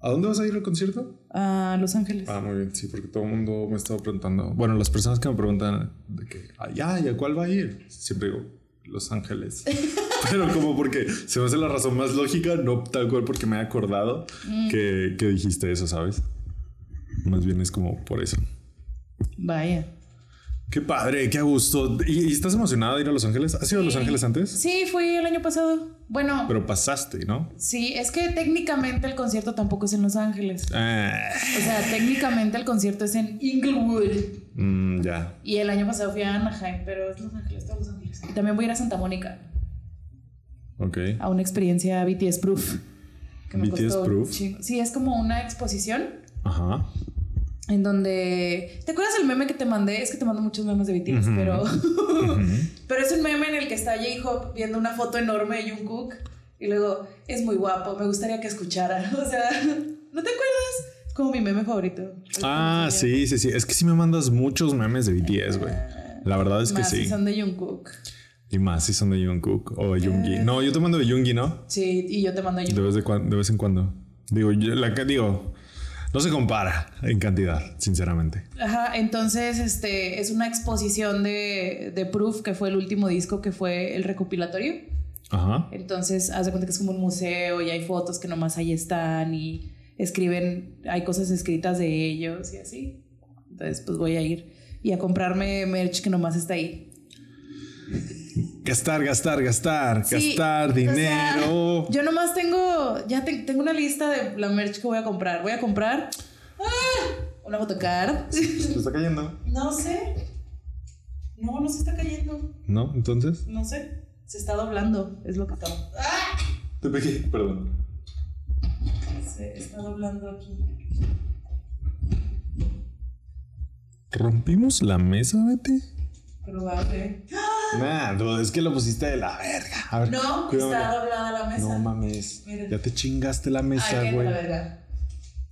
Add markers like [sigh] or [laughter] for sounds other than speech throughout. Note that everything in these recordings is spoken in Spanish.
¿A dónde vas a ir al concierto? A Los Ángeles. Ah, muy bien, sí, porque todo el mundo me estaba preguntando. Bueno, las personas que me preguntan de que, ah, ya, ¿y a cuál va a ir? Siempre digo, Los Ángeles. [laughs] Pero como porque se me hace la razón más lógica, no tal cual porque me he acordado Mm. que, que dijiste eso, ¿sabes? Más bien es como por eso. Vaya. Qué padre, qué a gusto. ¿Y, estás emocionada de ir a Los Ángeles? ¿Has ido a Los. Ángeles antes? Sí, fui el año pasado. Bueno, Pero pasaste, ¿no? sí, es que técnicamente el concierto tampoco es en Los Ángeles. Ah, O sea, técnicamente el concierto es en Inglewood. mm, ya. Y el año pasado fui a Anaheim, pero es Los Ángeles, todos Los Ángeles. Y también voy a ir a Santa Mónica Ok. a una experiencia BTS Proof. que me BTS costó Proof. Sí, es como una exposición Ajá. En donde. ¿Te acuerdas el meme que te mandé? Es que te mando muchos memes de BTS, Ujú. pero. [laughs] Pero es un meme en el que está J-Hope viendo una foto enorme de Jungkook y luego es muy guapo, me gustaría que escuchara. [laughs] O sea, ¿no te acuerdas? Es como mi meme favorito. Ah, sí, sí, sí. Es que sí me mandas muchos memes de BTS, güey. La verdad es que si sí. son de Jungkook. Y más si son de Jungkook o de Yoongi. No, yo te mando de Yoongi, ¿no? Sí, y yo te mando De Jungkook. vez, de, de vez en cuando. Digo, yo, la que digo, no se compara en cantidad, sinceramente. Ajá, entonces este es una exposición de, de Proof, que fue el último disco que fue el recopilatorio. Ajá. Entonces, haz de cuenta que es como un museo y hay fotos que nomás ahí están y escriben, hay cosas escritas de ellos y así. Entonces, pues voy a ir y a comprarme merch que nomás está ahí. Gastar, gastar, gastar, Sí, gastar o sea, dinero. yo nomás tengo, ya te- tengo una lista de la merch que voy a comprar. Voy a comprar ¡ah! una photocard. Se [laughs] está cayendo. no sé. No, no se está cayendo. ¿No? Entonces. No sé. Se está doblando. Es lo que está. ¡Ah! Te pegué, perdón. Se está doblando aquí. ¿Rompimos la mesa, Betty? Probable. Nah, dude, es que lo pusiste de la verga. A ver, No, cuídame. está doblada la mesa. No mames. Mira. Ya te chingaste la mesa, Ay, güey.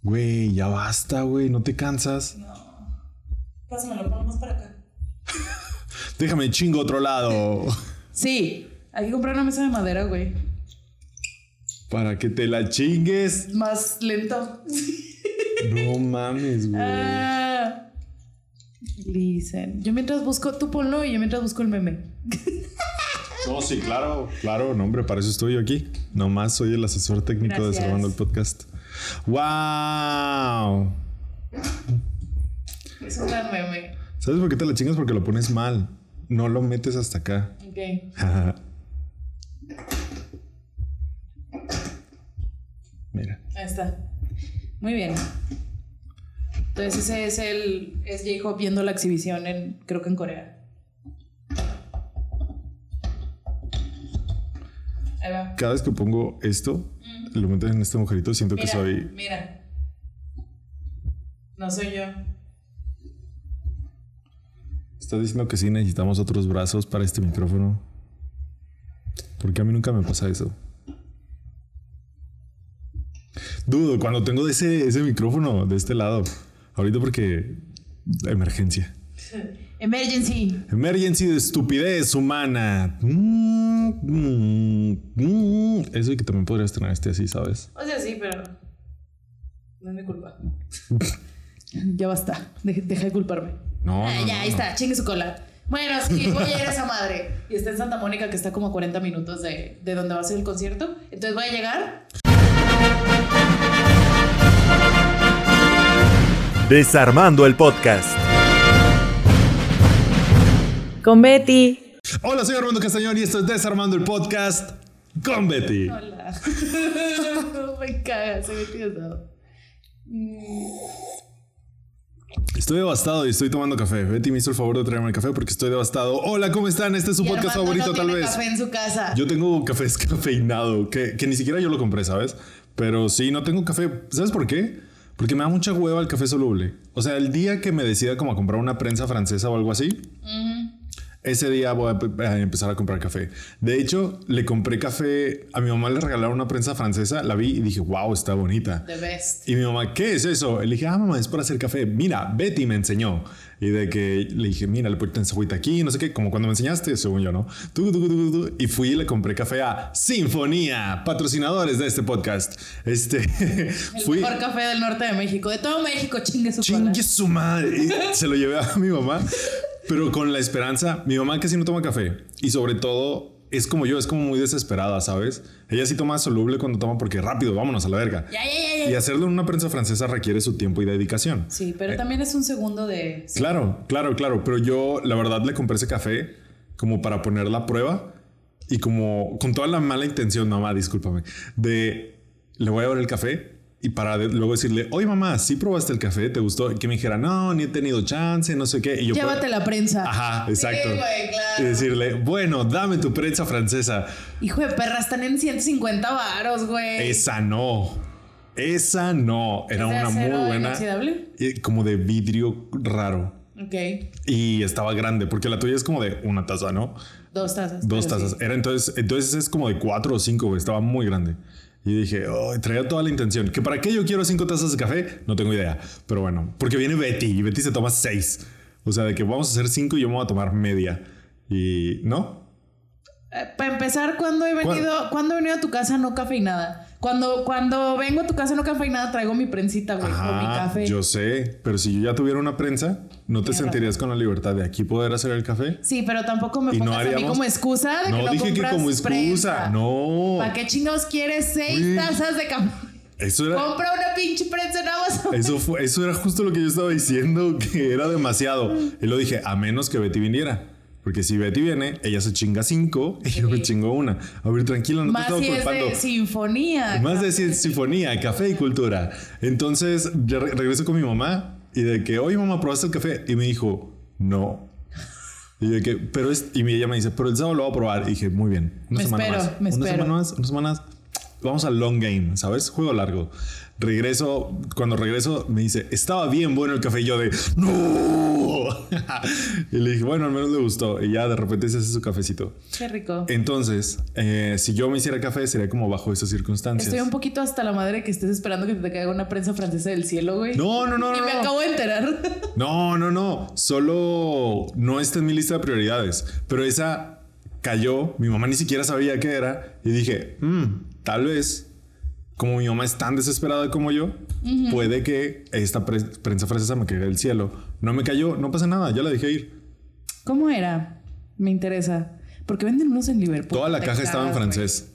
Güey, ya basta, güey. No te cansas. No. Pásamelo, ponemos para acá. [laughs] Déjame chingo a otro lado. Sí, hay que comprar una mesa de madera, güey. Para que te la chingues. Más lento. No mames, güey. Ah. Listen. Yo mientras busco, tú ponlo y yo mientras busco el meme. No, sí, claro. Claro, no, hombre, para eso estoy yo aquí. Nomás soy el asesor técnico de Gracias. Desarmando el Podcast. ¡Wow! Es un gran meme. ¿Sabes por qué te la chingas? Porque lo pones mal. No lo metes hasta acá. Ok. [laughs] Mira. Ahí está. Muy bien. Entonces ese es el es J-Hope viendo la exhibición en creo que en Corea. Ahí va. Cada vez que pongo esto, lo metes en este agujerito, siento que soy. mira. No soy yo. Estás diciendo que sí necesitamos otros brazos para este micrófono. Porque a mí nunca me pasa eso. Dudo, cuando tengo ese, ese micrófono de este lado. Ahorita porque. Emergencia. Emergency. Emergency de estupidez humana. Mm, mm, mm. Eso y que también podrías tener este así, ¿sabes? O sea, sí, pero no es mi culpa. [laughs] ya basta. Deja, deja de culparme. No, Ah, no, ya, no, ahí no. está, chingue su cola. Bueno, sí, voy a ir a esa madre. Y está en Santa Mónica, que está como a 40 minutos de, de donde va a ser el concierto. Entonces voy a llegar. Desarmando el podcast. Con Betty. Hola, soy Armando Castañón y esto es Desarmando el Podcast con Betty. Hola. [laughs] Me caga, soy Betty Osado. Estoy devastado y estoy tomando café. Betty me hizo el favor de traerme el café porque estoy devastado. Hola, ¿cómo están? Este es su y podcast Armando favorito, no tal tiene vez. café en su casa. Yo tengo café [laughs] descafeinado, que, que ni siquiera yo lo compré, ¿sabes? Pero sí, no tengo café. ¿Sabes por qué? Porque me da mucha hueva el café soluble. O sea, el día que me decida como a comprar una prensa francesa o algo así, ese día voy a pe- a empezar a comprar café. De hecho, le compré café, a mi mamá le regalaron una prensa francesa, la vi y dije, wow, está bonita. The best. Y mi mamá, ¿qué es eso? Le dije, ah, mamá, es para hacer café. Mira, Betty me enseñó. Y de que le dije, mira, le pones agüita aquí, no sé qué, como cuando me enseñaste, según yo, ¿no? Y fui y le compré café a Sinfonía, patrocinadores de este podcast. Este, [laughs] El fui. mejor café del norte de México. De todo México, chingue su cola. Chingue su madre. Y se lo llevé a mi mamá, pero con la esperanza. Mi mamá casi no toma café y sobre todo es como yo, es como muy desesperada, ¿sabes? Ella sí toma soluble cuando toma porque rápido, vámonos a la verga. Ya, ya, ya, ya. Y hacerlo en una prensa francesa requiere su tiempo y dedicación. Sí, pero también es un segundo de... sí. Claro, claro, claro. Pero yo, la verdad, le compré ese café como para poner la prueba y como con toda la mala intención, mamá, discúlpame, de le voy a dar el café y para luego decirle, oye, mamá, ¿sí probaste el café? ¿Te gustó? Y que me dijera, no, ni he tenido chance, no sé qué. Y yo, Llévate la prensa. Ajá, exacto. Sí, güey, claro. Y decirle, bueno, dame tu prensa francesa. Hijo de perra, están en 150 varos, güey. Esa no. Esa no. Era ¿Es de una muy buena. inoxidable? y Como de vidrio raro. Ok. Y estaba grande, porque la tuya es como de una taza, ¿no? Dos tazas. Dos sí. tazas. Era entonces, entonces es como de cuatro o cinco, güey. Estaba muy grande. Y dije, oh, traía toda la intención. ¿Que para qué yo quiero cinco tazas de café? No tengo idea. Pero bueno, porque viene Betty y Betty se toma seis. O sea, de que vamos a hacer cinco y yo me voy a tomar media. Y no, Eh, para empezar, ¿cuándo he venido, ¿cuándo he venido a tu casa no cafeinada? Cuando, cuando vengo a tu casa no cafeinada, traigo mi prensita, güey, con mi Ajá, café. yo sé, pero si yo ya tuviera una prensa, ¿no te sentirías con la libertad de aquí poder hacer el café? Sí, pero tampoco me Y no pongas a mí haríamos- como excusa de No, que no dije que como excusa, prensa. no. ¿Para qué chingados quieres seis Güey. tazas de café? Eso era, Compra una pinche prensa en Amazon. eso, fue, eso era justo lo que yo estaba diciendo, que era demasiado. Y lo dije, a menos que Betty viniera. Porque si Betty viene, ella se chinga cinco y [laughs] yo me chingo una. A ver, tranquila, no Más te si estaba es culpando. de sinfonía. Más de cien- sinfonía, café y cultura. Entonces ya re- regreso con mi mamá y de que, oye mamá, ¿probaste el café? Y me dijo, no. Y yo de que, pero es, y ella me dice, pero el sábado lo voy a probar. Y dije, muy bien. Una Me semana espero, más. me una espero. semana más, unas semanas. Vamos al long game, ¿sabes? Juego largo. Regreso, cuando regreso me dice, estaba bien bueno el café. Y yo de, no. [laughs] y le dije, bueno, al menos le gustó. Y ya de repente se hace su cafecito. Qué rico. Entonces, eh, si yo me hiciera café, sería como bajo esas circunstancias. Estoy un poquito hasta la madre que estés esperando que te caiga una prensa francesa del cielo, güey. No, no, no, Y no. me no. acabo de enterar. [laughs] No, no, no. Solo no está en mi lista de prioridades. Pero esa cayó. Mi mamá ni siquiera sabía qué era. Y dije, "Mm, tal vez, como mi mamá es tan desesperada como yo, puede que esta pre- prensa francesa me caiga del cielo. No me cayó, no pasa nada, ya la dejé ir. ¿Cómo era? Me interesa. Porque venden unos en Liverpool. Toda la caja estaba en francés.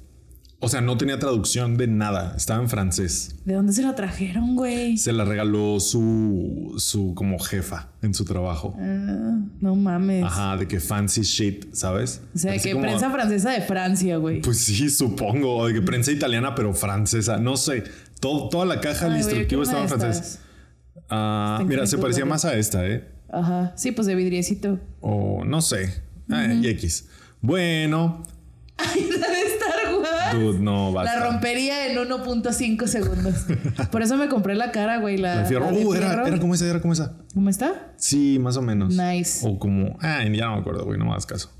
O sea, no tenía traducción de nada. Estaba en francés. ¿De dónde se la trajeron, güey? Se la regaló su, su como jefa en su trabajo. Ah, no mames. Ajá, de que fancy shit, ¿sabes? O sea, Así que como- prensa francesa de Francia, güey. Pues sí, supongo. De que prensa italiana, pero francesa. No sé. Todo, toda la caja, el Ay, güey, yo instructivo estaba en de francés. Ah, mira, se parecía más a esta, ¿eh? Ajá. Sí, pues de vidriecito. O no sé. Ah, y X. Bueno, [laughs] Ay, la de Star Wars. Dude, [laughs] no basta. La rompería en 1.5 segundos. Por eso me compré la cara, güey. La, La fierro. la Uh, era, era como esa, era como esa. ¿Cómo está? Sí, más o menos. Nice. O como, ah, ya no me acuerdo, güey, no me hagas caso.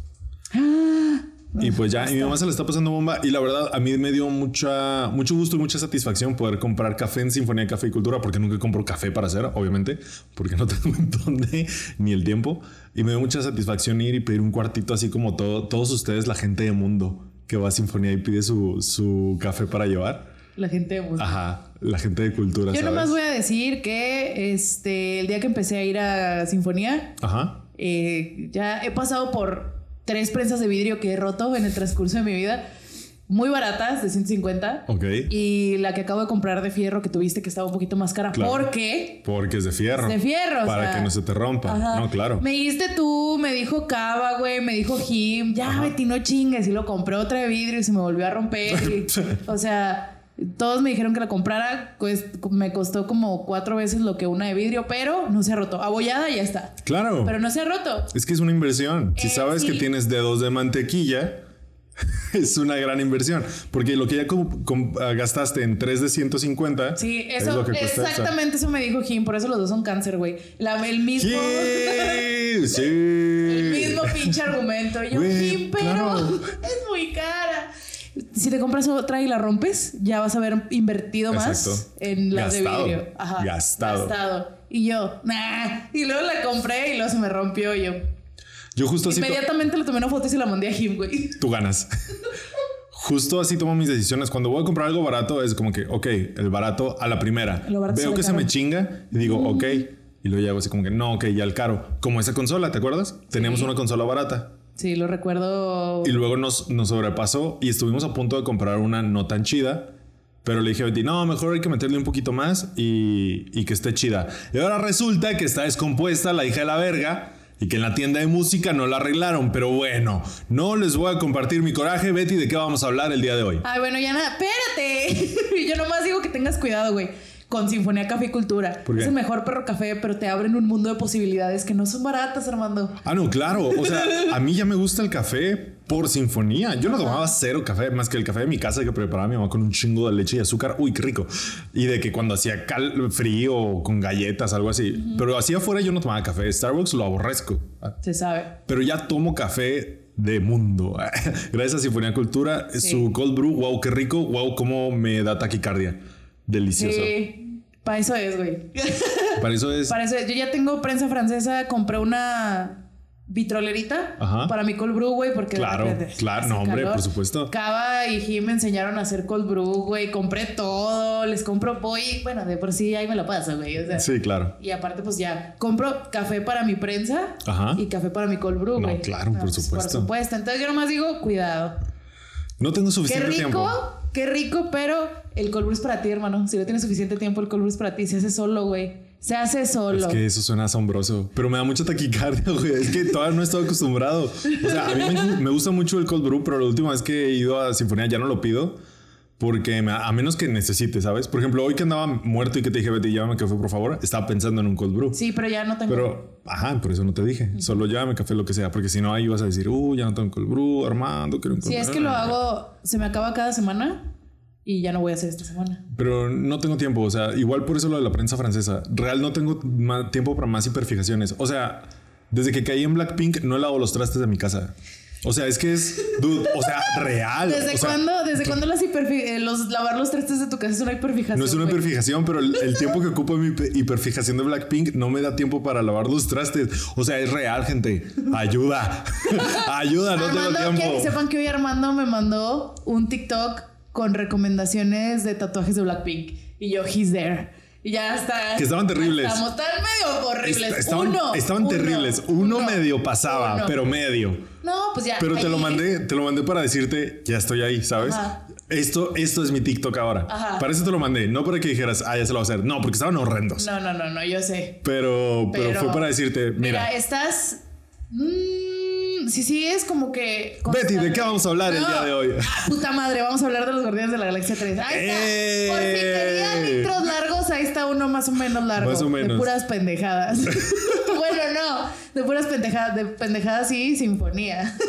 Ah, Y pues ya, y mi mamá se le está pasando bomba. Y la verdad, a mí me dio mucha, mucho gusto y mucha satisfacción poder comprar café en Sinfonía de Café y Cultura, porque nunca compro café para hacer, obviamente, porque no [laughs] tengo en dónde ni el tiempo. Y me dio mucha satisfacción ir y pedir un cuartito así como todo, todos ustedes, la gente de mundo que va a Sinfonía y pide su, su café para llevar. La gente de música. Ajá, la gente de cultura. Yo ¿sabes? nomás voy a decir que este, el día que empecé a ir a Sinfonía, Ajá. eh, ya he pasado por tres prensas de vidrio que he roto en el transcurso de mi vida. Muy baratas, de 150. Ok. Y la que acabo de comprar de fierro que tuviste que estaba un poquito más cara. Claro. Porque Porque es de fierro. de fierro. o Para sea, que no se te rompa. ajá. No, claro. Me diste tú, me dijo Cava, güey, me dijo Jim. Ya, Betty, no chingues. Y lo compré otra de vidrio y se me volvió a romper. y- [laughs] o sea, todos me dijeron que la comprara. Pues me costó como cuatro veces lo que una de vidrio, pero no se ha roto. Abollada ya está. Claro. Pero no se ha roto. Es que es una inversión. Si Eh, sabes que tienes dedos de mantequilla, [laughs] es una gran inversión. Porque lo que ya com- com- ah, gastaste en 3 de 150. Sí, es eso, lo que cuesta esta. exactamente eso me dijo Jim, por eso los dos son cáncer, güey. La- El mismo, Sí, [laughs] sí. el mismo pinche argumento. Yo, Güey, Jim, pero claro. [laughs] es muy cara. Si te compras otra y la rompes, ya vas a haber invertido más en las Gastado. de vidrio. Ajá. Gastado. Gastado. Y yo, nah. Y luego la compré y luego se me rompió y yo. Yo justo así. Inmediatamente le tomé una foto y se la mandé a Jim, güey. tú ganas. [laughs] Justo así tomo mis decisiones. Cuando voy a comprar algo barato, es como que, ok, el barato a la primera. Veo que se me chinga y digo, ok. Y luego ya hago así como que, no, ok, ya el caro. Como esa consola, ¿te acuerdas? Teníamos Sí. una consola barata. Sí, lo recuerdo. Y luego nos, nos sobrepasó y estuvimos a punto de comprar una no tan chida. Pero le dije a Betty, no, mejor hay que meterle un poquito más y, y que esté chida. Y ahora resulta que está descompuesta la hija de la verga y que en la tienda de música no la arreglaron. Pero bueno, no les voy a compartir mi coraje. Betty, ¿de qué vamos a hablar el día de hoy? Ay, bueno, ya nada, espérate. [laughs] Yo nomás digo que tengas cuidado, güey. Con Sinfonía Café y Cultura. Es el mejor perro café, pero te abren un mundo de posibilidades que no son baratas, Armando. Ah, no, claro. O sea, a mí ya me gusta el café por sinfonía. Yo no tomaba cero café, más que el café de mi casa que preparaba mi mamá con un chingo de leche y azúcar. Uy, qué rico. Y de que cuando hacía cal frío con galletas, algo así. Pero así afuera yo no tomaba café. Starbucks lo aborrezco. Se sabe. Pero ya tomo café de mundo. [laughs] Gracias a Sinfonía Cultura. Sí. Su cold brew, wow, qué rico. Wow, cómo me da taquicardia. Delicioso. Sí. Para eso es, güey. Para eso es. [laughs] Para eso es. Yo ya tengo prensa francesa. Compré una vitrolerita Ajá. para mi cold brew, güey, porque Claro, de claro, no, hombre, por supuesto. Cava y Jim me enseñaron a hacer cold brew, güey. Compré todo, les compro pollo. Bueno, de por sí ahí me lo paso, güey. O sea, Sí, claro. Y aparte, pues ya, compro café para mi prensa Ajá. y café para mi cold brew, No, güey. claro, por pues, supuesto. Por supuesto. Entonces yo nomás digo, cuidado. No tengo Qué suficiente rico, tiempo. qué rico, pero el cold brew es para ti, hermano. Si no tienes suficiente tiempo, el cold brew es para ti. Se hace solo, güey. Se hace solo. Es que eso suena asombroso, pero me da mucha taquicardia, [laughs] güey. Es que todavía no he estado acostumbrado. O sea, a mí me, me gusta mucho el cold brew, pero la última vez que he ido a Sinfonía ya no lo pido porque me- a menos que necesite, ¿sabes? Por ejemplo, hoy que andaba muerto y que te dije, Betty, llévame café, por favor, estaba pensando en un cold brew. Sí, pero ya no tengo. Pero, ajá, por eso no te dije. Solo llévame café, lo que sea, porque si no, ahí vas a decir, uh, ya no tengo cold brew, Armando, quiero un cold Si es brew". que lo hago, se me acaba cada semana y ya no voy a hacer esta semana. Pero no tengo tiempo, o sea, igual por eso lo de la prensa francesa. Real no tengo tiempo para más hiperfijaciones. O sea, desde que caí en Blackpink no he lavado los trastes de mi casa. O sea, es que es, dude, o sea, [laughs] real. ¿Desde o sea, cuándo, desde cuándo las eh, los lavar los trastes de tu casa es una hiperfijación? No es una hiperfijación, pero el, el tiempo que ocupo en mi hiper- hiperfijación de Blackpink no me da tiempo para lavar los trastes. O sea, es real, gente. Ayuda. [laughs] Ayuda, no tengo Armando, que tiempo. sepan que hoy Armando me mandó un TikTok con recomendaciones de tatuajes de Blackpink. Y yo, he's there. Y ya está. Que estaban terribles. Estamos están medio horribles. Est- Estaban, uno, estaban uno, terribles. Uno, medio pasaba, pero medio. No, pues ya. Pero te lo mandé, te lo mandé para decirte, ya estoy ahí, ¿sabes? Ajá. Esto, esto es mi TikTok ahora. Ajá. Para eso te lo mandé, no para que dijeras, ah, ya se lo va a hacer. No, porque estaban horrendos. No, no, no, no, yo sé. Pero, pero, Pero- fue para decirte, mira, Mira, estás. Mm, si sigues como que. Betty, ¿de qué vamos a hablar el día de hoy? [laughs] Puta madre, vamos a hablar de los Guardianes de la Galaxia 3. Ahí ¡Eh! está. Por si querían intros largos, ahí está uno más o menos largo. Más o menos. De puras pendejadas. [laughs] bueno, no. De puras pendejadas. De pendejadas y sinfonía. [laughs]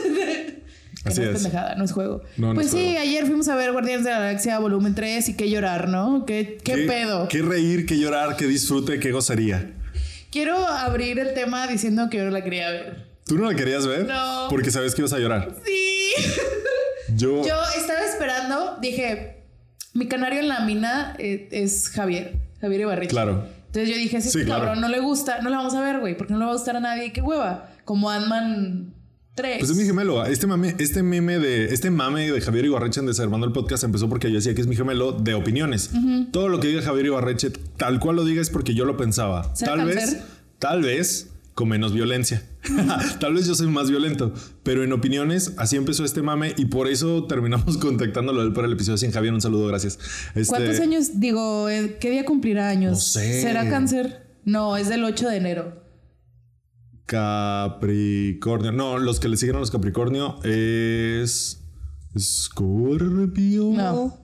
Que Así no es, es. pendejada, no es juego. No, no pues es sí, juego. ayer fuimos a ver Guardianes de la Galaxia volumen 3 y qué llorar, ¿no? ¿Qué, qué, pedo? Qué reír, qué llorar, qué disfrute, qué gozaría. Quiero abrir el tema diciendo que yo no la quería ver. ¿Tú no la querías ver? No. Porque sabes que ibas a llorar. Sí. [laughs] Yo, Yo estaba esperando, dije, mi canario en la mina eh, es Javier, Javier Ibarreche. Claro. Entonces yo dije, si Sí, este claro. cabrón no le gusta, no la vamos a ver, güey, porque no le va a gustar a nadie, qué hueva. Como Ant-Man 3. Pues es mi gemelo. Este mame, este meme de este mame de Javier Ibarreche en Desarmando el podcast empezó porque yo decía que es mi gemelo de opiniones. Todo lo que diga Javier Ibarreche, tal cual lo diga es porque yo lo pensaba. ¿Será Tal cáncer? vez, tal vez con menos violencia. [laughs] tal vez yo soy más violento, pero en opiniones así empezó este mame y por eso terminamos [laughs] contactándolo él para el episodio 100. Javier, un saludo, gracias. Este, ¿Cuántos años, digo, eh, qué día cumplirá años? No sé. ¿Será cáncer? No, es del 8 de enero. Capricornio. No, los que le siguen a los Capricornio es Scorpio. No.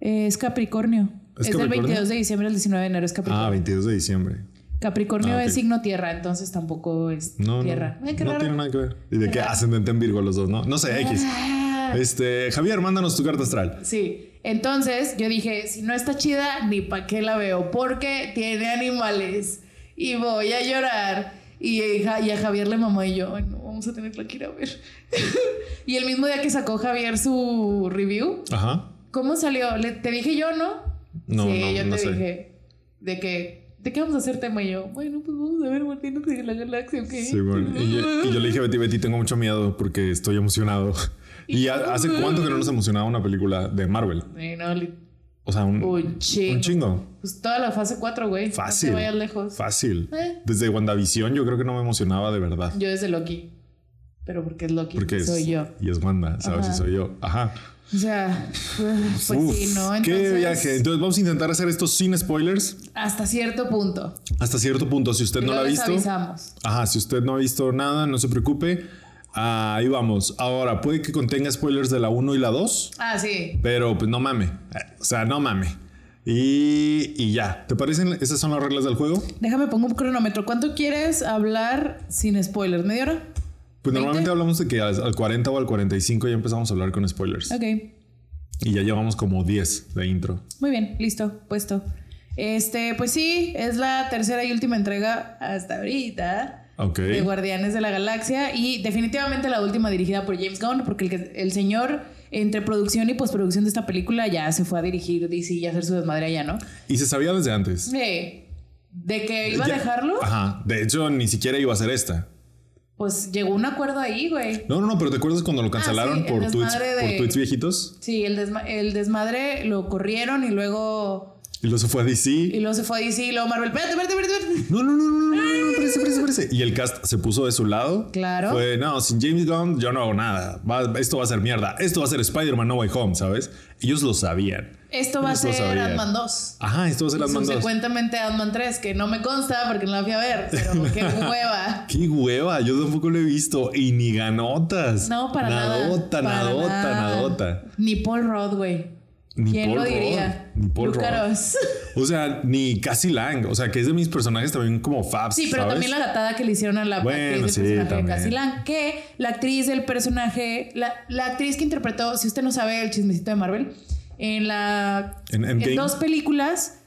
Es Capricornio. ¿Es Es, del Capricornio? 22 de diciembre al 19 de enero, es Capricornio. Ah, 22 de diciembre. Capricornio Ah, es signo tierra, entonces tampoco es No, tierra. no, Ay, qué no tiene nada que ver. Y de que ascendente en Virgo los dos, ¿no? No sé, X. Ah. Este, Javier, mándanos tu carta astral. Sí. Entonces yo dije, si no está chida, ni para qué la veo, porque tiene animales y voy a llorar. Y, a- y a Javier le mamó y yo, "Ay, no, vamos a tenerla que ir a ver. [laughs] y el mismo día que sacó Javier su review, Ajá. ¿cómo salió? Te dije yo, ¿no? No, sí, no, yo no te sé. dije de que, ¿de qué vamos a hacer tema? Y yo, bueno, pues vamos a ver Guardianes de la Galaxia, ¿ok? Sí, bueno. Y, yo- y yo le dije a Betty, Betty, tengo mucho miedo porque estoy emocionado. [laughs] ¿Y ha- hace cuánto que no nos emocionaba una película de Marvel? Sí, no, O sea, un, un chingo. un chingo. Pues toda la fase 4, güey. Fácil. No te vayas lejos. Fácil. Eh. Desde WandaVision yo creo que no me emocionaba de verdad. Yo desde Loki. Pero porque es Loki. Porque es, soy yo. Y es Wanda, ¿sabes? Ajá. Y soy yo. Ajá. O sea, pues Uf, sí, ¿no? Qué Entonces, viaje. Entonces vamos a intentar hacer esto sin spoilers hasta cierto punto. hasta cierto punto. Si usted no la ha visto. avisamos. Ajá, si usted no ha visto nada, no se preocupe. Ahí vamos. Ahora, puede que contenga spoilers de la 1 y la 2, Ah, sí. pero pues no mame. O sea, no mame. Y, y ya. ¿Te parecen? Esas son las reglas del juego. Déjame pongo un cronómetro. ¿Cuánto quieres hablar sin spoilers? ¿Media hora? Pues normalmente hablamos de que al, al 40 o al 45 ya empezamos a hablar con spoilers. Ok. Y ya llevamos como 10 de intro. Muy bien, listo, puesto. Este, pues sí, es la tercera y última entrega hasta ahorita. Ok. de Guardianes de la Galaxia y definitivamente la última dirigida por James Gunn porque el, señor entre producción y postproducción de esta película ya se fue a dirigir DC y a hacer su desmadre allá, ¿no? Y se sabía desde antes. Eh, de que iba a dejarlo, Ajá. De hecho, ni siquiera iba a ser esta. Pues llegó un acuerdo ahí, güey. No, no, no, pero ¿te acuerdas cuando lo cancelaron sí, el por, tweets, por tweets viejitos? Sí, el, desma- el desmadre lo corrieron y luego Y luego se fue a DC. y luego se fue a DC y luego Marvel. Espérate, espérate, espérate. No, no, no, no, no, no, no, espérese, espérese, espérese. Y el cast se puso de su lado. Claro. Fue, no, sin James Gunn yo no hago nada. Va- esto va a ser mierda. Esto va a ser Spider-Man No Way Home, ¿sabes? Ellos lo sabían. Esto va a ser. Ant-Man 2. Ajá, esto va a ser Ant-Man 2. Subsecuentemente Ant-Man 3, que no me consta porque no la fui a ver, pero qué [laughs] hueva. Qué hueva, yo tampoco lo he visto. Y ni ganotas. No, para nada. Nadota, Para nadota, nada. nadota. Ni Paul güey. Ni ¿Quién Paul lo Rudd, diría? ni Paul Rudd. O sea, ni Cassie Lang. O sea, que es de mis personajes también como Fabs. Sí, pero ¿sabes? también la gatada que le hicieron a la Bueno, actriz sí, del personaje también. de Cassie Lang, que la actriz del personaje, la, la actriz que interpretó, si usted no sabe el chismecito de Marvel, en la En dos películas,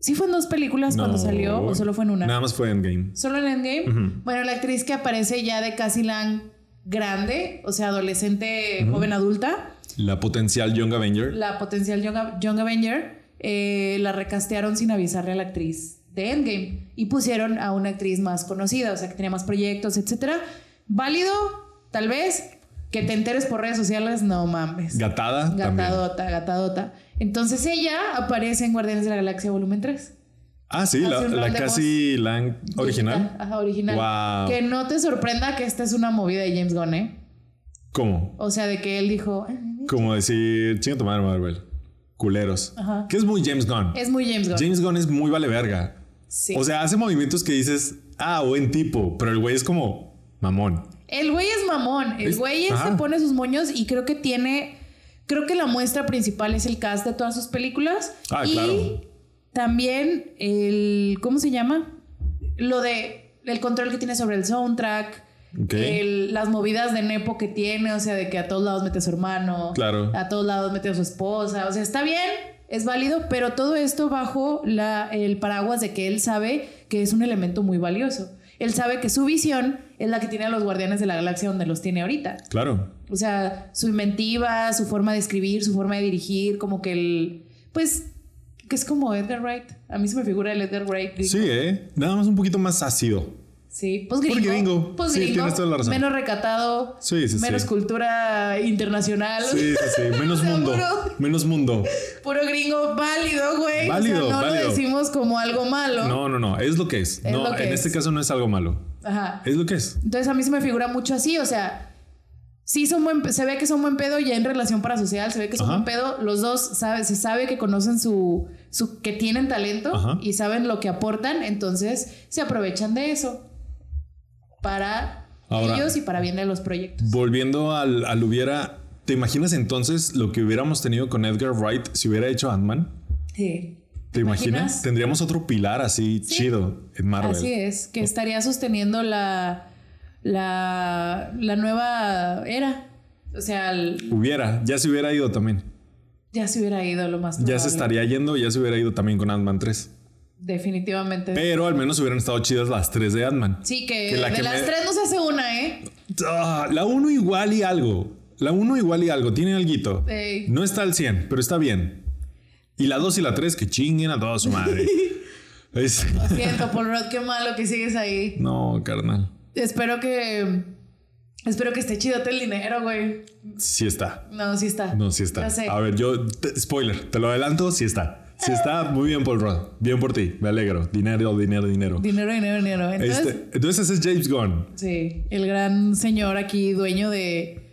sí fue en dos películas No. cuando salió o solo fue en una. Nada más fue Endgame. Solo en Endgame. Bueno, la actriz que aparece ya de Cassie Lang grande, o sea, adolescente, joven adulta, La potencial Young Avenger. la potencial Young, Young Avenger, eh, la recastearon sin avisarle a la actriz de Endgame y pusieron a una actriz más conocida, o sea, que tenía más proyectos, etcétera. Válido, tal vez, que te enteres por redes sociales, no mames. Gatada. también. Gatadota, gatadota. Entonces ella aparece en Guardianes de la Galaxia volumen 3. Ah, sí, la, Hace Cassie Lang original. Ajá, original. Wow. Que no te sorprenda que esta es una movida de James Gunn, ¿eh? ¿Cómo? O sea, de que él dijo, "Ah, Como decir, chinga tu madre, Marvel. Culeros. Ajá. Que es muy James Gunn. es muy James Gunn. James Gunn es muy vale verga. Sí. O sea, hace movimientos que dices, ah, buen tipo, pero el güey es como mamón. El güey es mamón. El Es- güey se ajá. pone sus moños y creo que tiene. Creo que la muestra principal es el cast de todas sus películas. Ah, y claro. también el. ¿Cómo se llama? Lo de. El control que tiene sobre el soundtrack. El- las movidas de Nepo que tiene, o sea, de que a todos lados mete a su hermano. Claro. A todos lados mete a su esposa. O sea, está bien, es válido, pero todo esto bajo la, el paraguas de que él sabe que es un elemento muy valioso. Él sabe que su visión es la que tiene a los guardianes de la galaxia donde los tiene ahorita. Claro. O sea, su inventiva, su forma de escribir, su forma de dirigir, como que el. Pues. que es como Edgar Wright. A mí se me figura el Edgar Wright. Sí, ¿eh? Nada más un poquito más ácido. Sí, pues gringo. gringo. Pues Sí, gringo. tienes toda la razón. Menos recatado. Sí, sí, sí. menos cultura internacional. Sí, sí, sí. Menos [laughs] O sea, mundo. puro- Menos mundo. Puro gringo válido, güey. Válido, o sea, no válido. lo decimos como algo malo. No, no, no. Es lo que es. Es no, que en es. este caso no es algo malo. Ajá. Es lo que es. Entonces a mí se me figura mucho así, o sea, sí son buen, se ve que son buen pedo ya en relación parasocial, se ve que son Ajá. buen pedo, los dos sabe, se sabe que conocen su, su que tienen talento Ajá. y saben lo que aportan, entonces se aprovechan de eso para Ahora- ellos y para bien de los proyectos. Volviendo al, al hubiera. ¿Te imaginas entonces lo que hubiéramos tenido con Edgar Wright si hubiera hecho Ant-Man? Sí. ¿Te imaginas? Tendríamos otro pilar así Sí. chido en Marvel. Así es, que estaría sosteniendo la, la, la nueva era. O sea, el- Hubiera, ya se hubiera ido también. ya se hubiera ido lo más Ya se probable. estaría yendo, ya se hubiera ido también con Ant-Man 3. Definitivamente. Pero al menos hubieran estado chidas las 3 de Ant-Man. sí, que, que la de que las me- tres no se hace una, ¿eh? Ah, la 1 igual y algo. La 1 igual y algo, tiene alguito. Ey. No está al 100, pero está bien. Y la 2 y la 3 que chinguen a toda su madre. [laughs] Es- Siento, Paul Rudd, qué malo que sigues ahí. No, carnal. Espero que. Espero que esté chidote el dinero, güey. Sí está. No, sí está. No, sí está. Ya sé. A ver, yo, te- spoiler, te lo adelanto, sí está. Sí está, muy bien, Paul Rudd. Bien por ti, me alegro. Dinero, dinero, dinero. Dinero, dinero, dinero. Entonces, Este, entonces es James Gunn. sí, el gran señor aquí, dueño de.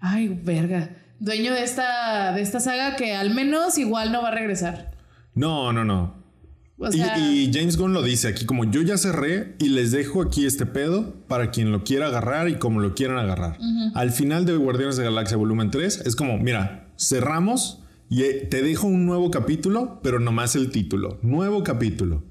Ay, verga. Dueño de esta, de esta saga que al menos igual no va a regresar. No, no, no. O Y- sea, y, James Gunn lo dice aquí, como yo ya cerré y les dejo aquí este pedo para quien lo quiera agarrar y como lo quieran agarrar. Al final de Guardianes de la Galaxia volumen 3 es como, mira, cerramos y eh, te dejo un nuevo capítulo, pero nomás el título. Nuevo capítulo.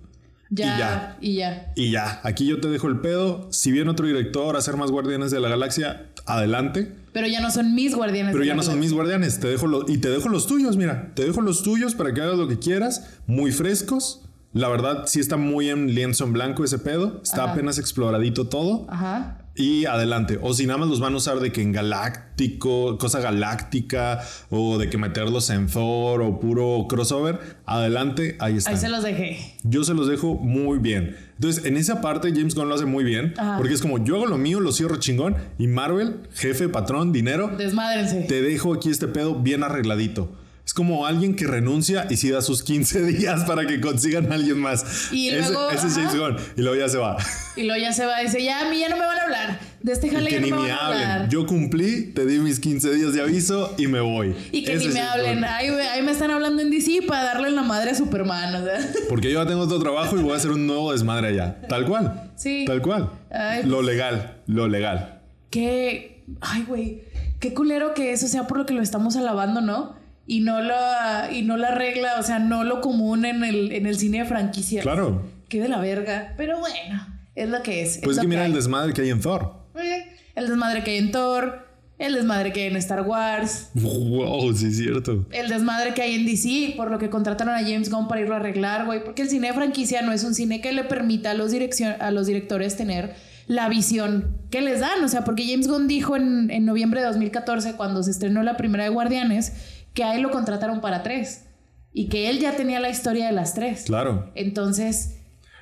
ya, y ya. Y ya, aquí yo te dejo el pedo. Si viene otro director a hacer más Guardianes de la Galaxia, adelante. Pero ya no son mis guardianes. Pero ya no son mis guardianes. Te dejo lo- y te dejo los tuyos, mira. Te dejo los tuyos para que hagas lo que quieras. Muy frescos. La verdad, sí está muy en lienzo en blanco ese pedo. Está Ajá. apenas exploradito todo. Ajá. Y adelante. O si nada más los van a usar de que en galáctico, cosa galáctica, o de que meterlos en Thor o puro crossover, adelante, ahí están. Ahí se los dejé. Yo se los dejo muy bien. Entonces, en esa parte James Gunn lo hace muy bien. Ajá. Porque es como yo hago lo mío, lo cierro chingón. Y Marvel, jefe, patrón, dinero, Desmádrense. te dejo aquí este pedo bien arregladito. Es como alguien que renuncia y sí da sus 15 [laughs] días para que consigan a alguien más. Y ese, luego, ese es James. Gunn. Y luego ya se va. Y luego ya se va, dice, ya a mí ya no me van a hablar. De este Y jale que ya no ni me me a hablar. hablen. Yo cumplí, te di mis 15 días de aviso y me voy. Y que Ese ni me hablen. Ahí, ahí me están hablando en DC para darle la madre a Superman. O sea. Porque yo ya tengo otro trabajo y voy a hacer un nuevo desmadre allá. Tal cual. Sí. Tal cual. Ay, Lo legal, lo legal. Qué. Ay, güey. Qué culero que eso sea por lo que lo estamos alabando, ¿no? Y no la, y no la regla, o sea, no lo común en el, en el cine de franquicia. Claro. Qué de la verga. Pero bueno, es lo que es. es Pues que mira hay. el desmadre que hay en Thor. Eh, El desmadre que hay en Thor, el desmadre que hay en Star Wars, Wow, sí es cierto. el desmadre que hay en DC, por lo que contrataron a James Gunn para irlo a arreglar, güey. Porque el cine de franquicia no es un cine que le permita a los, a los directores tener la visión que les dan. O sea, porque James Gunn dijo en, en noviembre de 2014, cuando se estrenó la primera de Guardianes, que a él lo contrataron para tres. Y que él ya tenía la historia de las tres. Claro. Entonces,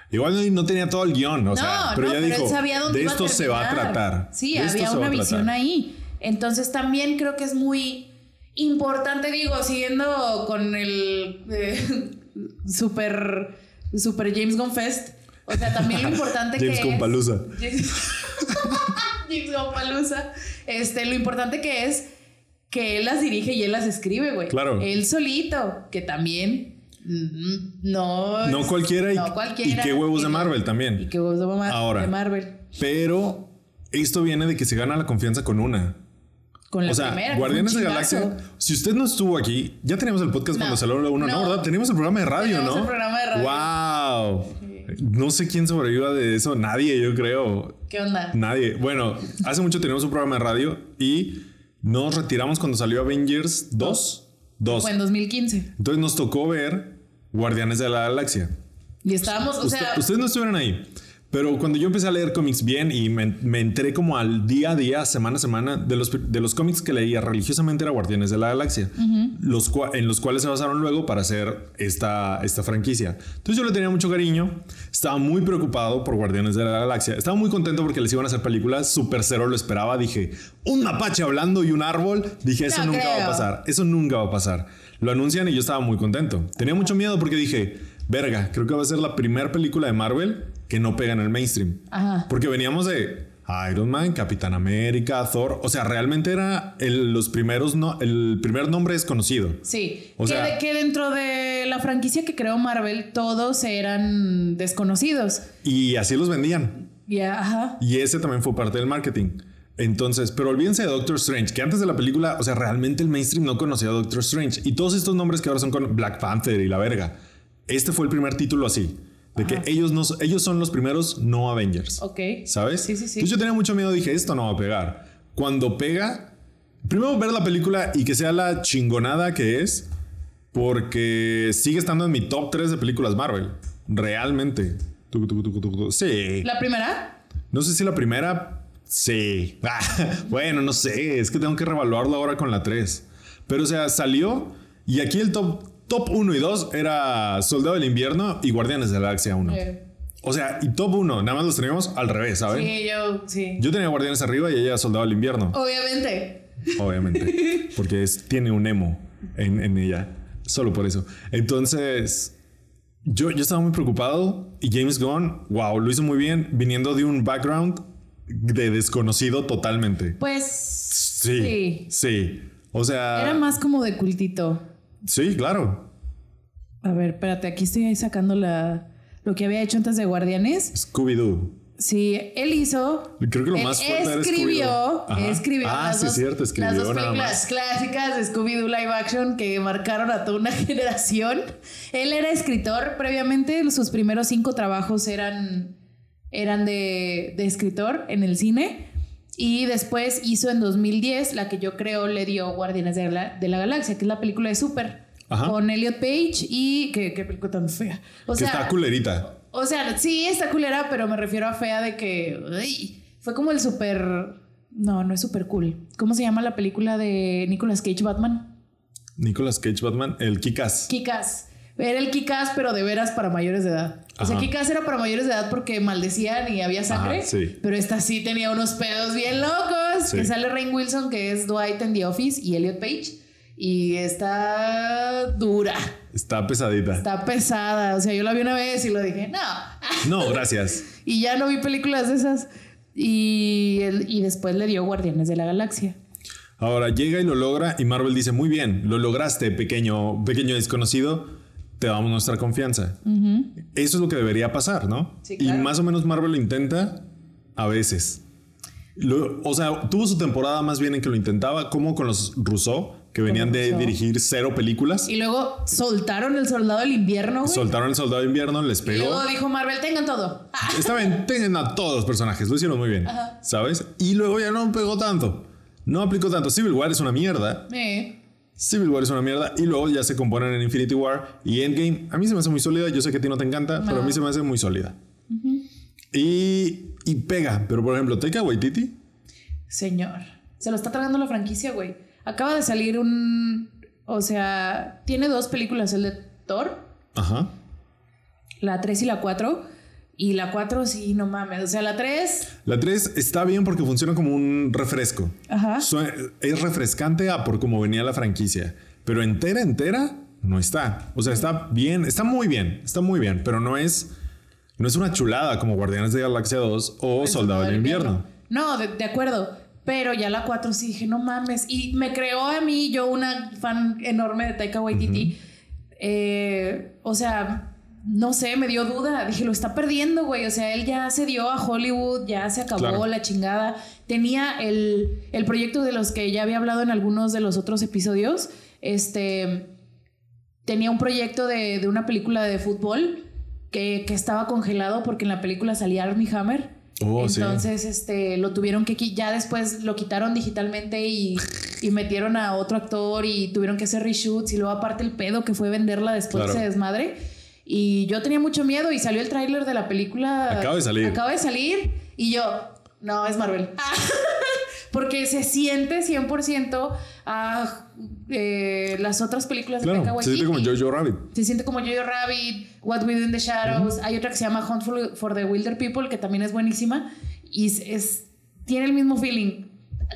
Igual no tenía todo el guion, o sea, pero no, ya pero dijo, él sabía dónde de iba a esto se va a tratar. Sí, había una visión ahí. Entonces también creo que es muy importante, digo, siguiendo con el eh, [laughs] super, super James Gunn Fest. O sea, también lo importante [laughs] James que es-. [laughs] James Gunn Palusa. Este, lo importante que es que él las dirige y él las escribe, güey. Claro. Él solito, que también mm, no No cualquiera y, no cualquiera. y qué huevos de Y- Marvel Y también. qué huevos de, Mar- Ahora. de Marvel. Pero esto viene de que se gana la confianza con una. Con la O sea, primera. Guardianes de Galaxia. Si usted no estuvo aquí, ya teníamos el podcast No. cuando salió la 1, ¿no? No. ¿Verdad? Teníamos el programa de radio, ¿no? el programa de radio. ¡Wow! No sé quién sobreviva de eso. Nadie, yo creo. ¿Qué onda? Nadie. Bueno, hace mucho teníamos un programa de radio y nos retiramos cuando salió Avengers 2. 2. Fue en 2015. Entonces nos tocó ver Guardianes de la Galaxia. Y estábamos, o Usted- sea, ustedes no estuvieron ahí. Pero cuando yo empecé a leer cómics bien y me, me enteré como al día a día, semana a semana, de los, de los cómics que leía religiosamente era Guardianes de la Galaxia, los en los cuales se basaron luego para hacer esta, esta franquicia. Entonces yo le tenía mucho cariño, estaba muy preocupado por Guardianes de la Galaxia, estaba muy contento porque les iban a hacer películas, Super Cero lo esperaba, dije, un mapache hablando y un árbol, dije, eso No nunca va a pasar, eso nunca va a pasar. Lo anuncian y yo estaba muy contento. Tenía mucho miedo porque dije, verga, creo que va a ser la primera película de Marvel que no pega en el mainstream. Ajá. Porque veníamos de Iron Man, Capitán América, Thor. O sea, realmente era el, los primeros, no, el primer nombre desconocido. sí. o que, sea- de- que dentro de la franquicia que creó Marvel, todos eran desconocidos. Y así los vendían. Y, ajá. Y ese también fue parte del marketing. Entonces, pero olvídense de Doctor Strange, que antes de la película, o sea, realmente el mainstream no conocía a Doctor Strange. Y todos estos nombres que ahora son con Black Panther y la verga. Este fue el primer título así. De que ellos, no, ellos son los primeros no Avengers. Ok. ¿Sabes? Sí, sí, sí. Entonces yo tenía mucho miedo, dije, esto no va a pegar. Cuando pega, Primero ver la película y que sea la chingonada que es, porque sigue estando en mi top 3 de películas Marvel. Realmente. Sí. ¿La primera? No sé si la primera. Sí. [laughs] Ah, bueno, no sé. Es que tengo que revaluarlo ahora con la 3. Pero, o sea, salió y aquí el top, top 1 y 2 era Soldado del Invierno y Guardianes de la Galaxia 1. Eh, O sea, y top 1, nada más los teníamos al revés, ¿saben? Sí, yo, sí. Yo tenía Guardianes arriba y ella Soldado del Invierno. Obviamente. Obviamente. [laughs] Porque es, tiene un emo en, en ella. Solo por eso. Entonces, yo, yo estaba muy preocupado y James Gunn, wow, lo hizo muy bien, viniendo de un background de desconocido totalmente. Pues. Sí. Sí. Sí. O sea. Era más como de cultito. Sí, claro. A ver, espérate, aquí estoy ahí sacando la, lo que había hecho antes de Guardianes. Scooby-Doo. Sí, él hizo. Creo que lo más fuerte era escribió. Ajá. escribió Ah, sí, dos, cierto, escribió las dos nada películas más. clásicas de Scooby-Doo live action que marcaron a toda una [laughs] generación. Él era escritor previamente, sus primeros cinco trabajos eran, eran de, de escritor en el cine. Y después hizo en 2010 la que yo creo le dio Guardianes de la, de la Galaxia, que es la película de Super. Ajá. Con Elliot Page y. ¿Qué, qué película tan fea? O que está culerita. o sea, sí, está culera, pero me refiero a fea de que. fue como el super. No, no es super cool. ¿Cómo se llama la película de Nicolas Cage Batman? Nicolas Cage Batman, el Kikas. Kikas. Era el Kikas, pero de veras para mayores de edad. O sea, Ajá. Kikas era para mayores de edad porque maldecían y había sangre. Ajá, sí. Pero esta sí tenía unos pedos bien locos. Sí. Que sale Rain Wilson, que es Dwight en The Office, y Elliot Page. Y está dura. Está pesadita. Está pesada. O sea, yo la vi una vez y lo dije, no. [laughs] No, gracias. Y ya no vi películas de esas. Y, y después le dio Guardianes de la Galaxia. Ahora llega y lo logra y Marvel dice, muy bien, lo lograste, pequeño, pequeño desconocido, te damos nuestra confianza. Eso es lo que debería pasar, ¿no? Sí, Y más o menos Marvel lo intenta a veces. Lo- o sea, tuvo su temporada más bien en que lo intentaba, como con los Rousseau, que venían de dirigir cero películas. Y luego soltaron el soldado del invierno, güey. Soltaron el Soldado de Invierno, les y pegó. luego dijo Marvel, tengan todo. [laughs] Está bien, tengan a todos los personajes, lo hicieron muy bien, ¿sabes? Y luego ya no pegó tanto. No aplicó tanto. Civil War es una mierda. eh. Civil War es una mierda y luego ya se componen en Infinity War y Endgame. A mí se me hace muy sólida. Yo sé que a ti no te encanta, pero a mí se me hace muy sólida. y, y pega. Pero por ejemplo, Taika Waititi. Señor. Se lo está tragando la franquicia, güey. Acaba de salir un... O sea, tiene dos películas, el de Thor, Ajá. la 3 y la 4. Y la 4 sí, no mames. O sea, la 3... La 3 está bien porque funciona como un refresco. Ajá. Es refrescante a por cómo venía la franquicia. Pero entera, entera, no está. O sea, está bien, está muy bien, está muy bien, pero no es, no es una chulada como Guardianes de la Galaxia 2 o El Soldado del Invierno. No, de, de acuerdo. Pero ya la 4 sí dije, no mames. Y me creó a mí, yo una fan enorme de Taika Waititi. eh, o sea, no sé, me dio duda. Dije, lo está perdiendo, güey. O sea, él ya se dio a Hollywood, ya se acabó Claro. la chingada. Tenía el, el proyecto de los que ya había hablado en algunos de los otros episodios. Este. Tenía un proyecto de, de una película de fútbol que, que estaba congelado porque en la película salía Armie Hammer. Oh, sí. Entonces, este, lo tuvieron que ya después lo quitaron digitalmente y, y metieron a otro actor y tuvieron que hacer reshoots y luego aparte el pedo que fue venderla después Claro. de ese desmadre. Y yo tenía mucho miedo y salió el tráiler de la película. Acaba de salir. Acaba de salir y yo, no, es Marvel. [laughs] Porque se siente 100% a eh, las otras películas de Taika Claro, se siente como. Jojo Rabbit. Se siente como Jojo Rabbit, What We Do in the Shadows. Hay otra que se llama Hunt for, for the Wilder People, que también es buenísima. Y es, es- tiene el mismo feeling.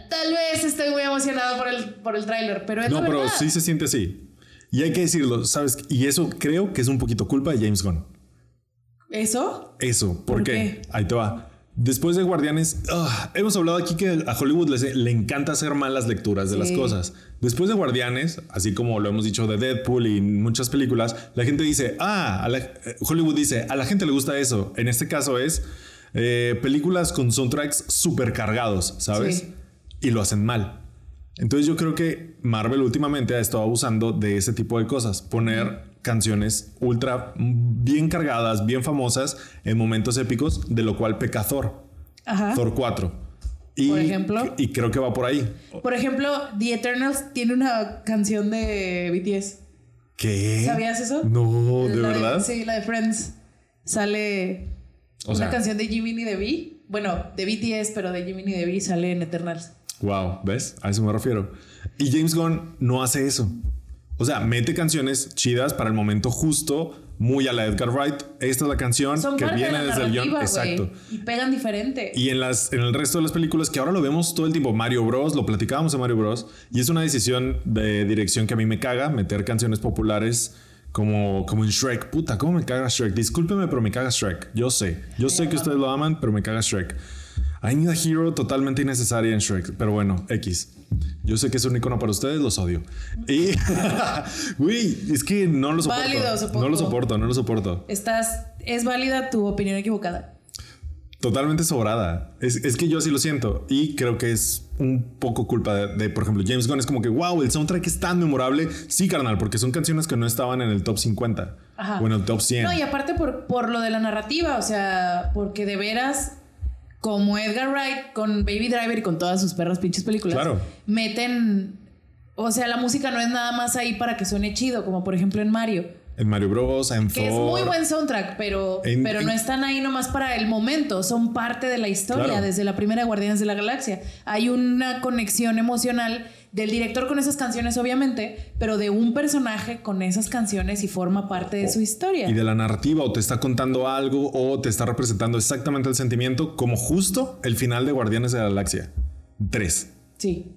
Tal vez estoy muy emocionado por el, por el tráiler, pero es No, la pero sí se siente así. Y hay que decirlo, ¿sabes? Y eso creo que es un poquito culpa de James Gunn. ¿Eso? Eso, ¿por, ¿Por qué? qué? Ahí te va. Después de Guardianes, ah, hemos hablado aquí que a Hollywood les- le encanta hacer malas lecturas de las cosas. Después de Guardianes, así como lo hemos dicho de Deadpool y muchas películas, la gente dice, ah, a la- eh, Hollywood dice, a la gente le gusta eso. En este caso es eh, películas con soundtracks súper cargados, ¿sabes? Sí. Y lo hacen mal. Entonces yo creo que Marvel últimamente ha estado abusando de ese tipo de cosas. Poner canciones ultra bien cargadas, bien famosas en momentos épicos, de lo cual peca Thor. Ajá. Thor 4. Y, Por ejemplo. Y creo que va por ahí. Por ejemplo, The Eternals tiene una canción de BTS. ¿Qué? ¿Sabías eso? No, ¿de La verdad? sí, la de Friends. Sale O una sea- canción de Jiminy Devi. Bueno, de BTS, pero de Jiminy Devi sale en Eternals. Wow, ¿ves? A eso me refiero. Y James Gunn no hace eso. O sea, mete canciones chidas para el momento justo, muy a la Edgar Wright. Esta es la canción Son que viene desde el guion. Exacto. Y pegan diferente. Y en, las, en el resto de las películas, que ahora lo vemos todo el tiempo, Mario Bros, lo platicábamos en Mario Bros, y es una decisión de dirección que a mí me caga, meter canciones populares como, como en Shrek. Puta, ¿cómo me caga Shrek? Discúlpeme, pero me caga Shrek. Yo sé. Yo sé que ustedes lo aman, pero me caga Shrek. I Need a Hero totalmente innecesaria en Shrek, pero bueno, X. Yo sé que es un icono para ustedes, los odio. Y, [laughs] güey, es que no lo soporto. Válido. No lo soporto, no lo soporto. Estás, es válida tu opinión equivocada. Totalmente sobrada. Es, es que yo así lo siento. Y creo que es un poco culpa de, de, por ejemplo, James Gunn. Es como que, wow, el soundtrack es tan memorable. Sí, carnal, porque son canciones que no estaban en el top 50 Ajá. o en el top 100. No, y aparte por, por lo de la narrativa, o sea, porque de veras, como Edgar Wright con Baby Driver y con todas sus perras pinches películas, Claro. meten, o sea, la música no es nada más ahí para que suene chido, como por ejemplo en Mario, En Mario Bros, en que es muy buen soundtrack, pero, En- pero no están ahí nomás para el momento, son parte de la historia, Claro. desde la primera Guardianes de la Galaxia. Hay una conexión emocional del director con esas canciones, obviamente, pero de un personaje con esas canciones y forma parte de su historia. Y de la narrativa, o te está contando algo, o te está representando exactamente el sentimiento, como justo el final de Guardianes de la Galaxia 3. Sí.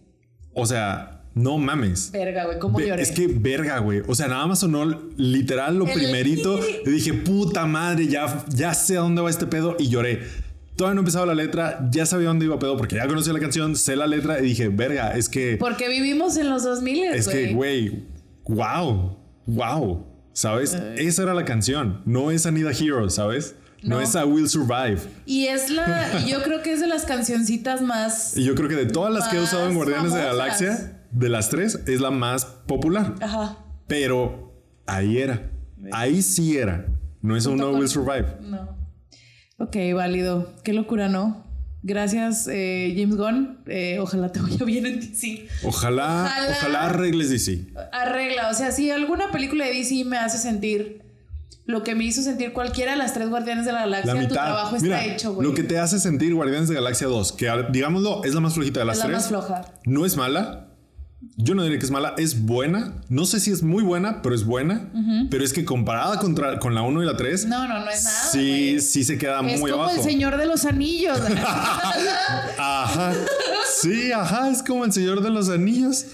O sea, no mames. Verga, güey, cómo Ve- lloré. Es que verga, güey. O sea, nada más sonó literal lo El- primerito. Y [laughs] dije, puta madre, ya, ya sé a dónde va este pedo. Y lloré. Todavía no empezaba la letra, ya sabía dónde iba pedo porque ya conocía la canción, sé la letra y dije, verga, es que, Porque vivimos en los 2000, es que, güey, wow, wow, ¿sabes? Esa era la canción. No es I Need a Hero, ¿sabes? No, No. es I Will Survive. Y es la. [laughs] y yo creo que es de las cancioncitas más. Y yo creo que de todas las que he usado en Guardianes de la. Galaxia, de las tres, es la más popular. Ajá. Pero ahí era. Ahí sí era. No es un No Will Survive. No. Ok, válido. Qué locura, ¿no? Gracias, eh, James Gunn. Eh, ojalá te [laughs] vaya bien en DC. Ojalá, Ojalá. ojalá arregles DC. Arregla. O sea, si alguna película de DC me hace sentir lo que me hizo sentir cualquiera de las tres Guardianes de la La Galaxia, tu trabajo Mira, está hecho, güey. lo que te hace sentir Guardianes de Galaxia 2, que digámoslo, es la más flojita de las Es la tres. más floja. No es mala. Yo no diría que es mala, es buena. No sé si es muy buena, pero es buena. Pero es que comparada contra, con la 1 y la 3, No, no, no es nada. sí, güey. sí se queda Es muy como abajo. el Señor de los Anillos. [laughs] Ajá. Sí, ajá, es como el Señor de los Anillos.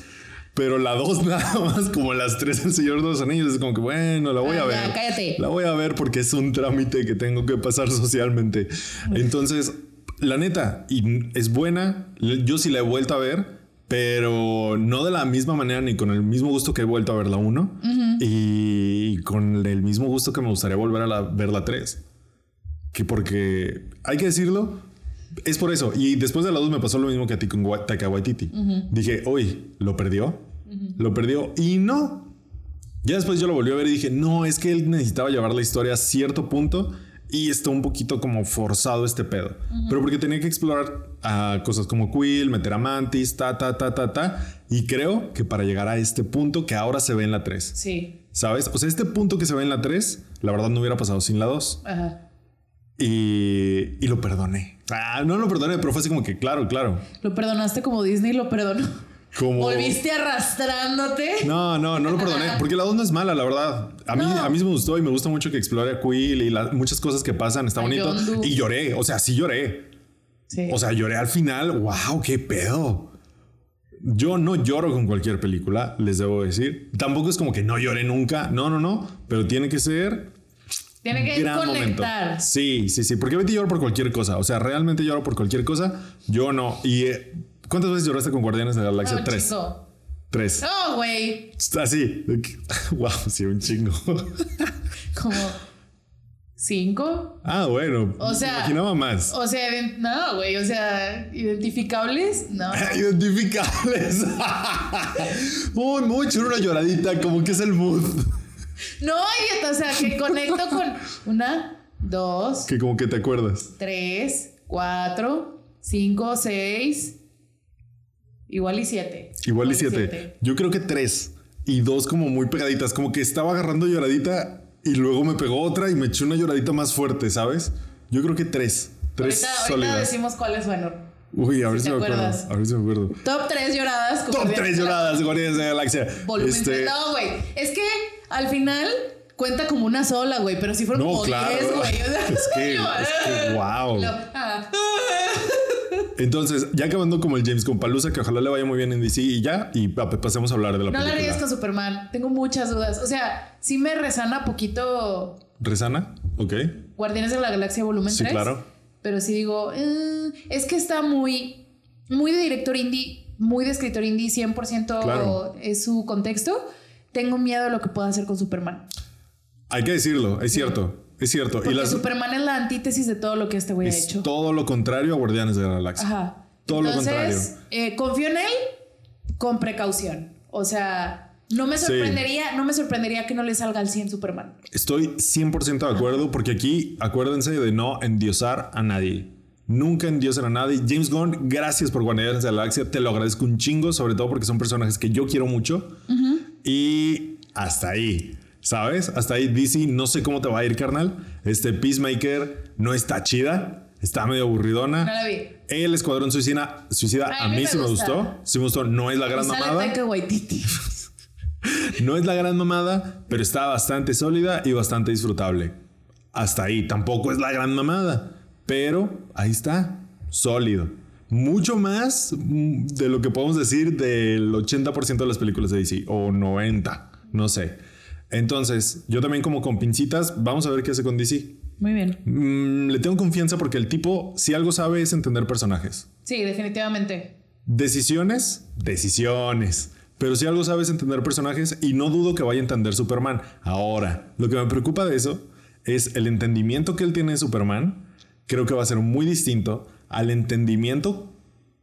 Pero la 2 [laughs] nada más, como las 3 el Señor de los Anillos, es como que bueno, la voy Ah, a ver. cállate. La voy a ver porque es un trámite que tengo que pasar [laughs] socialmente. Entonces, la neta, y es buena. Yo sí la he vuelto a ver, pero no de la misma manera ni con el mismo gusto que he vuelto a ver la 1 y con el mismo gusto que me gustaría volver a la- ver la 3. Que porque hay que decirlo, es por eso. Y después de la 2 me pasó lo mismo que a ti con Taika Waititi. Dije, uy, ¿lo perdió? Lo perdió. Y no. Ya después yo lo volví a ver y dije, no, es que él necesitaba llevar la historia a cierto punto y está un poquito como forzado este pedo. Pero porque tenía que explorar ah, cosas como Quill, meter a Mantis, ta, ta, ta, ta, ta. Y creo que para llegar a este punto que ahora se ve en la 3. sí. ¿Sabes? O sea, este punto que se ve en la 3, la verdad no hubiera pasado sin la 2. Ajá. Y, y lo perdoné. Ah, no lo perdoné, pero fue así como que, claro, claro. Lo perdonaste como Disney lo perdonó. Como... Volviste arrastrándote. No, no, no lo perdoné. Porque la 2 no es mala, la verdad. A mí, No. a mí me gustó y me gusta mucho que explore a Quill y la- muchas cosas que pasan. Está A bonito. Y lloré. O sea, sí lloré. Sí. O sea, lloré al final. ¡Wow! ¡Qué pedo! Yo no lloro con cualquier película, les debo decir. Tampoco es como que no lloré nunca. No, no, no. Pero tiene que ser Tiene que gran conectar. momento. Sí, sí, sí. Porque Betty lloro por cualquier cosa. O sea, realmente lloro por cualquier cosa. Yo no. ¿Y eh, cuántas veces lloraste con Guardianes de la Galaxia? No, Tres. chico. Tres. No, güey. Así. [laughs] Wow, sí, un chingo. [laughs] Como cinco. Ah, bueno. O sea- Imaginaba más. O sea, no, güey. O sea, identificables. No. [laughs] Identificables. Uy, mucho una lloradita, como que es el mood. No. O sea, que conecto con una, dos, Que como que te acuerdas. tres, cuatro, 5, 6, igual y 7. Igual y siete. Yo creo que tres. Y dos como muy pegaditas. Como que estaba agarrando lloradita y luego me pegó otra y me eché una lloradita más fuerte, ¿sabes? Yo creo que tres. Tres Ahorita, ahorita sólidas. decimos cuáles fueron. Uy, a ver si si, me acuerdo. A ver si me acuerdo. Top 3 lloradas. Top Guardianes tres de la- lloradas, Guardianes de la Galaxia. Volumen Este. No, güey. Es que al final cuenta como una sola, güey. Pero si fueron No, como claro. 10, güey. O sea, Es [laughs] que- es que, wow. lo- ah. Entonces, ya acabando como el James con Palusa, que ojalá le vaya muy bien en DC y ya, y pa- pasemos a hablar de la No la película. ríes con Superman. Tengo muchas dudas. O sea, sí me resana poquito ¿Resana? Ok. Guardianes de la Galaxia Volumen Sí, 3. claro. Pero sí digo, eh, es que está muy, muy de director indie, muy de escritor indie, 100% Claro. es su contexto. Tengo miedo de lo que pueda hacer con Superman. Hay que decirlo, es cierto. Es cierto. Porque y las, Superman es la antítesis de todo lo que este güey ha hecho. todo lo contrario a Guardianes de la Galaxia. Ajá. Todo lo Entonces, eh, confío en él con precaución. O sea, no me Sí. sorprendería, no me sorprendería que no le salga al 100 Superman. Estoy 100% de acuerdo porque aquí acuérdense de no endiosar a nadie. Nunca endiosen a nadie. James Gunn, gracias por Guardianes de la Galaxia. Te lo agradezco un chingo, sobre todo porque son personajes que yo quiero mucho. Y hasta ahí, ¿sabes? Hasta ahí DC, no sé cómo te va a ir, carnal. Este Peacemaker no está chida. Está medio aburridona. No la vi. El Escuadrón Suicida, suicida Ay, a mí sí me gusta. gustó. Sí me gustó. No es la gran mamada. [laughs] No es la gran mamada, pero está bastante sólida y bastante disfrutable. Hasta ahí, tampoco es la gran mamada, pero ahí está, sólido. Mucho más mm, de lo que podemos decir del 80% de las películas de DC, o 90, no sé. Entonces, yo también como con pincitas, vamos a ver qué hace con DC. Muy bien. Mm, le tengo confianza porque el tipo, si algo sabe, es entender personajes. Sí, definitivamente. Decisiones, decisiones. Pero si algo sabes entender personajes y no dudo que vaya a entender Superman. Ahora, lo que me preocupa de eso es el entendimiento que él tiene de Superman. Creo que va a ser muy distinto al entendimiento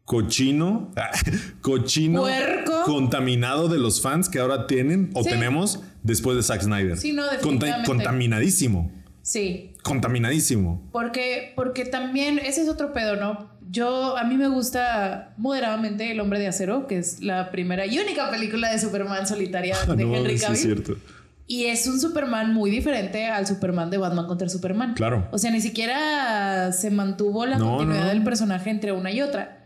cochino, [laughs] cochino, Puerco. Contaminado de los fans que ahora tienen o Sí. tenemos después de Zack Snyder. Sí, no, Conta- definitivamente. contaminadísimo, Sí, contaminadísimo. Porque, porque también ese es otro pedo, ¿no? Yo, a mí me gusta moderadamente El Hombre de Acero, que es la primera y única película de Superman solitaria [laughs] de no, Henry sí Cavill. es cierto. Y es un Superman muy diferente al Superman de Batman contra Superman. Claro. O sea, ni siquiera se mantuvo la No, continuidad no. del personaje entre una y otra.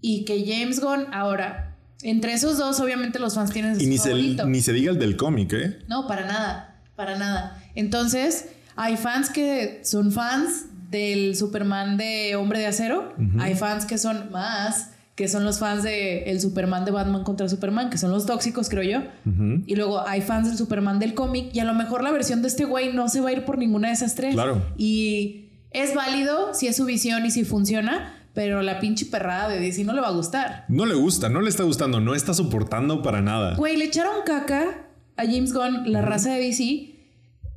Y que James Gunn, ahora, entre esos dos, obviamente los fans tienen Y ni se, favorito. ni se diga el del cómic, ¿eh? No, para nada, para nada. Entonces, hay fans que son fans del Superman de Hombre de Acero, hay fans que son más, que son los fans de el Superman de Batman contra Superman, que son los tóxicos, creo yo. Y luego hay fans del Superman del cómic y a lo mejor la versión de este güey no se va a ir por ninguna de esas tres. Claro. Y es válido si es su visión y si funciona, pero la pinche perrada de DC no le va a gustar. No le gusta, no le está gustando, no está soportando para nada. Güey, le echaron caca a James Gunn, la raza de DC.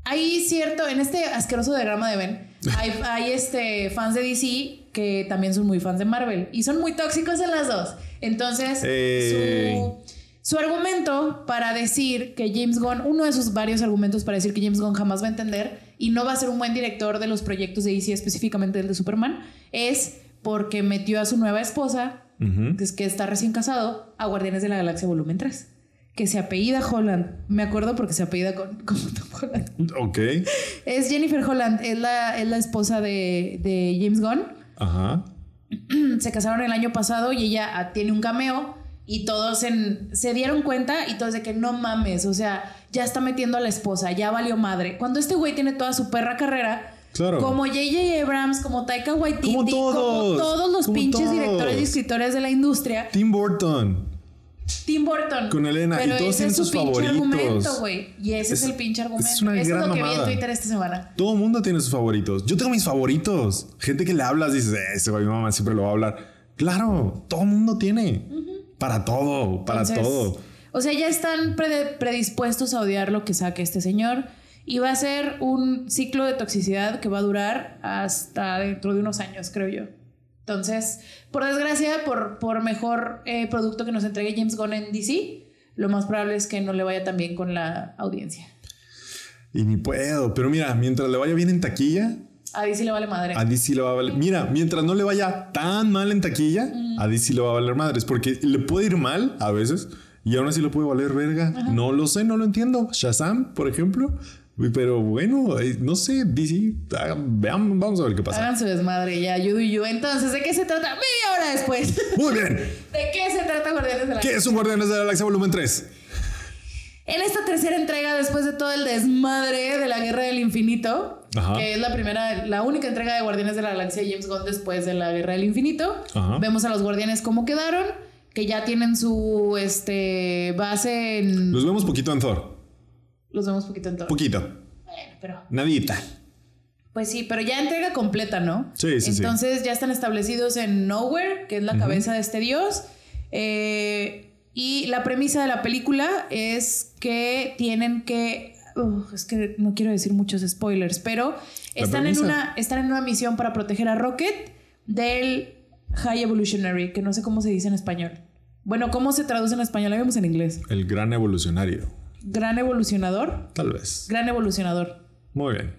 Hay cierto, en este asqueroso diagrama de Ben, hay, [laughs] hay este, fans de DC que también son muy fans de Marvel y son muy tóxicos en las dos. Entonces, su, su argumento para decir que James Gunn, uno de sus varios argumentos para decir que James Gunn jamás va a entender y no va a ser un buen director de los proyectos de DC, específicamente el de Superman, es porque metió a su nueva esposa, que es que está recién casado, a Guardianes de la Galaxia Volumen 3. Que se apellida Holland. Me acuerdo porque se apellida con, [laughs] con Tom Holland. Ok. Es Jennifer Holland, es la, es la esposa de, de James Gunn. Ajá. [clears throat] Se casaron el año pasado y ella ah, tiene un cameo y todos en- se dieron cuenta y todos de que no mames, o sea, ya está metiendo a la esposa, ya valió madre. Cuando este güey tiene toda su perra carrera, Claro. como J.J. Abrams, como Taika Waititi, Como todos, todos los como pinches todos. directores y escritores de la industria, Tim Burton. Tim Burton. Con Elena, Pero y todos ese tienen es su sus pinche favoritos. argumento, güey. Y ese es, Es- el pinche argumento. es una Eso gran es lo que vi en mamada. Twitter esta semana. Todo el mundo tiene sus favoritos. Yo tengo mis favoritos. Gente que le hablas, dices, "Eh, ese güey, mi mamá siempre lo va a hablar. Claro, todo el mundo tiene. Para todo, para Entonces, todo. O sea, ya están pre- predispuestos a odiar lo que saque este señor. Y va a ser un ciclo de toxicidad que va a durar hasta dentro de unos años, creo yo. Entonces, por desgracia, por, por mejor eh, producto que nos entregue James Gunn en DC, lo más probable es que no le vaya tan bien con la audiencia. Y ni puedo. Pero mira, mientras le vaya bien en taquilla, A DC le vale madre. A DC le va a valer. Mira, mientras no le vaya tan mal en taquilla, a DC le va a valer madres. Porque le puede ir mal a veces y aún así le puede valer verga. No lo sé, no lo entiendo. Shazam, por ejemplo. Pero bueno, eh, no sé, DC, ah, veamos, vamos a ver qué pasa. Hagan su desmadre ya, you do you. Entonces, ¿de qué se trata? Media hora después. [laughs] Muy bien. ¿De qué se trata Guardianes de la ¿Qué es un Guardianes de la Galaxia Volumen 3? En esta tercera entrega, después de todo el desmadre de la Guerra del Infinito, Ajá. que es la primera, la única entrega de Guardianes de la Galaxia de James Gunn después de la Guerra del Infinito, Ajá. vemos a los Guardianes cómo quedaron, que ya tienen su este, base en... Los vemos poquito en Thor. Los vemos poquito en todo. Poquito. Bueno, pero... Nadita. Pues sí, pero ya entrega completa, ¿no? Sí, sí, sí. Entonces ya están establecidos en Nowhere, que es la cabeza de este dios. Eh, y la premisa de la película es que tienen que. Es que no quiero decir muchos spoilers, pero están en, una, están en una misión para proteger a Rocket del High Evolutionary, que no sé cómo se dice en español. Bueno, ¿cómo se traduce en español? Lo vemos en inglés. El gran evolucionario. Gran evolucionador. Tal vez. Gran evolucionador. Muy bien.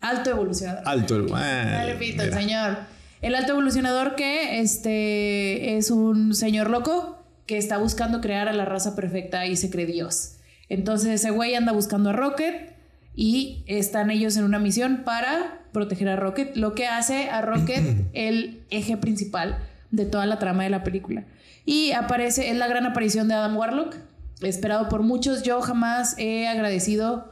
Alto evolucionador. Alto el. Dale, Ah, pito, el señor. El alto evolucionador que este es un señor loco que está buscando crear a la raza perfecta y se cree Dios. Entonces ese güey anda buscando a Rocket y están ellos en una misión para proteger a Rocket, lo que hace a Rocket [clears throat] el eje principal de toda la trama de la película. Y aparece, es la gran aparición de Adam Warlock, esperado por muchos. Yo jamás he agradecido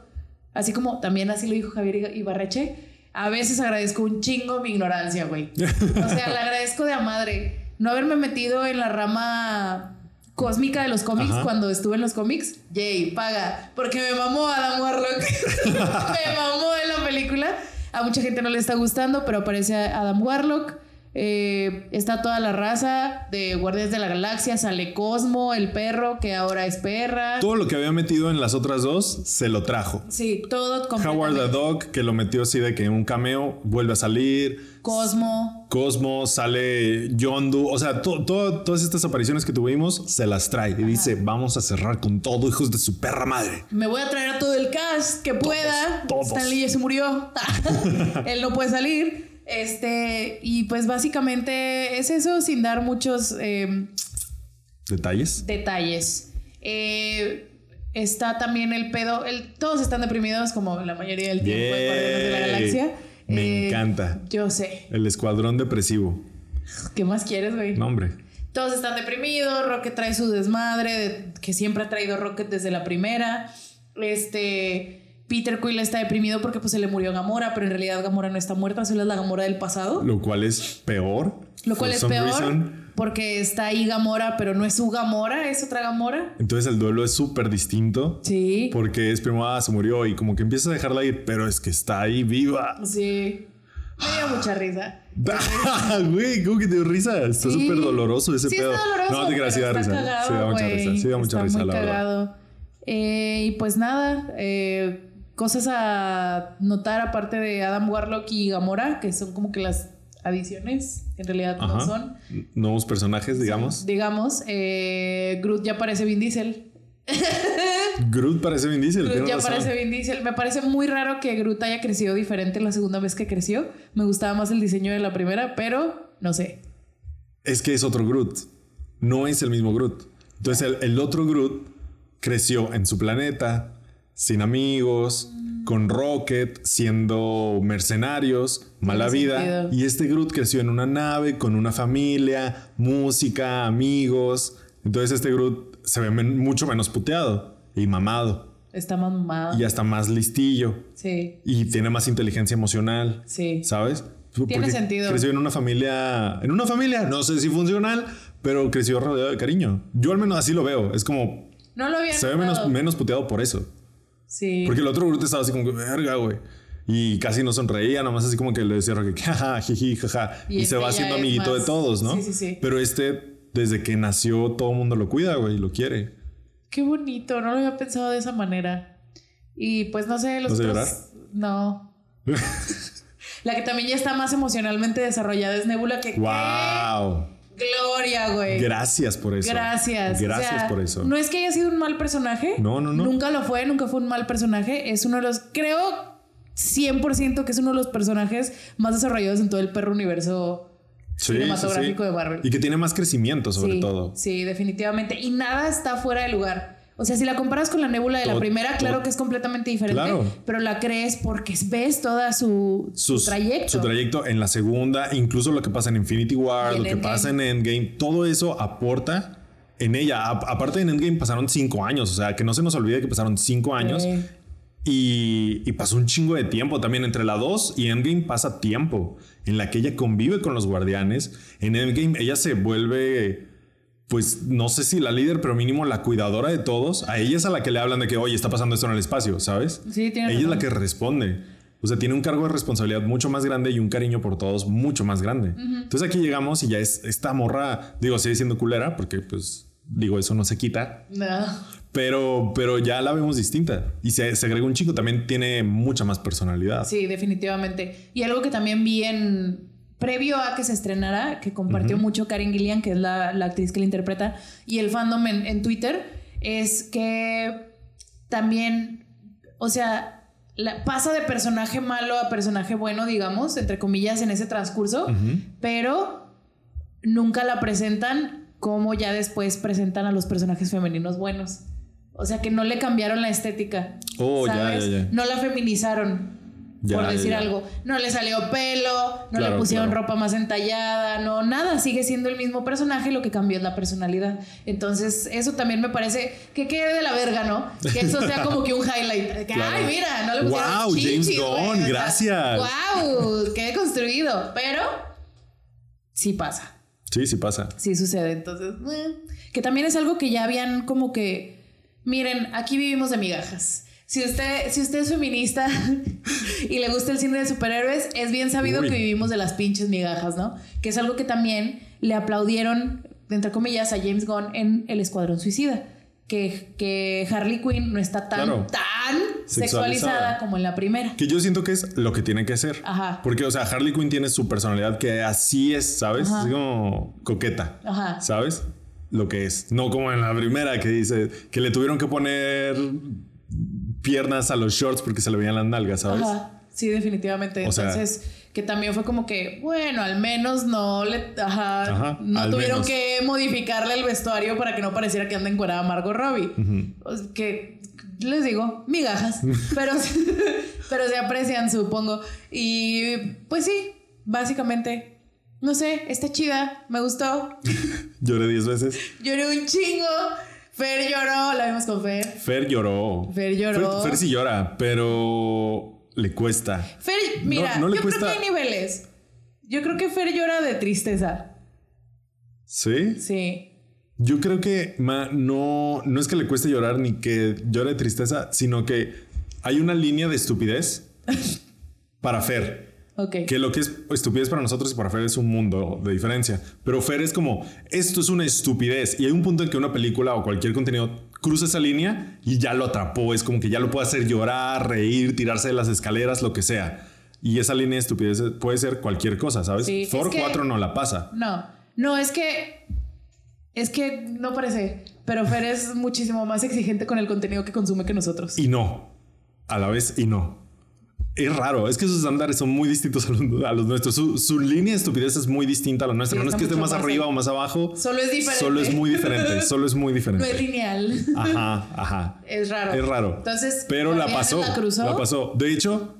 Así como también así lo dijo Javier Ibarreche, a veces agradezco un chingo mi ignorancia, güey. O sea, le agradezco de a madre no haberme metido en la rama cósmica de los cómics Ajá. cuando estuve en los cómics. Yay, paga. Porque me mamó Adam Warlock. [laughs] me mamó en la película. A mucha gente no le está gustando, pero aparece Adam Warlock. Eh, está toda la raza de Guardias de la Galaxia. Sale Cosmo, el perro, que ahora es perra. Todo lo que había metido en las otras dos se lo trajo. Sí, todo Howard the Dog, que lo metió así de que en un cameo vuelve a salir. Cosmo. Cosmo, sale Yondu. O sea, to- to- todas estas apariciones que tuvimos se las trae. Y dice: Vamos a cerrar con todo, hijos de su perra madre. Me voy a traer a todo el cast que pueda. todos. Stan Lee ya se murió. [laughs] [laughs] Él no puede salir. Este, y pues básicamente es eso, sin dar muchos eh, Detalles. detalles. Eh, está también el pedo. el- todos están deprimidos, como la mayoría del tiempo en Guardianes de la. Galaxia. Me Eh, encanta. Yo sé. El escuadrón depresivo. ¿Qué más quieres, güey? No, hombre. Todos están deprimidos, Rocket trae su desmadre, de- que siempre ha traído Rocket desde la primera. Este, Peter Quill está deprimido porque pues se le murió Gamora, pero en realidad Gamora no está muerta, solo es la Gamora del pasado. Lo cual es peor. Lo cual es peor reason. porque está ahí Gamora, pero no es su Gamora, es otra Gamora. Entonces el duelo es súper distinto. Sí. Porque es primero, ah, se murió y como que empieza a dejarla ir, pero es que está ahí viva. Sí. Me dio mucha risa. [laughs] Güey, ¿cómo que te dio risa? Está Sí. súper doloroso ese sí pedo. está doloroso. no, te creas, sí da risa. cagado, sí da mucha risa. Sí da mucha Está risa, muy la verdad. cagado. Eh, y pues nada, eh, cosas a notar aparte de Adam Warlock y Gamora, que son como que las adiciones, en realidad no son. Nuevos personajes, digamos. Digamos, eh, Groot ya parece Vin Diesel. [laughs] Groot parece Vin Diesel. Groot ya razón. parece Vin Diesel. Me parece muy raro que Groot haya crecido diferente la segunda vez que creció. Me gustaba más el diseño de la primera, pero no sé. Es que es otro Groot. No es el mismo Groot. Entonces el, el otro Groot creció en su planeta, sin amigos, con Rocket, siendo mercenarios, mala Tiene vida. sentido. Y este Groot creció en una nave, con una familia, música, amigos. Entonces este Groot se ve men- mucho menos puteado y mamado. Está más mamado. Y hasta más listillo. Sí, Y tiene más inteligencia emocional. sí. ¿Sabes? Tiene Porque sentido. Creció en una familia, en una familia, no sé si funcional, pero creció rodeado de cariño. Yo al menos así lo veo. Es como, No lo había se ve menos, menos puteado por eso. Sí. Porque el otro Groot estaba así como que, verga, güey. Y casi no sonreía, nomás así como que le decía que jaja, jiji, jaja. Y Y, se este va haciendo amiguito más- de todos, ¿no? Sí, sí, sí. Pero este, desde que nació, todo el mundo lo cuida, güey, y lo quiere. Qué bonito, no lo había pensado de esa manera. Y pues no sé, los ¿Vas a otros. No. [laughs] La que también ya está más emocionalmente desarrollada es Nebula que. ¡Wow! ¡Qué Gloria, güey. Gracias por eso. Gracias. Gracias O sea, por eso. No es que haya sido un mal personaje. No, no, no. Nunca lo fue, nunca fue un mal personaje. Es uno de los. Creo 100% que es uno de los personajes más desarrollados en todo el perro universo Sí, cinematográfico sí, sí. de Marvel. Y que tiene más crecimiento, sobre todo. Sí, definitivamente. Y nada está fuera de lugar. O sea, si la comparas con la nebula de la primera, claro que es completamente diferente. Claro. Pero la crees porque ves toda su, su Sus- trayecto. Su trayecto en la segunda, incluso lo que pasa en Infinity War, lo que Endgame. pasa en Endgame, todo eso aporta en ella. A- aparte en Endgame pasaron cinco años, o sea, que no se nos olvide que pasaron cinco años. Y pasó un chingo de tiempo también. Entre la 2 y Endgame pasa tiempo en la que ella convive con los guardianes. En Endgame ella se vuelve, pues no sé si la líder, pero mínimo la cuidadora de todos. A ella es a la que le hablan de que, oye, está pasando esto en el espacio, ¿sabes? Sí, tiene Ella es la que responde. O sea, tiene un cargo de responsabilidad mucho más grande y un cariño por todos mucho más grande. Entonces aquí llegamos y ya es esta morra, digo, sigue siendo culera porque pues digo, eso no se quita. No. Pero, pero ya la vemos distinta y se, se agrega un chico, también tiene mucha más personalidad. Sí, definitivamente. Y algo que también vi en previo a que se estrenara, que compartió mucho Karen Gillian, que es la, la actriz que la interpreta, y el fandom en, en Twitter, es que también, o sea, la- pasa de personaje malo a personaje bueno, digamos, entre comillas, en ese transcurso, pero nunca la presentan como ya después presentan a los personajes femeninos buenos. O sea, que no le cambiaron la estética. Oh, ya, ya, ya. No la feminizaron, Ya, por decir ya. algo. No le salió pelo, no Claro, le pusieron claro. ropa más entallada, no, nada. Sigue siendo el mismo personaje, lo que cambió es la personalidad. Entonces, eso también me parece que quede de la verga, ¿no? Que eso sea como que un highlight. Que, Claro. ay, mira, no le pusieron Wow, James chichis, güey". Gunn, sea, gracias. Wow, qué construido. Pero sí pasa Sí, sí pasa. sí sucede. Entonces, eh, que también es algo que ya habían como que, miren, aquí vivimos de migajas. Si usted, si usted es feminista [laughs] y le gusta el cine de superhéroes, es bien sabido Uy. que vivimos de las pinches migajas, ¿no? Que es algo que también le aplaudieron, entre comillas, a James Gunn en El Escuadrón Suicida. Que, que Harley Quinn no está tan, Claro. tan sexualizada. Sexualizada. como en la primera. Que yo siento que es lo que tiene que ser. Ajá. Porque, o sea, Harley Quinn tiene su personalidad que así es, ¿sabes? Ajá. Es como coqueta. Ajá. ¿Sabes? Lo que es. No como en la primera que dice que le tuvieron que poner piernas a los shorts porque se le veían las nalgas, ¿sabes? Ajá, sí, definitivamente. O sea- Entonces, que también fue como que, bueno, al menos no le, ajá, Ajá, no tuvieron menos. que modificarle el vestuario para que no pareciera que anda encuerada Margot Robbie. O sea, que les digo, migajas, [laughs] pero, pero se aprecian, supongo. Y pues sí, básicamente, no sé, está chida, me gustó. [laughs] Lloré 10 veces. Lloré un chingo. Fer lloró, la vimos con Fer. Fer lloró. Fer lloró. Fer, Fer sí llora, pero le cuesta. Fer, mira, no le yo creo cuesta- que hay niveles. Yo creo que Fer llora de tristeza. ¿Sí? Sí. Yo creo que ma, no, no es que le cueste llorar ni que llore de tristeza, sino que hay una línea de estupidez [laughs] para Fer. Ok. Que lo que es estupidez para nosotros y para Fer es un mundo de diferencia. Pero Fer es como, esto es una estupidez. Y hay un punto en que una película o cualquier contenido cruza esa línea y ya lo atrapó. Es como que ya lo puede hacer llorar, reír, tirarse de las escaleras, lo que sea. Y esa línea de estupidez puede ser cualquier cosa, ¿sabes? Sí, Thor es que- 4 no la pasa. No, no, es que. Es que no parece. Pero Fer es muchísimo más exigente con el contenido que consume que nosotros. y no. A la vez y no. Es raro, es que sus estándares son muy distintos [laughs] a los, a los nuestros. Su, su línea de estupidez es muy distinta a la nuestra. Sí, no es que esté más más arriba en- o más abajo. Solo es diferente. Solo es muy diferente. [laughs] Solo es muy No diferente. es lineal. Ajá, ajá. Es raro. Es raro. Entonces, pero la pasó. la cruzó. La pasó. De hecho,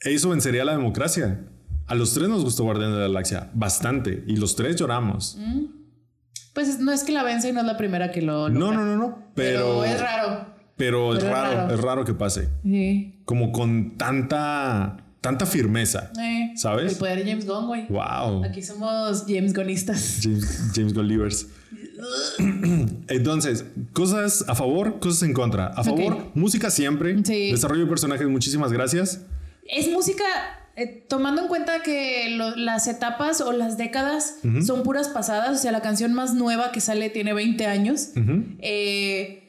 eso vencería la democracia. A los tres nos gustó Guardianes de la Galaxia bastante y los tres lloramos. Pues no es que la vence y no es la primera que lo. No, logra. no, no, no. Pero, Pero, es raro. Pero es pero es raro, raro. es raro que pase. Sí. Como con tanta, tanta firmeza. Eh, ¿Sabes? El poder de James Gunn, güey. Wow. Aquí somos James Gunnistas. James, James Goldivers. [laughs] Entonces, cosas a favor, cosas en contra. A favor, Ok. música siempre. Sí. Desarrollo de personajes, muchísimas gracias. Es música, eh, tomando en cuenta que lo- las etapas o las décadas son puras pasadas, o sea, la canción más nueva que sale tiene 20 años. Eh,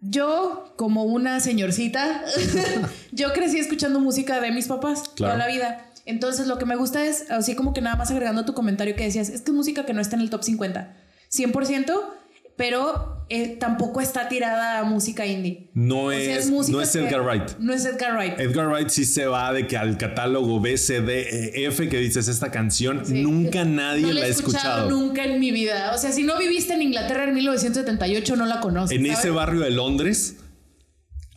yo, como una señorcita, [laughs] yo crecí escuchando música de mis papás Claro. toda la vida. Entonces, lo que me gusta es, así como que nada más agregando tu comentario que decías, es que es música que no está en el top 50. 100%, pero eh, tampoco está tirada a música indie. No sea, es, no es que- Edgar Wright. No es Edgar Wright. Edgar Wright sí se va de que al catálogo B, C, D, E, F que dices esta canción, Sí. nunca nadie no la ha he escuchado. nunca en mi vida. O sea, si no viviste en Inglaterra en 1978, no la conoces. En ¿sabes? ese barrio de Londres,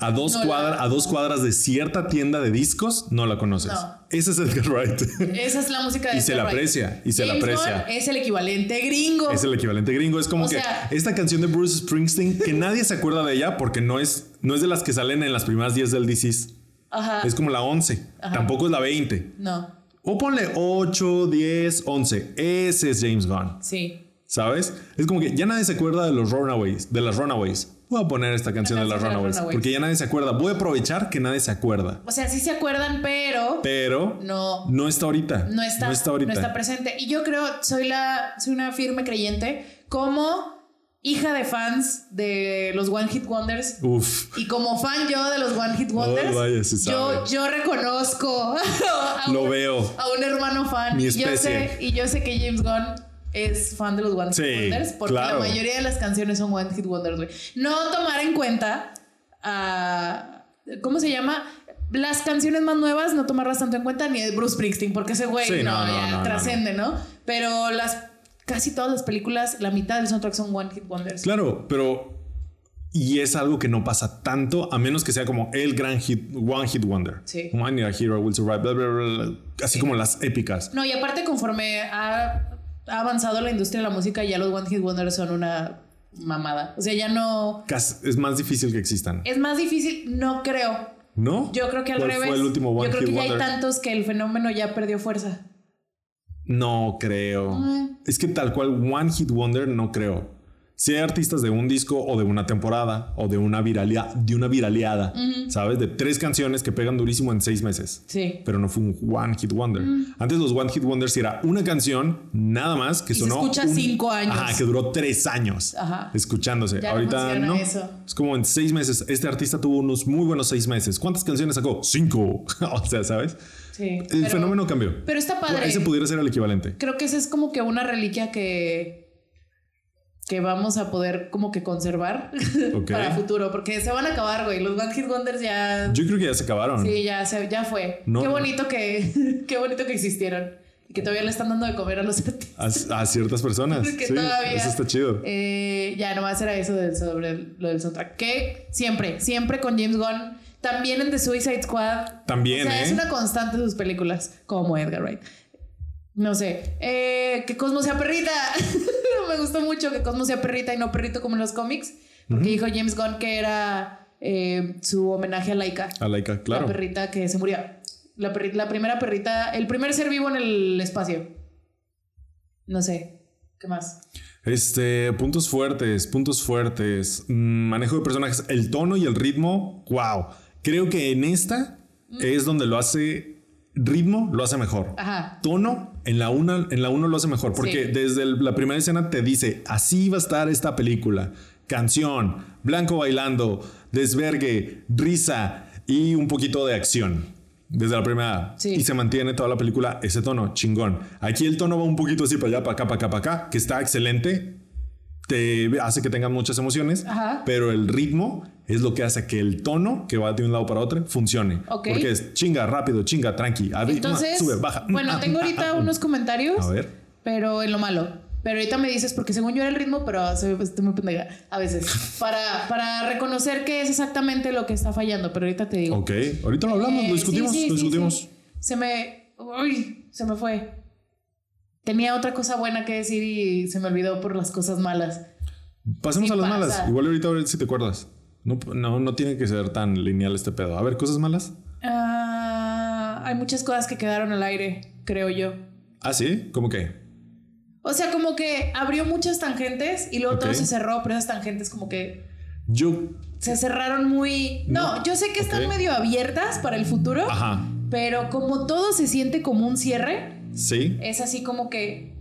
a dos, No la- cuadras, a dos cuadras de cierta tienda de discos, no la conoces. No. Ese es Edgar Wright. [laughs] Esa es la música de Y se la Wright. aprecia, y se la aprecia. Bond es el equivalente gringo. es el equivalente gringo. Es como O que sea- esta canción de Bruce Springsteen, que [laughs] nadie se acuerda de ella porque no es, no es de las que salen en las primeras 10 del DCs. Ajá. Es como la 11. Tampoco es la 20. No, O ponle 8, 10, 11. Ese es James Gunn. sí. ¿Sabes? Es como que ya nadie se acuerda de los Runaways, de las Runaways. Voy a poner esta canción de de las Runaways, Runaways. porque ya nadie se acuerda. Voy a aprovechar que nadie se acuerda. O sea, sí se acuerdan, pero Pero no, no está ahorita. no está, No está ahorita. no está presente. Y yo creo, soy la, soy una firme creyente, como hija de fans de los One Hit Wonders. Uf. Y como fan yo de los One Hit Wonders, vaya, sí yo, yo reconozco [laughs] a Lo un- veo. a un hermano fan. Mi y yo especie. sé, y yo sé que James Gunn es fan de los One Sí, Hit Wonders porque claro. la mayoría de las canciones son One Hit Wonders, güey. No tomar en cuenta a ¿cómo se llama? Las canciones más nuevas no tomarlas tanto en cuenta ni de Bruce Springsteen porque ese güey Sí, no, no, no, ya no, no, trascende, ¿no? Pero las casi todas las películas, la mitad del soundtrack son One Hit Wonders. Claro, pero. Y es algo que no pasa tanto, a menos que sea como el gran hit, One Hit Wonder. Sí. Como I Need a Hero, Will Survive, bla, bla, bla, bla, así como las épicas. No, y aparte conforme ha, ha avanzado la industria de la música, ya los One Hit Wonders son una mamada. O sea, ya no... Es más difícil que existan. Es más difícil, no creo. ¿No? Yo creo que al ¿Cuál revés. fue el último One Yo creo que ya hay tantos que el fenómeno ya perdió fuerza. No creo. Mm. Es que tal cual One Hit Wonder no creo. Si hay artistas de un disco o de una temporada o de una viralea, de una viraleada, ¿sabes? De tres canciones que pegan durísimo en seis meses. Sí. Pero no fue un One Hit Wonder. Antes los One Hit Wonders era una canción nada más que Y se sonó. escucha un- cinco años. Ajá, que duró tres años Ajá. escuchándose. Ya no Ahorita funciona no. eso. Es como en seis meses. Este artista tuvo unos muy buenos seis meses. ¿Cuántas canciones sacó? Cinco. [laughs] o sea, ¿sabes? Sí. El pero- fenómeno cambió. Pero está padre. Ese pudiera ser el equivalente. Creo que esa es como que una reliquia que que vamos a poder como que conservar [laughs] Ok. para futuro, porque se van a acabar, güey. Los One Hit Wonders ya Yo creo que ya se acabaron. Sí, ya, se- ya fue. No. Qué bonito que [laughs] qué bonito que existieron y que todavía le están dando de comer a los artistas. A, a ciertas personas. [laughs] Que sí, todavía- eso está chido. Eh, ya nomás era eso del, sobre el- lo del soundtrack. Que siempre, siempre con James Gunn, también en The Suicide Squad. También, o sea, ¿eh? es una constante de sus películas, como Edgar Wright. No sé. Eh, que Cosmo sea perrita. [laughs] Me gustó mucho que Cosmo sea perrita y no perrito como en los cómics. Porque dijo James Gunn que era eh, su homenaje a Laika. A Laika, claro. La perrita que se murió. La, la primera perrita, el primer ser vivo en el espacio. No sé. ¿Qué más? Este, puntos fuertes, puntos fuertes. Mm, manejo de personajes, el tono y el ritmo. Wow. Creo que en esta Mm. es donde lo hace. Ritmo lo hace mejor. Ajá. Tono en la una, en la uno lo hace mejor. Porque Sí. desde el- la primera escena te dice: así va a estar esta película. Canción, blanco bailando, desvergue, risa y un poquito de acción. Desde la primera. Sí. Y se mantiene toda la película ese tono, chingón. Aquí el tono va un poquito así para allá, para acá, para acá, para acá, que está excelente. Te hace que tengan muchas emociones, Ajá. pero el ritmo es lo que hace que el tono que va de un lado para otro funcione. Porque es chinga, rápido, chinga, tranqui. Entonces, sube, baja. bueno, Ah, tengo ah, ahorita ah, unos comentarios, A ver. pero en lo malo. Pero ahorita me dices, porque según yo era el ritmo, pero soy, pues, estoy muy pendeja a veces, [laughs] para, para reconocer qué es exactamente lo que está fallando. Pero ahorita te digo. Ok, ahorita lo hablamos, Eh, lo discutimos, sí, sí, lo sí, discutimos. sí. Se me. Uy, se me fue. Tenía otra cosa buena que decir y se me olvidó por las cosas malas. Pasemos a las pasa. malas. Igual ahorita a ver si te acuerdas. No, no, no tiene que ser tan lineal este pedo. A ver, cosas malas. Ah, hay muchas cosas que quedaron al aire, creo yo. Ah, sí, ¿cómo que? O sea, como que abrió muchas tangentes y luego todo se cerró, pero esas tangentes como que Yo. se cerraron muy... No, No. yo sé que están medio abiertas para el futuro, Ajá. pero como todo se siente como un cierre, Sí. es así como que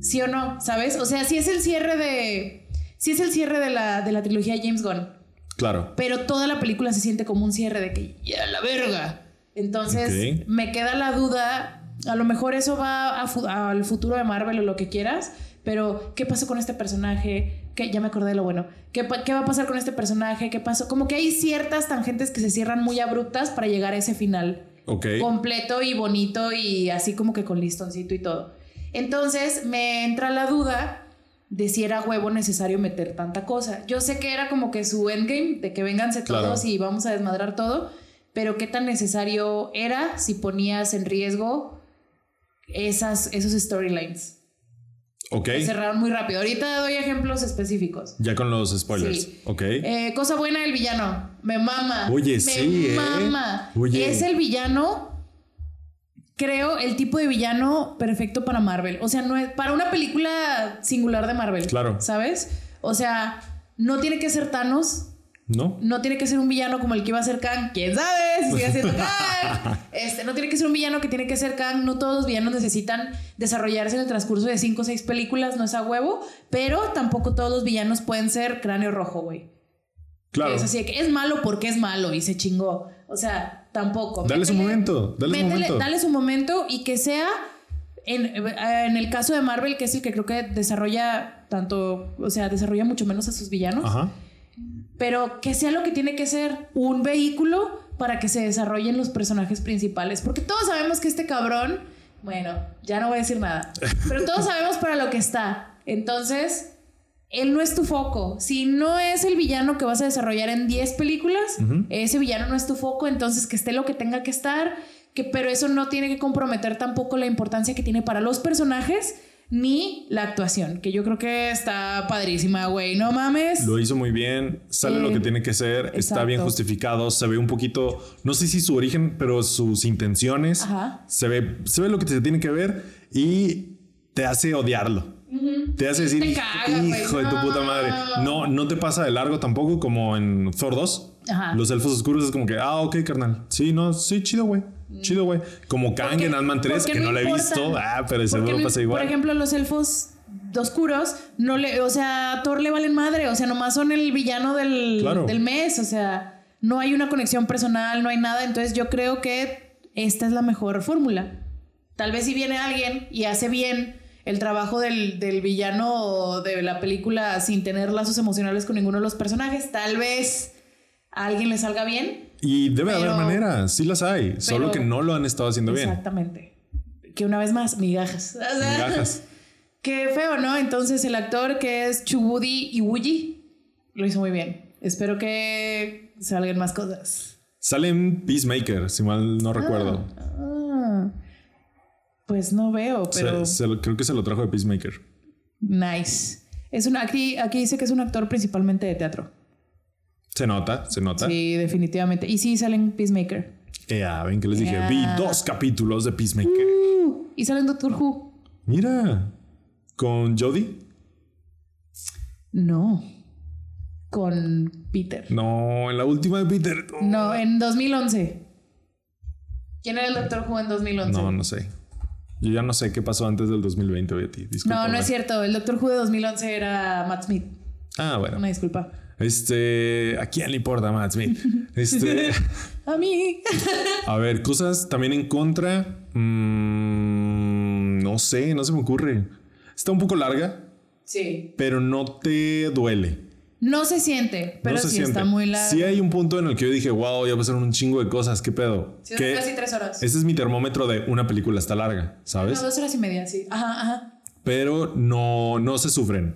sí o no, ¿sabes? O sea, sí es el cierre de... Sí es el cierre de la, de la trilogía James Gunn, Claro. pero toda la película se siente como un cierre de que ya la verga. Entonces me queda la duda, a lo mejor eso va a fu- al futuro de Marvel o lo que quieras, pero ¿qué pasó con este personaje? que ya me acordé de lo bueno. ¿Qué, pa- ¿Qué va a pasar con este personaje? ¿Qué pasó? Como que hay ciertas tangentes que se cierran muy abruptas para llegar a ese final Ok. completo y bonito y así como que con listoncito y todo. Entonces me entra la duda de si era huevo necesario meter tanta cosa. Yo sé que era como que su endgame, de que vénganse Claro. todos y vamos a desmadrar todo, pero qué tan necesario era si ponías en riesgo esas, esos storylines. Ok. Que cerraron muy rápido. Ahorita doy ejemplos específicos. Ya con los spoilers. Sí. Ok. Eh, cosa buena del villano. Me mama. Oye, me sí, ¿eh? mama. Oye. Es el villano. Creo el tipo de villano perfecto para Marvel. O sea, no es para una película singular de Marvel. Claro. ¿Sabes? O sea, no tiene que ser Thanos. ¿No? No tiene que ser un villano como el que iba a ser Kang. ¿Quién sabe? Si sigue siendo [laughs] Kang. Este, no tiene que ser un villano que tiene que ser Kang. No todos los villanos necesitan desarrollarse en el transcurso de 5 o 6 películas. No es a huevo. Pero tampoco todos los villanos pueden ser cráneo rojo, güey. Claro. Es así de que es malo porque es malo y se chingó. O sea, tampoco. Dale su momento, dale su momento. Dale su momento y que sea. En, en el caso de Marvel, que es el que creo que desarrolla tanto, o sea, desarrolla mucho menos a sus villanos, Ajá. pero que sea lo que tiene que ser un vehículo para que se desarrollen los personajes principales. Porque todos sabemos que este cabrón, bueno, ya no voy a decir nada, pero todos [laughs] sabemos para lo que está. Entonces, él no es tu foco. Si no es el villano que vas a desarrollar en 10 películas, ese villano no es tu foco, entonces que esté lo que tenga que estar, que, pero eso no tiene que comprometer tampoco la importancia que tiene para los personajes ni la actuación, que yo creo que está padrísima, güey, no mames. Lo hizo muy bien, sale Eh, lo que tiene que ser, está bien justificado, se ve un poquito, no sé si su origen, pero sus intenciones, Ajá. se ve, se ve lo que te tiene que ver y te hace odiarlo. Te hace decir, Te caga, hijo güey, de tu puta no". madre. No, no te pasa de largo tampoco como en Thor 2. Ajá. Los elfos oscuros es como que, ah, ok, carnal. Sí, no, sí, chido, güey. Chido, güey. Como Kang en Ant-Man 3, porque que no, la he visto. Ah, pero seguro no- pasa igual. Por ejemplo, los elfos oscuros, no le, o sea, a Thor le valen madre, o sea, nomás son el villano del, Claro. del mes, o sea, no hay una conexión personal, no hay nada, entonces yo creo que esta es la mejor fórmula. Tal vez si viene alguien y hace bien el trabajo del, del villano de la película sin tener lazos emocionales con ninguno de los personajes, tal vez a alguien le salga bien. y debe pero- haber maneras, sí las hay. solo que no lo han estado haciendo bien. Exactamente. Que una vez más, migajas. [laughs] O sea, Migajas. [laughs] Qué feo, ¿no? Entonces el actor que es Chubudi Iwuji lo hizo muy bien. Espero que salgan más cosas. Sale en Peacemaker, si mal no recuerdo. Ah, pues no veo, pero se lo- creo que se lo trajo de Peacemaker. nice. Es un, aquí, aquí dice que es un actor principalmente de teatro. Se nota, se nota. Sí, definitivamente. Y sí, salen Peacemaker. Ea, ven que les dije, Ea. vi dos capítulos de Peacemaker. Uh, y salen Doctor Who. Mira, con Jodie. No. Con Peter. No, en la última de Peter. No, en 2011. ¿Quién era el Doctor Who en 2011? No, no sé. Yo ya no sé qué pasó antes del 2020, Betty. No, Disculpa. no es cierto. El Doctor Who de 2011 era Matt Smith. Ah, bueno. Una disculpa. Este, ¿a quién le importa Matt Smith? [laughs] Este, A mí. a ver, cosas también en contra. Mm, no sé, no se me ocurre. Está un poco larga, Sí. pero no te duele. No se siente, pero no se sí siente. está muy largo. Sí hay un punto en el que yo dije, wow, ya pasaron un chingo de cosas, ¿qué pedo? Sí, Que casi tres horas. Ese es mi termómetro de una película está larga, ¿sabes? No, dos horas y media, sí. Ajá, ajá. Pero no, no se sufren.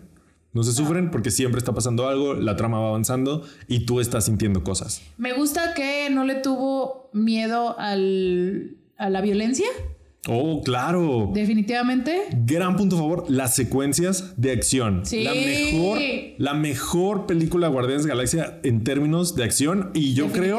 No se sufren porque siempre está pasando algo, la trama va avanzando y tú estás sintiendo cosas. Me gusta que no le tuvo miedo al, a la violencia, Oh, claro. definitivamente. Gran punto a favor, las secuencias de acción. Sí. La mejor, la mejor película de Guardianes de la Galaxia en términos de acción y yo creo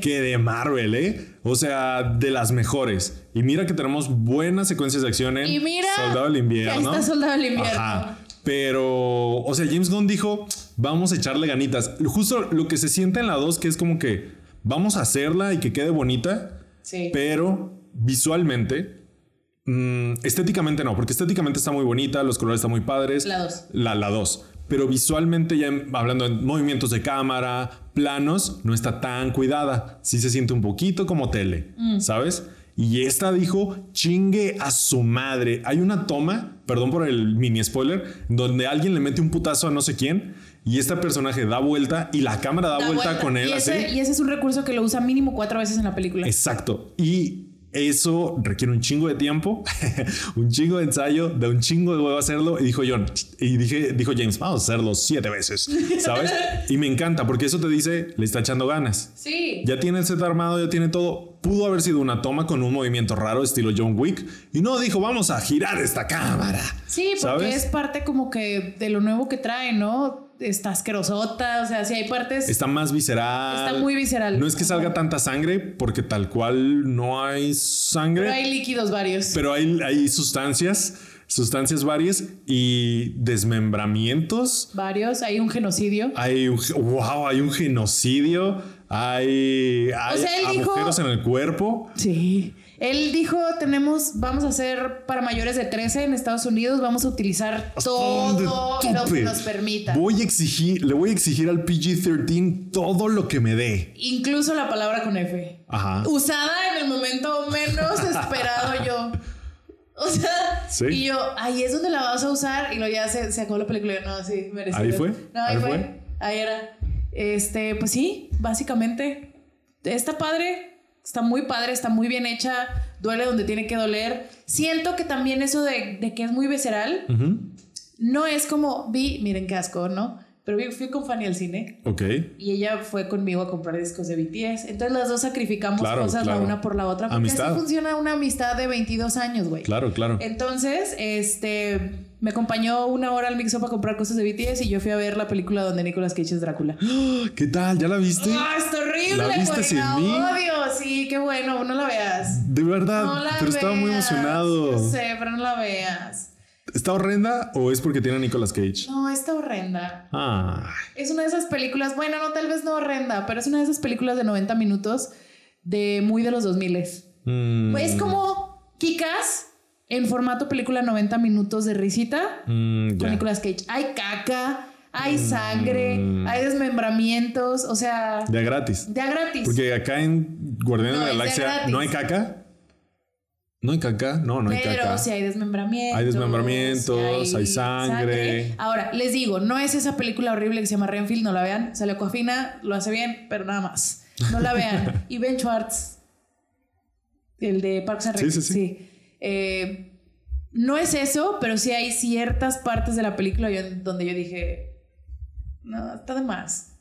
que de Marvel, ¿eh? O sea, de las mejores. Y mira que tenemos buenas secuencias de acción en Y mira Soldado del que ahí Invierno. está Soldado del Invierno. Ajá. Pero, o sea, James Gunn dijo, vamos a echarle ganitas. Justo lo que se siente en la 2, que es como que vamos a hacerla y que quede bonita, Sí. pero visualmente, mm, estéticamente no, porque estéticamente está muy bonita, los colores están muy padres. La dos. La, la 2. Pero visualmente, ya hablando de movimientos de cámara, planos, no está tan cuidada. Sí se siente un poquito como tele, Mm. ¿sabes? Y esta dijo, chingue a su madre. Hay una toma, perdón por el mini spoiler, donde alguien le mete un putazo a no sé quién y este personaje da vuelta y la cámara da, Da vuelta, con él y así. ese, y ese es un recurso que lo usa mínimo cuatro veces en la película. Exacto. Y eso requiere un chingo de tiempo, [laughs] un chingo de ensayo, de un chingo de huevo hacerlo. Y dijo John, y dije, dijo James, vamos a hacerlo siete veces, ¿sabes? y me encanta porque eso te dice, le está echando ganas. Sí. Ya tiene el set armado, ya tiene todo. Pudo haber sido una toma con un movimiento raro, estilo John Wick. Y no dijo, vamos a girar esta cámara. Sí, porque ¿sabes? es parte como que de lo nuevo que trae, ¿no? Está asquerosota, o sea, sí hay partes. Está más visceral. Está muy visceral. No es que salga tanta sangre, porque tal cual no hay sangre. pero hay líquidos varios. Pero hay, hay sustancias, sustancias varias y desmembramientos. varios, hay un genocidio. Hay un, wow, hay un genocidio. Hay, hay sea, él dijo- agujeros en el cuerpo. Sí. Él dijo, tenemos, vamos a hacer para mayores de 13 en Estados Unidos, vamos a utilizar todo lo que nos permita. Voy a exigir, le voy a exigir al PG-13 todo lo que me dé. Incluso la palabra con F. Ajá. Usada en el momento menos [laughs] esperado yo. O sea, Sí. y yo, ahí es donde la vas a usar. Y luego ya se, se acabó la película. y yo, No, sí, merecido. ¿Ahí fue? No, ahí, ¿Ahí fue. fue? Ahí era. Este, pues sí, básicamente. Está padre. Está muy padre, está muy bien hecha. Duele donde tiene que doler. Siento que también eso de, de que es muy visceral. No es como vi, miren qué asco, ¿no? Pero vi- fui con Fanny al cine. Ok. Y ella fue conmigo a comprar discos de BTS. Entonces las dos sacrificamos Claro, cosas claro. la una por la otra. Porque Amistad. así funciona una amistad de 22 años, güey. Claro, claro. Entonces, este, me acompañó una hora al Mixup para comprar cosas de BTS y yo fui a ver la película donde Nicolas Cage es Drácula. [gasps] ¿Qué tal? ¿Ya la viste? ¡Ah, está horrible, ¿La viste güey! sin La mí? odio. Sí, qué bueno. No la veas. De verdad, No la pero estaba muy veas. emocionado. Yo sé, pero no la veas. ¿Está horrenda o es porque tiene a Nicolas Cage? No, está horrenda. Ah, Es una de esas películas, bueno, no, tal vez no horrenda, pero es una de esas películas de 90 minutos de muy de los 2000. mm, Es como Kikas en formato película 90 minutos de risita mm, con. Nicolas Cage. Hay caca, hay sangre, hay desmembramientos, o sea, De a gratis. de a gratis. Porque acá en Guardianes No, de la Galaxia no hay caca. ¿No hay caca? No, no hay Pero caca. si hay desmembramientos. Hay desmembramientos, si hay sangre. Ahora, les digo, no es esa película horrible que se llama Renfield, no la vean. Sale Coafina, lo hace bien, pero nada más. No la vean. [laughs] y Ben Schwartz, el de Parks and Rec. Sí, sí, sí. Eh, no es eso, pero sí hay ciertas partes de la película yo- donde yo dije, no, está de más.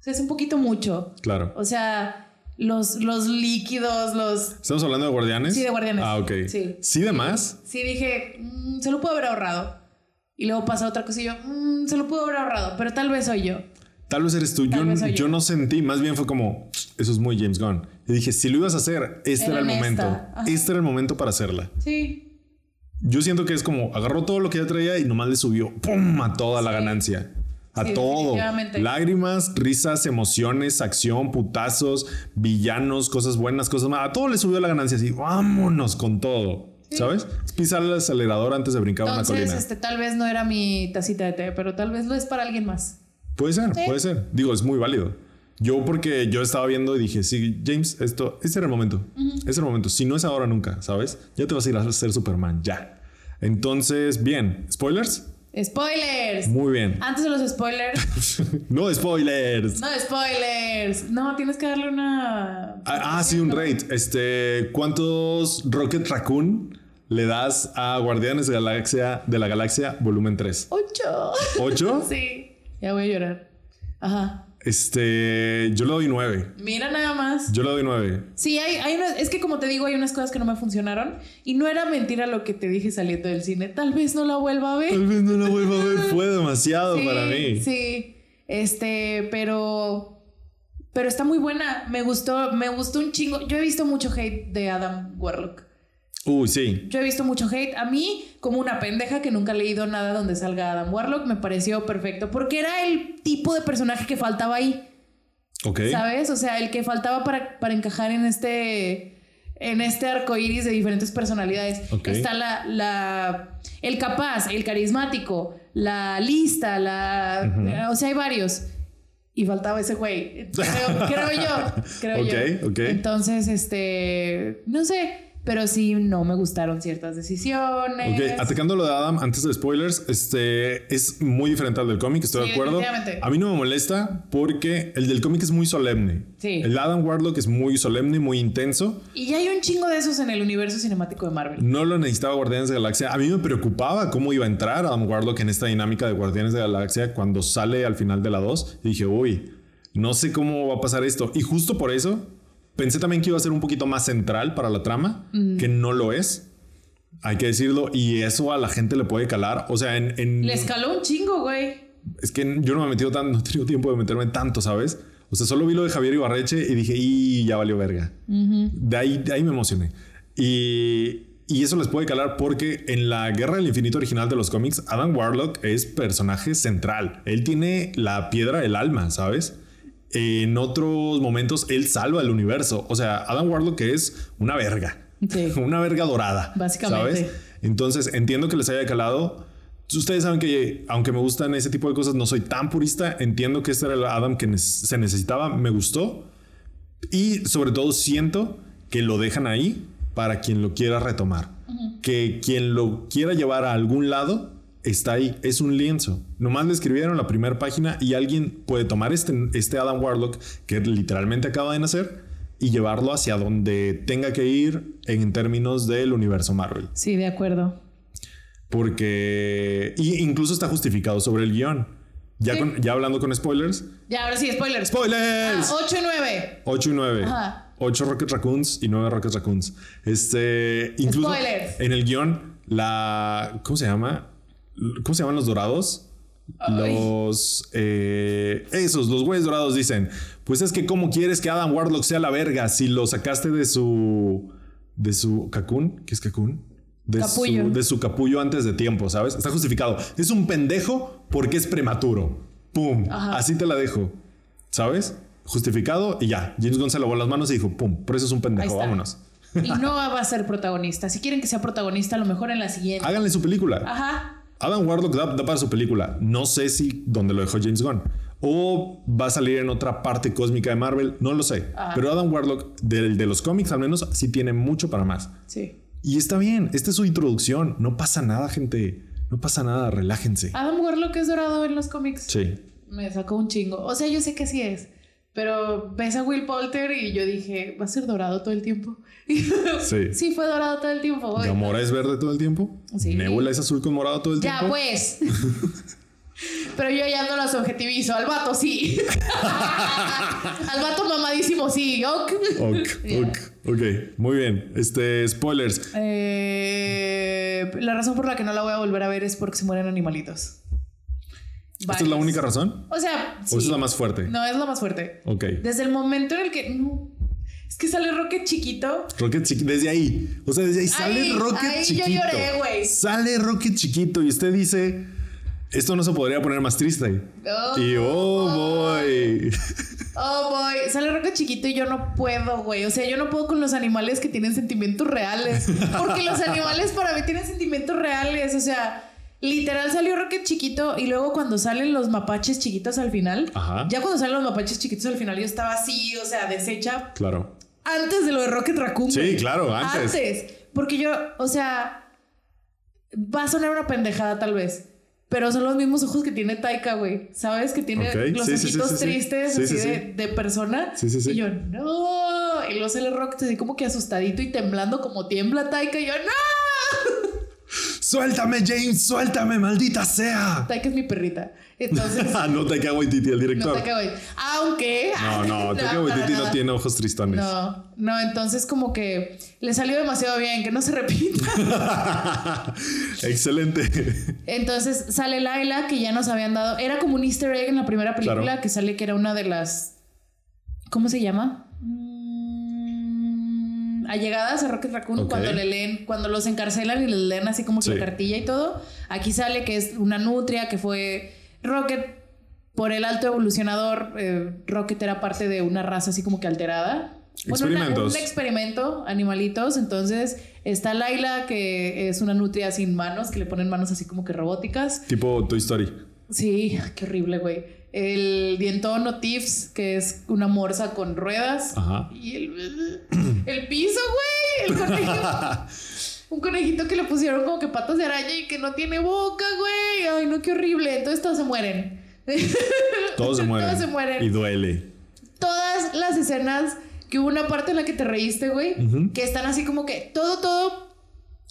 O sea, es un poquito mucho. Claro. O sea, los, los líquidos, los... ¿Estamos hablando de Guardianes? Sí, de Guardianes. Ah, ok. Sí. ¿Sí de más? Sí dije, "Mm, se lo puedo haber ahorrado. Y luego pasa otra cosa y yo, "Mm, se lo pudo haber ahorrado, pero tal vez soy yo. Tal vez eres tú. Yo, vez yo yo. no sentí, más bien fue como, eso es muy James Gunn. Y dije, si lo ibas a hacer, este Era era, el momento. Este era el momento para hacerla. Sí. Yo siento que es como, agarró todo lo que ya traía y nomás le subió, ¡pum! a toda la ganancia. A Sí, todo. Lágrimas, risas, emociones, acción, putazos, villanos, cosas buenas, cosas malas. A todo le subió la ganancia así. Vámonos con todo. ¿Sabes? Es pisar el acelerador antes de brincar una colina. este, tal vez no era mi tacita de té, pero tal vez lo es para alguien más. Puede ser, puede ser. Digo, es muy válido. Yo porque yo estaba viendo y dije, sí, James, esto, ese era el momento. Ese era el momento. Si no es ahora, nunca, ¿sabes? Ya te vas a ir a ser Superman, ya. Entonces, bien. ¿Spoilers? ¡Spoilers! Muy bien. Antes de los spoilers. [laughs] no spoilers. no, spoilers. No, tienes que darle una. Ah, ah, sí, un rate. Este, ¿cuántos Rocket Raccoon le das a Guardianes de, Galaxia, de la Galaxia volumen 3? ¡Ocho! ¿Ocho? [laughs] sí. Ya voy a llorar. Ajá. Este, yo le doy 9. Mira nada más. Yo le doy 9. Sí, hay, hay unas, es que como te digo, hay unas cosas que no me funcionaron y no era mentira lo que te dije saliendo del cine. Tal vez no la vuelva a ver. Tal vez no la vuelva a ver. Fue [laughs] demasiado Sí, para mí. Sí, este, pero, pero está muy buena. Me gustó, me gustó un chingo. Yo he visto mucho hate de Adam Warlock. Uy, sí. Yo he visto mucho hate. A mí, como una pendeja que nunca he leído nada donde salga Adam Warlock, me pareció perfecto porque era el tipo de personaje que faltaba ahí. Ok. ¿Sabes? O sea, el que faltaba para, para encajar en este. En este arco iris de diferentes personalidades. Ok. Está la, la. El capaz, el carismático, la lista, la. O sea, hay varios. Y faltaba ese güey. Creo, creo yo. [laughs] Creo Ok, yo. ok. Entonces, este. No sé. Pero sí, no me gustaron ciertas decisiones. Ok, atacando lo de Adam, antes de spoilers, este es muy diferente al del cómic, estoy Sí, de acuerdo. A mí no me molesta porque el del cómic es muy solemne. Sí. El Adam Warlock es muy solemne, muy intenso. Y ya hay un chingo de esos en el universo cinemático de Marvel. No lo necesitaba Guardianes de la Galaxia. A mí me preocupaba cómo iba a entrar Adam Warlock en esta dinámica de Guardianes de la Galaxia cuando sale al final de la 2. Y dije, uy, no sé cómo va a pasar esto. Y justo por eso pensé también que iba a ser un poquito más central para la trama, que no lo es. Hay que decirlo. Y eso a la gente le puede calar. O sea, en... en- Le escaló un chingo, güey. es que yo no me he metido tanto, [laughs] no he tenido tiempo de meterme tanto, ¿sabes? O sea, solo vi lo de Javier Ibarreche y dije, y ya valió verga. de, ahí, de ahí me emocioné. Y, y eso les puede calar porque en la Guerra del Infinito original de los cómics, Adam Warlock es personaje central. Él tiene la piedra del alma, ¿sabes? En otros momentos, él salva el universo. O sea, Adam Warlock es una verga. Sí. [laughs] Una verga dorada. Básicamente. ¿Sabes? Entonces, entiendo que les haya calado. Ustedes saben que, aunque me gustan ese tipo de cosas, no soy tan purista. Entiendo que este era el Adam que se necesitaba. Me gustó. Y sobre todo, siento que lo dejan ahí para quien lo quiera retomar. Que quien lo quiera llevar a algún lado está ahí. Es un lienzo. Nomás le escribieron la primera página y alguien puede tomar este, este Adam Warlock que literalmente acaba de nacer y llevarlo hacia donde tenga que ir en términos del universo Marvel. Sí, de acuerdo. Porque y incluso está justificado sobre el guion. Ya, Sí. con- ya hablando con spoilers. Ya, ahora sí, spoilers. ¡Spoilers! 8 y 9. 8 y 9. Ajá. 8 Rocket Raccoons y 9 Rocket Raccoons. Este, incluso Spoilers. en el guion, la. ¿Cómo se llama? ¿Cómo se llaman los dorados? Ay. Los. eh, esos, los güeyes dorados dicen: Pues es que, ¿cómo quieres que Adam Warlock sea la verga si lo sacaste de su. de su. ¿Cacún? ¿Qué es Cacún? De. Su, de su capullo antes de tiempo, ¿sabes? Está justificado. Es un pendejo porque es prematuro. ¡Pum! Ajá. Así te la dejo. ¿Sabes? Justificado y ya. James Gunn se lavó las manos y dijo, pum, por eso es un pendejo, vámonos. Y no [laughs] va a ser protagonista. Si quieren que sea protagonista, a lo mejor en la siguiente. Háganle su película. Ajá. Adam Warlock da, da para su película. No sé si donde lo dejó James Gunn. O va a salir en otra parte cósmica de Marvel. No lo sé. Ajá. Pero Adam Warlock, del de los cómics al menos, sí tiene mucho para más. Sí. Y está bien. Esta es su introducción. No pasa nada, gente. No pasa nada. Relájense. Adam Warlock es dorado en los cómics. Sí. Me sacó un chingo. O sea, yo sé que sí es. Pero ves a Will Poulter y yo dije, ¿va a ser dorado todo el tiempo? [laughs] Sí. sí, fue dorado todo el tiempo. güey. Gamora es verde todo el tiempo. Sí. Nebula es azul con morado todo el Ya, tiempo. pues. [laughs] Pero yo ya no las objetivizo. Al vato sí. Al vato mamadísimo sí. Ok. Ok, Ya. ok, ok. Muy bien. Este, spoilers. Eh, la razón por la que no la voy a volver a ver es porque se mueren animalitos. ¿Esta es la única razón? O sea, ¿O sí. esa es la más fuerte? No, es la más fuerte. Ok. Desde el momento en el que. No. Es que sale Rocket chiquito. Rocket chiquito, desde ahí. O sea, desde ahí sale Ahí- Rocket ahí yo chiquito. lloré, güey. Sale Rocket chiquito y usted dice, esto no se podría poner más triste. Oh, y oh boy. [laughs] Oh, boy. Sale Rocket chiquito y yo no puedo, güey. O sea, yo no puedo con los animales que tienen sentimientos reales. Porque los [laughs] animales para mí tienen sentimientos reales. O sea, literal salió Rocket chiquito y luego cuando salen los mapaches chiquitos al final. Ajá. Ya cuando salen los mapaches chiquitos al final, yo estaba así, o sea, deshecha Claro. antes de lo de Rocket Raccoon. Sí, claro, antes. Antes. Porque yo, o sea, va a sonar una pendejada tal vez. Pero son los mismos ojos que tiene Taika, güey. ¿Sabes? Que tiene los sí, ojitos sí, sí. tristes, Sí, así sí, de, de persona. Sí, sí, sí. Y yo, no. Y luego sale Rocket así como que asustadito y temblando como tiembla Taika. Y yo, no. Suéltame, James, suéltame, maldita sea. Taika es mi perrita. Entonces, [laughs] Ah, no te cago Titi, el no director. Taika, güey. Aunque. No, no, Taika Waititi no nada. tiene ojos tristones. No, no, entonces como que le salió demasiado bien, que no se repita. [laughs] Excelente. Entonces sale Laila, que ya nos habían dado. Era como un easter egg en la primera película, Claro. que sale que era una de las. ¿Cómo se llama? Allegadas a Rocket Raccoon cuando le leen, cuando los encarcelan y les leen así como que Sí. la cartilla y todo. Aquí sale que es una nutria que fue Rocket por el alto evolucionador. eh, Rocket era parte de una raza así como que alterada. Bueno, una- Experimentos. un experimento, animalitos. Entonces está Laila, que es una nutria sin manos, que le ponen manos así como que robóticas. tipo Toy Story. Sí, [laughs] qué horrible, güey. El dientón o Tiffs, que es una morsa con ruedas. Ajá. Y el, [clears throat] el piso, güey. El conejito. [laughs] Un conejito que le pusieron como que patas de araña y que no tiene boca, güey. Ay, no, qué horrible. Entonces todos se mueren. [laughs] Todos se mueren. Todos se mueren. Y duele. Todas las escenas que hubo una parte en la que te reíste, güey. Que están así como que todo, todo.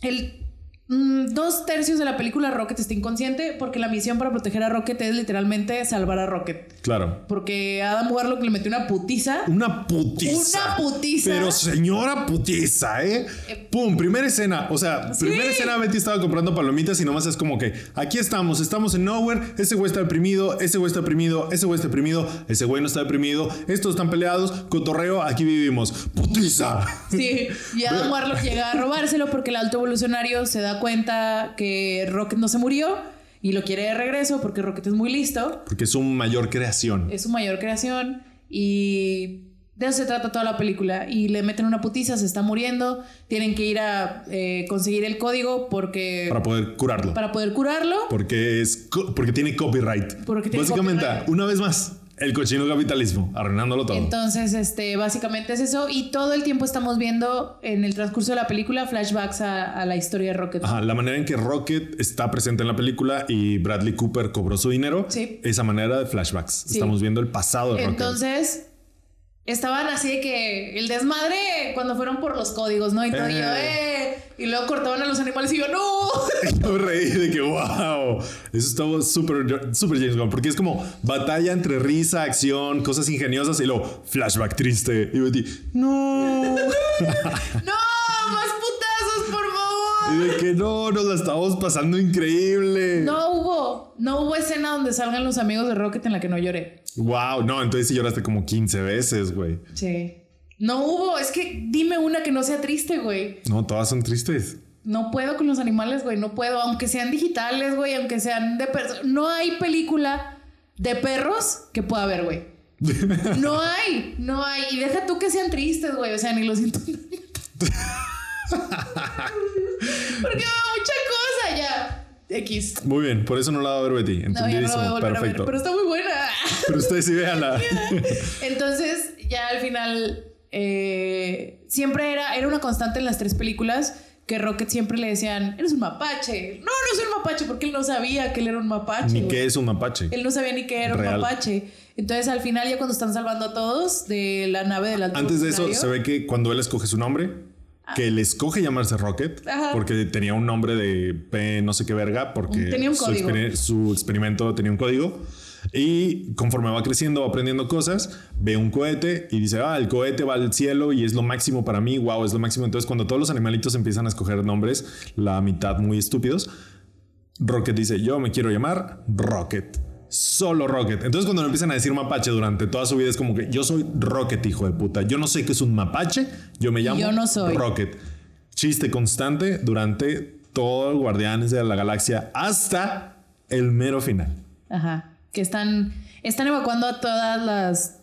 El mm, dos tercios de la película Rocket está inconsciente porque la misión para proteger a Rocket es literalmente salvar a Rocket. Claro. Porque Adam Warlock le metió una putiza. Una putiza. Una putiza. Pero señora putiza, ¿eh? Pum, primera escena. O sea, Sí. primera escena Betty estaba comprando palomitas y nomás es como que aquí estamos, estamos en Nowhere, ese güey está deprimido, ese güey está deprimido, ese güey está deprimido, ese güey no está deprimido, estos están peleados, cotorreo, aquí vivimos. Putiza. Sí, y Adam Warlock llega a robárselo porque el alto evolucionario se da cuenta que Rocket no se murió y lo quiere de regreso porque Rocket es muy listo. Porque es su mayor creación. Es su mayor creación y de eso se trata toda la película. Y le meten una putiza, se está muriendo. Tienen que ir a eh, conseguir el código porque Para poder curarlo. para poder curarlo. Porque es porque tiene copyright. Porque tiene Básicamente, copyright. una vez más, el cochino capitalismo, arruinándolo todo. Entonces, este, básicamente es eso. Y todo el tiempo estamos viendo en el transcurso de la película flashbacks a, a la historia de Rocket. Ajá, la manera en que Rocket está presente en la película y Bradley Cooper cobró su dinero, Sí. esa manera de flashbacks. Sí. Estamos viendo el pasado de Rocket. Entonces, estaban así de que el desmadre cuando fueron por los códigos, ¿no? Y todo, y yo, Eh. eh. Y luego cortaban a los animales y yo, no. [laughs] Yo me reí de que, wow, eso estaba súper súper James Bond, porque es como batalla entre risa, acción, cosas ingeniosas y luego flashback triste. Y Betty, no. [laughs] ¡No! ¡Más putazos, por Y favor! De que no, nos la estamos pasando increíble. No hubo, no hubo escena donde salgan los amigos de Rocket en la que no lloré. Wow, no, entonces sí lloraste como 15 veces, güey. Sí. No hubo, es que dime una que no sea triste, güey. No, todas son tristes. No puedo con los animales, güey, no puedo. Aunque sean digitales, güey, aunque sean de personas. No hay película de perros que pueda haber, güey. [laughs] No hay, no hay. Y deja tú que sean tristes, güey. O sea, ni lo siento. [laughs] [laughs] Porque va mucha cosa ya. X. Muy bien, por eso no la va a ver Betty. No, no Entendidísimo, voy a volver a ver, perfecto. pero está muy buena. [laughs] Pero ustedes sí véanla. [laughs] Entonces, ya al final, eh, siempre era, era una constante en las tres películas que Rocket siempre le decían, eres un mapache. No, no soy un mapache, porque él no sabía que él era un mapache. Ni qué es un mapache. Él no sabía ni que era Real. un mapache. Entonces, al final, ya cuando están salvando a todos de la nave del alto Antes de eso, se ve que cuando él escoge su nombre, que él escoge llamarse Rocket, Ajá. porque tenía un nombre de P no sé qué verga, porque Tenía un su, exper- su experimento tenía un código. Y conforme va creciendo, va aprendiendo cosas, ve un cohete y dice, ah, el cohete va al cielo y es lo máximo para mí, wow, es lo máximo. Entonces, cuando todos los animalitos empiezan a escoger nombres, la mitad muy estúpidos, Rocket dice, yo me quiero llamar Rocket. Solo Rocket. Entonces cuando empiezan a decir mapache durante toda su vida es como que yo soy Rocket, hijo de puta. Yo no sé qué es un mapache, yo me llamo Yo no soy. Rocket. Chiste constante durante todo el Guardianes de la Galaxia hasta el mero final. Ajá. Que están, están evacuando a todas las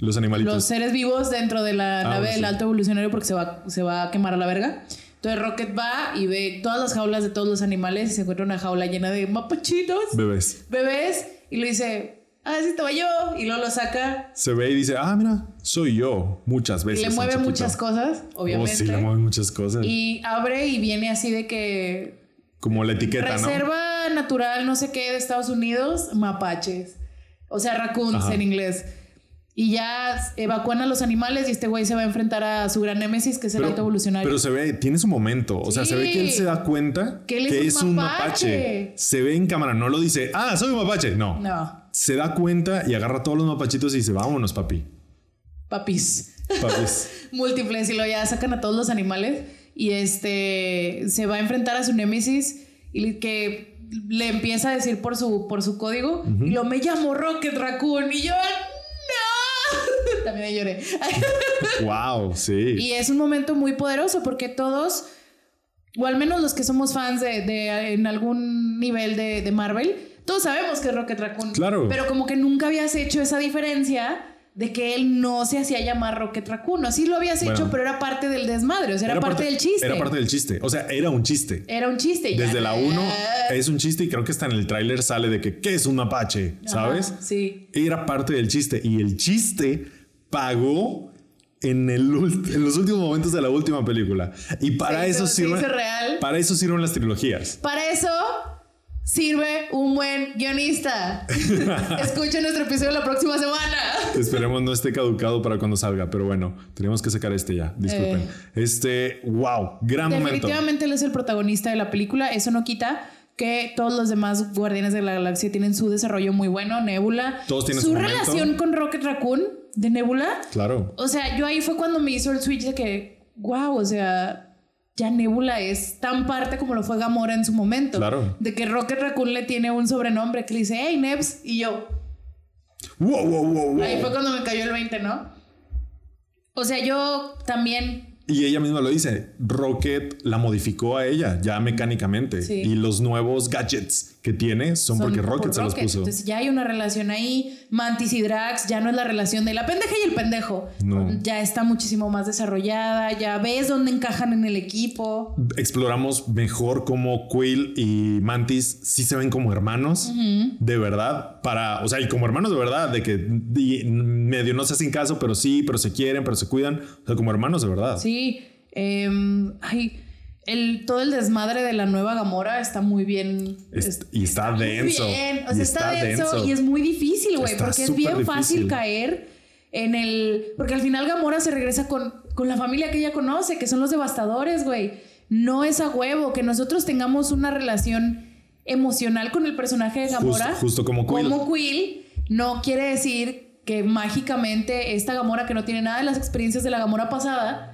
Los animalitos. los seres vivos dentro de la Ah, nave del alto evolucionario porque se va, se va a quemar a la verga. Entonces Rocket va y ve todas las jaulas de todos los animales y se encuentra una jaula llena de mapachitos, Bebés. bebés, y le dice, ah, sí estaba yo, y luego lo saca Se ve y dice, ah, mira, soy yo. Muchas y veces. le en mueve muchas cosas, Oh, obviamente. sí, le mueve muchas cosas. y abre y viene así de que Como la etiqueta, ¿no? reserva natural, no sé qué, de Estados Unidos, mapaches. O sea, raccoons Ajá. en inglés. Y ya evacúan a los animales y este güey se va a enfrentar a su gran némesis, que es el alto evolucionario. Pero se ve, tiene su momento. O sea, se ve que él se da cuenta Que es es un un mapache. mapache. Se ve en cámara, no lo dice, ah, soy un mapache. No. No, Se da cuenta y agarra a todos los mapachitos y dice, vámonos, papi. papis. Papis. [laughs] Múltiples y lo ya sacan a todos los animales y este se va a enfrentar a su némesis y que le empieza a decir por su por su código y lo me llamo Rocket Raccoon y yo también lloré [laughs] wow, sí. y es un momento muy poderoso porque todos o al menos los que somos fans de, de, en algún nivel de, de Marvel todos sabemos que es Rocket Raccoon Claro. pero como que nunca habías hecho esa diferencia de que él no se hacía llamar Rocket Raccoon. Así lo habías Bueno. hecho, pero era parte del desmadre, o sea, era, parte, del chiste. Era parte del chiste. O sea, era un chiste. Era un chiste. ya. Desde la 1 es un chiste y creo que hasta en el tráiler sale de que ¿qué es un mapache? ¿Sabes? Sí. Era parte del chiste y el chiste pagó en, el, en los últimos momentos de la última película. Y para Se eso hizo- real. para eso sirven las trilogías. Para eso sirve un buen guionista. [laughs] Escuchen nuestro episodio la próxima semana. Esperemos no esté caducado para cuando salga, pero bueno, tenemos que sacar este ya. Disculpen. Eh. Este, wow, gran momento. Definitivamente él es el protagonista de la película. Eso no quita que todos los demás Guardianes de la Galaxia tienen su desarrollo muy bueno. Nebula. Todos tienen su su relación con Rocket Raccoon de Nebula. Claro. O sea, yo ahí fue cuando me hizo el switch de que, wow, o sea, ya Nebula es tan parte como lo fue Gamora en su momento. Claro. De que Rocket Raccoon le tiene un sobrenombre que le dice, hey, Nebs, y yo. Wow, wow, wow, wow. Ahí fue cuando me cayó el 20, ¿no? O sea, yo también Y ella misma lo dice, Rocket la modificó a ella ya mecánicamente. Sí. Y los nuevos gadgets que tiene son, porque por Rocket se los puso. Entonces ya hay una relación ahí. Mantis y Drax ya no es la relación de la pendeja y el pendejo. No. Ya está muchísimo más desarrollada. Ya ves dónde encajan en el equipo. Exploramos mejor cómo Quill y Mantis sí se ven como hermanos, de verdad, para, o sea, y como hermanos de verdad, de que di- medio no se hacen caso, pero sí, pero se quieren, pero se cuidan, o sea, como hermanos de verdad. Sí. Em, ay, el, todo el desmadre de la nueva Gamora está muy bien. Es- y está denso, bien. O y está, está denso, denso. y es muy difícil, güey, porque es bien fácil caer en el. Porque al final Gamora se regresa con, con la familia que ella conoce, que son los devastadores, güey. No es a huevo que nosotros tengamos una relación emocional con el personaje de Gamora. Justo- justo como Quill. Como Quill, no quiere decir que mágicamente esta Gamora que no tiene nada de las experiencias de la Gamora pasada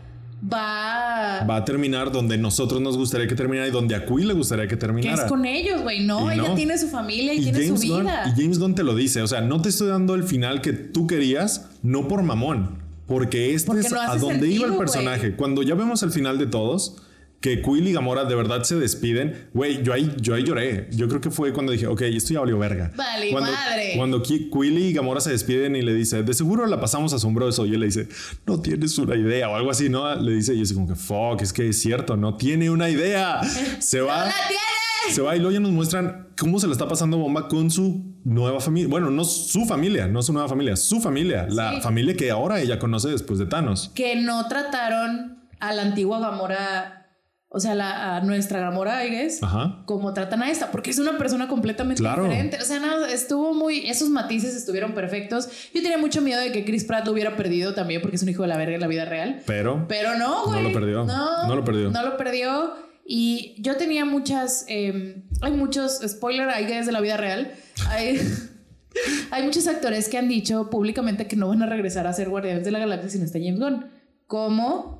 va, Va a terminar donde nosotros nos gustaría que terminara y donde a Quill le gustaría que que terminara. es con ellos, güey. No, Y ella no. tiene su familia y, Y tiene James, su Gunn, vida. y James Gunn te lo dice, o sea, no te estoy dando el final que tú querías, no por mamón, porque este Porque es no a donde iba el personaje. Cuando ya vemos el final de todos, que Quill y Gamora de verdad se despiden, güey, yo ahí, yo ahí lloré. Yo creo que fue cuando dije, ok, esto ya valió verga. Vale, cuando, madre. Cuando Qui- Quill y Gamora se despiden y le dice, de seguro la pasamos asombroso, y él le dice, no tienes una idea o algo así, ¿no? Le dice, y yo así como que, fuck, es que es cierto, no tiene una idea. [laughs] Se va. ¡No la tiene! Se va y luego ya nos muestran cómo se le está pasando bomba con su nueva familia. Bueno, no su familia, no su nueva familia, su familia. La Sí. familia que ahora ella conoce después de Thanos. Que no trataron a la antigua Gamora, o sea, la, a nuestra Gamora, I guess, Ajá. como tratan a esta, porque es una persona completamente Claro. diferente. O sea, no, estuvo muy. Esos matices estuvieron perfectos. Yo tenía mucho miedo de que Chris Pratt lo hubiera perdido también, porque es un hijo de la verga en la vida real. Pero, Pero no, güey. lo perdió. No, No lo perdió. No lo perdió. Y yo tenía muchas. eh, hay muchos. Spoiler, hay que de la vida real. Hay, [laughs] hay muchos actores que han dicho públicamente que no van a regresar a ser Guardianes de la Galaxia si no está James Gunn. Como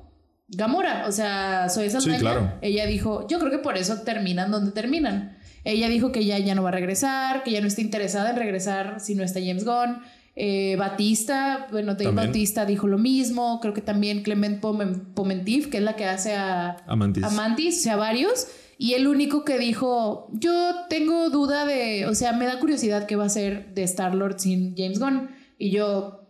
Gamora. O sea, Zoe Saldaña. claro. Ella dijo: Yo creo que por eso terminan donde terminan. Ella dijo que ya, ya no va a regresar, que ya no está interesada en regresar si no está James Gunn. Eh, Batista, bueno, Dave También. Batista dijo lo mismo. Creo que también Clement Pomen- Pomentif, que es la que hace a Amantis. a Mantis, o sea, varios. Y el único que dijo, yo tengo duda de, o sea, me da curiosidad qué va a ser de Star-Lord sin James Gunn. Y yo,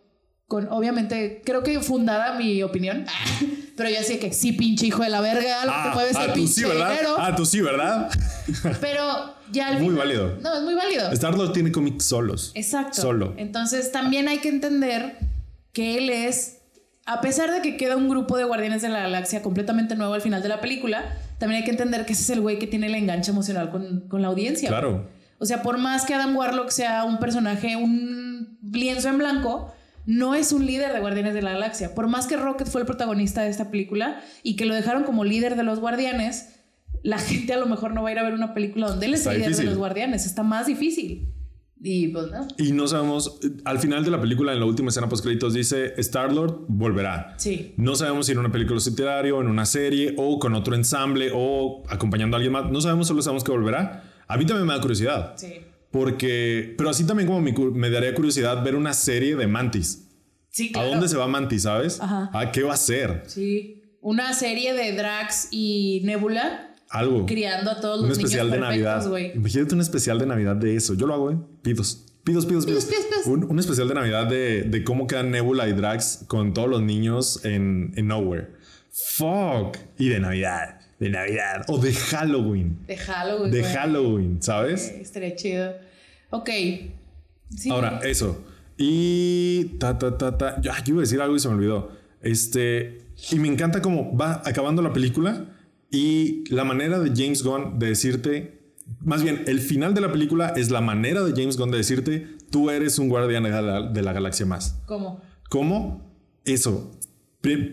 con, obviamente, creo que fundada mi opinión, [laughs] pero yo sé que sí, pinche hijo de la verga, lo que mueve es el ah, tú pinche sí, ¿verdad? dinero. Ah, tú sí, ¿verdad? [laughs] Pero ya al Muy final- válido. No, es muy válido. Star-Lord tiene cómics solos. Exacto. Solo. Entonces también hay que entender que él es, a pesar de que queda un grupo de Guardianes de la Galaxia completamente nuevo al final de la película, también hay que entender que ese es el güey que tiene el enganche emocional con, con la audiencia. Claro. O sea, por más que Adam Warlock sea un personaje, un lienzo en blanco, no es un líder de Guardianes de la Galaxia. Por más que Rocket fue el protagonista de esta película y que lo dejaron como líder de los Guardianes, la gente a lo mejor no va a ir a ver una película donde él es líder difícil. de los Guardianes. Está más difícil. Y pues no. Y no sabemos, al final de la película, en la última escena post créditos, dice Star-Lord volverá. Sí. No sabemos si en una película solitario, en una serie o con otro ensamble o acompañando a alguien más. No sabemos, solo sabemos que volverá. A mí también me da curiosidad. Sí. Porque, pero así también como me, me daría curiosidad ver una serie de Mantis. Sí, ¿A claro. dónde se va Mantis, sabes? Ajá. ¿A qué va a ser? Sí. Una serie de Drax y Nebula Algo. criando a todos Un los niños especial de Navidad. güey. Imagínate un especial de Navidad de eso. Yo lo hago, ¿eh? Pidos. Pidos, pidos, pidos. Pidos, pidos. Un, un especial de Navidad de, de cómo quedan Nebula y Drax con todos los niños en, en Nowhere. Fuck. Y de Navidad. De Navidad. O de Halloween. De Halloween. De güey. Halloween, ¿sabes? Estaría chido. Ok. Sí. Ahora, eso. Y ta, ta, ta, ta. Yo iba a decir algo y se me olvidó. Este. Y me encanta cómo va acabando la película y la manera de James Gunn de decirte. Más bien, el final de la película es la manera de James Gunn de decirte: tú eres un guardián de la, de la galaxia más. ¿Cómo? ¿Cómo? Eso.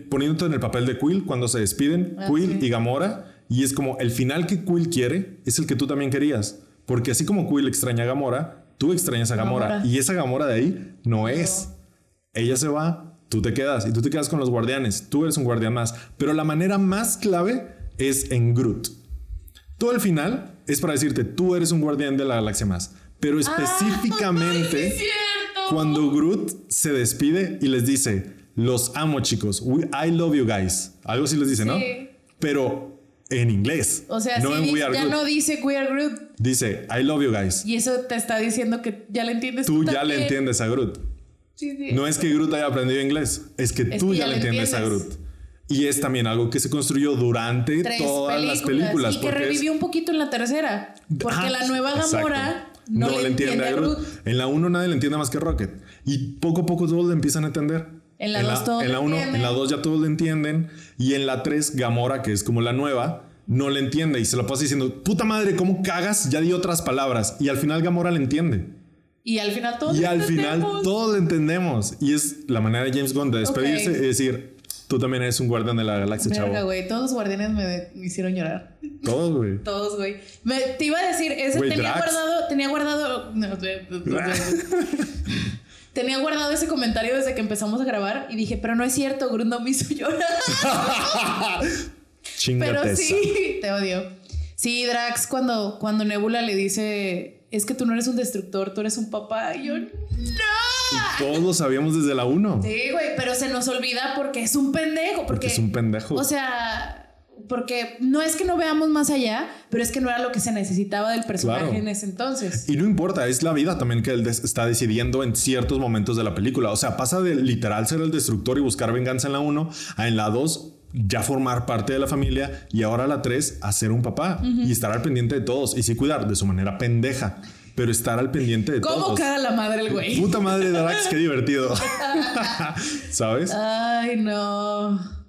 Poniéndote en el papel de Quill cuando se despiden, Ah, Quill y Gamora. Y es como el final que Quill quiere es el que tú también querías. Porque así como Quill extraña a Gamora, tú extrañas a Gamora. Gamora. Y esa Gamora de ahí no es. Ella se va, tú te quedas. Y tú te quedas con los guardianes. Tú eres un guardián más. Pero la manera más clave es en Groot. Todo el final es para decirte, tú eres un guardián de la galaxia más. Pero específicamente... ¡Ay, sí es cierto! Cuando Groot se despide y les dice, los amo chicos, We- I love you guys. Algo así les dice, ¿no? Sí. Pero en inglés. O sea, no sí, en di- We Are ya Groot. no dice We Are Groot. Dice, I love you guys. Y eso te está diciendo que ya le entiendes. Tú ya le también. entiendes a Groot. Sí, sí. No es que Groot haya aprendido inglés, es que Es tú que ya, ya le le entiendes a entiendes. Groot. Y es también algo que se construyó durante Tres todas las películas. Y que porque es- revivió un poquito en la tercera. Porque Ah, la nueva. Gamora no, le entiende a Groot. En la 1 nadie le entiende más que Rocket. Y poco a poco todos le empiezan a entender. En la dos todos En la le 1, entienden. en la 2 ya todos le entienden. Y en la 3, Gamora, que es como la nueva, no le entiende. Y se lo pasa diciendo, puta madre, ¿cómo cagas? Ya di otras palabras. Y al final Gamora le entiende. Y al final todos Y al final todos le entendemos. Y es la manera de James Gunn de despedirse Ok. y decir, tú también eres un guardián de la galaxia, Verga, chavo. güey. Todos los guardianes me, me hicieron llorar. Todos, güey. [laughs] Todos, güey. Te iba a decir, ese Güey, tenía Drax. guardado, tenía guardado. no, [laughs] [laughs] tenía guardado ese comentario desde que empezamos a grabar y dije, pero no es cierto, no me hizo llorar. [laughs] Pero sí, te odio. Sí, Drax, cuando, cuando Nebula le dice, es que tú no eres un destructor, tú eres un papá. Y yo, no. Todos lo sabíamos desde la 1. Sí, güey, pero se nos olvida porque es un pendejo. Porque, Porque es un pendejo. O sea, porque no es que no veamos más allá, pero es que no era lo que se necesitaba del personaje Claro. en ese entonces. Y no importa, es la vida también que él está decidiendo en ciertos momentos de la película. O sea, pasa de literal ser el destructor y buscar venganza en la 1 a en la 2 ya formar parte de la familia y ahora la 3 a ser un papá y estar al pendiente de todos y sí cuidar de su manera pendeja, pero estar al pendiente de ¿Cómo todos. caga la madre el güey? Puta madre de Drax, qué divertido. [laughs] ¿Sabes? Ay, no.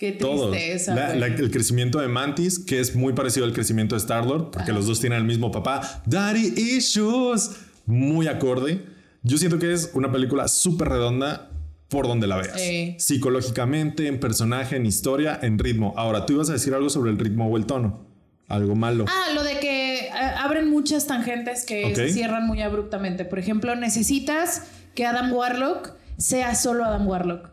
Qué tristeza. La- güey. la- el crecimiento de Mantis, que es muy parecido al crecimiento de Star-Lord, porque los dos tienen el mismo papá. Daddy Issues. Muy acorde. Yo siento que es una película súper redonda por donde la veas. Sí. Psicológicamente, en personaje, en historia, en ritmo. Ahora, tú ibas a decir algo sobre el ritmo o el tono. Algo malo. Ah, lo de que eh, abren muchas tangentes que se cierran muy abruptamente. Por ejemplo, necesitas que Adam Warlock sea solo Adam Warlock.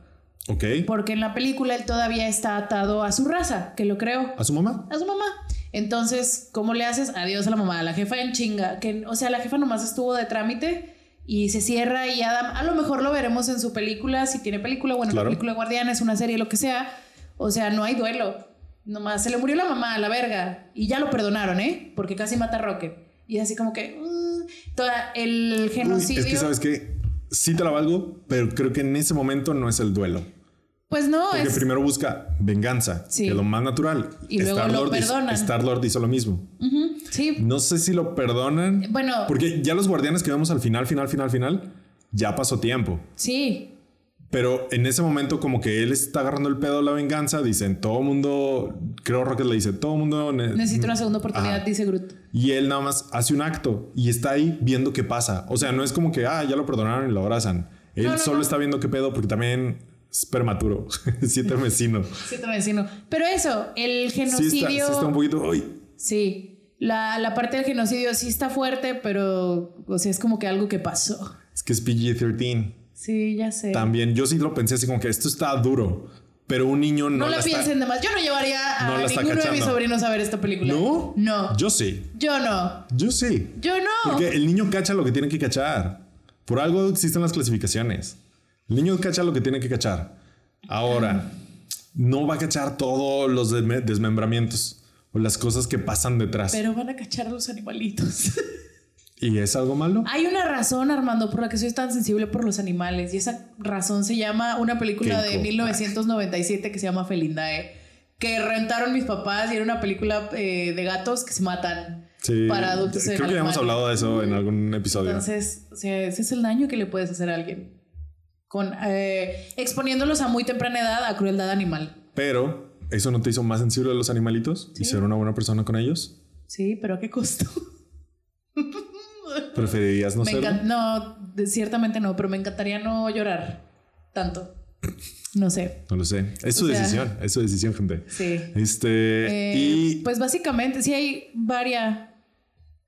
Porque en la película él todavía está atado a su raza, que lo creo. ¿A su mamá? a su mamá. Entonces, ¿cómo le haces? Adiós a la mamá, a la jefa en chinga. Que, o sea, la jefa nomás estuvo de trámite y se cierra y Adam, a lo mejor lo veremos en su película, si tiene película, bueno, Claro. la película de Guardianes, una serie, lo que sea. O sea, no hay duelo. Nomás se le murió la mamá a la verga y ya lo perdonaron, ¿eh? Porque casi mata a Rocket. Y es así como que... mm, toda el Uy, genocidio... es que sabes que sí te la valgo, pero creo que en ese momento no es el duelo. Pues no, Porque es... primero busca venganza, Sí. que es lo más natural. Y luego lo Star-Lord hizo- perdonan. Star-Lord hizo lo mismo. Sí, No sé si lo perdonan. Bueno. Porque ya los guardianes que vemos al final, final, final, final, ya pasó tiempo. sí. Pero en ese momento, como que él está agarrando el pedo de la venganza, dicen todo mundo, creo Rocket le dice, todo mundo ne- Necesito una segunda oportunidad, Ajá. dice Groot. Y él nada más hace un acto y está ahí viendo qué pasa. O sea, no es como que, ah, ya lo perdonaron y lo abrazan. Él No, no, solo no. está viendo qué pedo porque también es prematuro. [laughs] Siete vecino. Sí, te vecino. Pero eso, el Sí genocidio. está, sí está un poquito. uy. Sí, la, la parte del genocidio sí está fuerte, pero o sea, es como que algo que pasó. Es que es PG-13. Sí, ya sé. También yo sí lo pensé así como que esto está duro, pero un niño no, no, la la está- piensen de más. Yo no llevaría a No ninguno de mis sobrinos a ver esta película. ¿No? No. Yo, Yo sí. no. Yo sí. Yo no. Porque el niño cacha lo que tiene que cachar. Por algo existen las clasificaciones. El niño cacha lo que tiene que cachar. Ahora, no va a cachar todos los desme- desmembramientos o las cosas que pasan detrás. Pero van a cachar a los animalitos. [laughs] ¿Y es algo malo? Hay una razón, Armando, por la que soy tan sensible por los animales. Y esa razón se llama una película de Keiko. 1997 que se llama Felindae. Que rentaron mis papás y era una película eh, de gatos que se matan Sí. para adultos. Creo que ya hemos hablado de eso en algún episodio. Entonces, o sea, ese es el daño que le puedes hacer a alguien. Con, eh, exponiéndolos a muy temprana edad a crueldad animal. Pero, ¿eso no te hizo más sensible a los animalitos? ¿Y ser una buena persona con ellos? Sí, pero ¿a qué costo? [laughs] ¿Preferirías no encan- no, ciertamente no, pero me encantaría no llorar tanto. No sé. No lo sé. Es su O sea- decisión. Es su decisión, gente. Sí. Este. Eh, y. Pues básicamente, sí hay varia,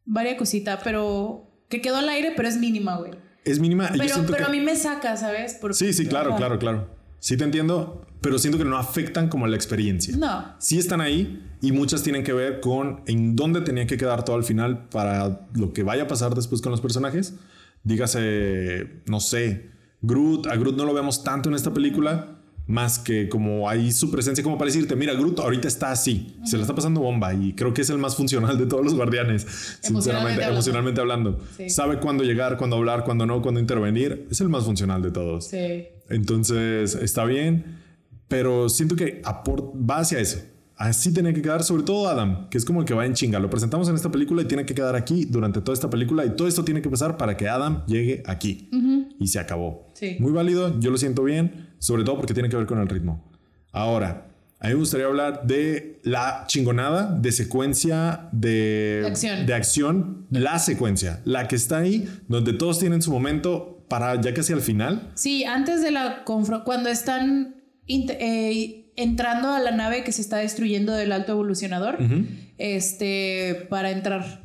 varia cosita, pero que quedó al aire, pero es mínima, güey. Es mínima. y yo Pero, siento pero que- a mí me saca, ¿sabes? Sí, sí, claro, claro, claro. Sí te entiendo, pero siento que no afectan como la experiencia. No. Sí están ahí y muchas tienen que ver con en dónde tenía que quedar todo al final para lo que vaya a pasar después con los personajes. Dígase, no sé, Groot, a Groot no lo vemos tanto en esta película, más que como ahí su presencia como para decirte, mira, Groot ahorita está así, se le está pasando bomba y creo que es el más funcional de todos los guardianes, sinceramente, hablando. emocionalmente hablando. Sí. Sabe cuándo llegar, cuándo hablar, cuándo no, cuándo intervenir, es el más funcional de todos. Sí. Entonces está bien, pero siento que aport- va hacia eso. Así tenía que quedar, sobre todo Adam, que es como el que va en chinga. Lo presentamos en esta película y tiene que quedar aquí durante toda esta película y todo esto tiene que pasar para que Adam llegue aquí. Y se acabó. Sí. Muy válido, yo lo siento bien, sobre todo porque tiene que ver con el ritmo. Ahora, a mí me gustaría hablar de la chingonada de secuencia de, De acción. de acción, la secuencia, la que está ahí, donde todos tienen su momento para ya casi al final. Sí, antes de la confrontación, cuando están eh, entrando a la nave que se está destruyendo del alto evolucionador, este, para entrar.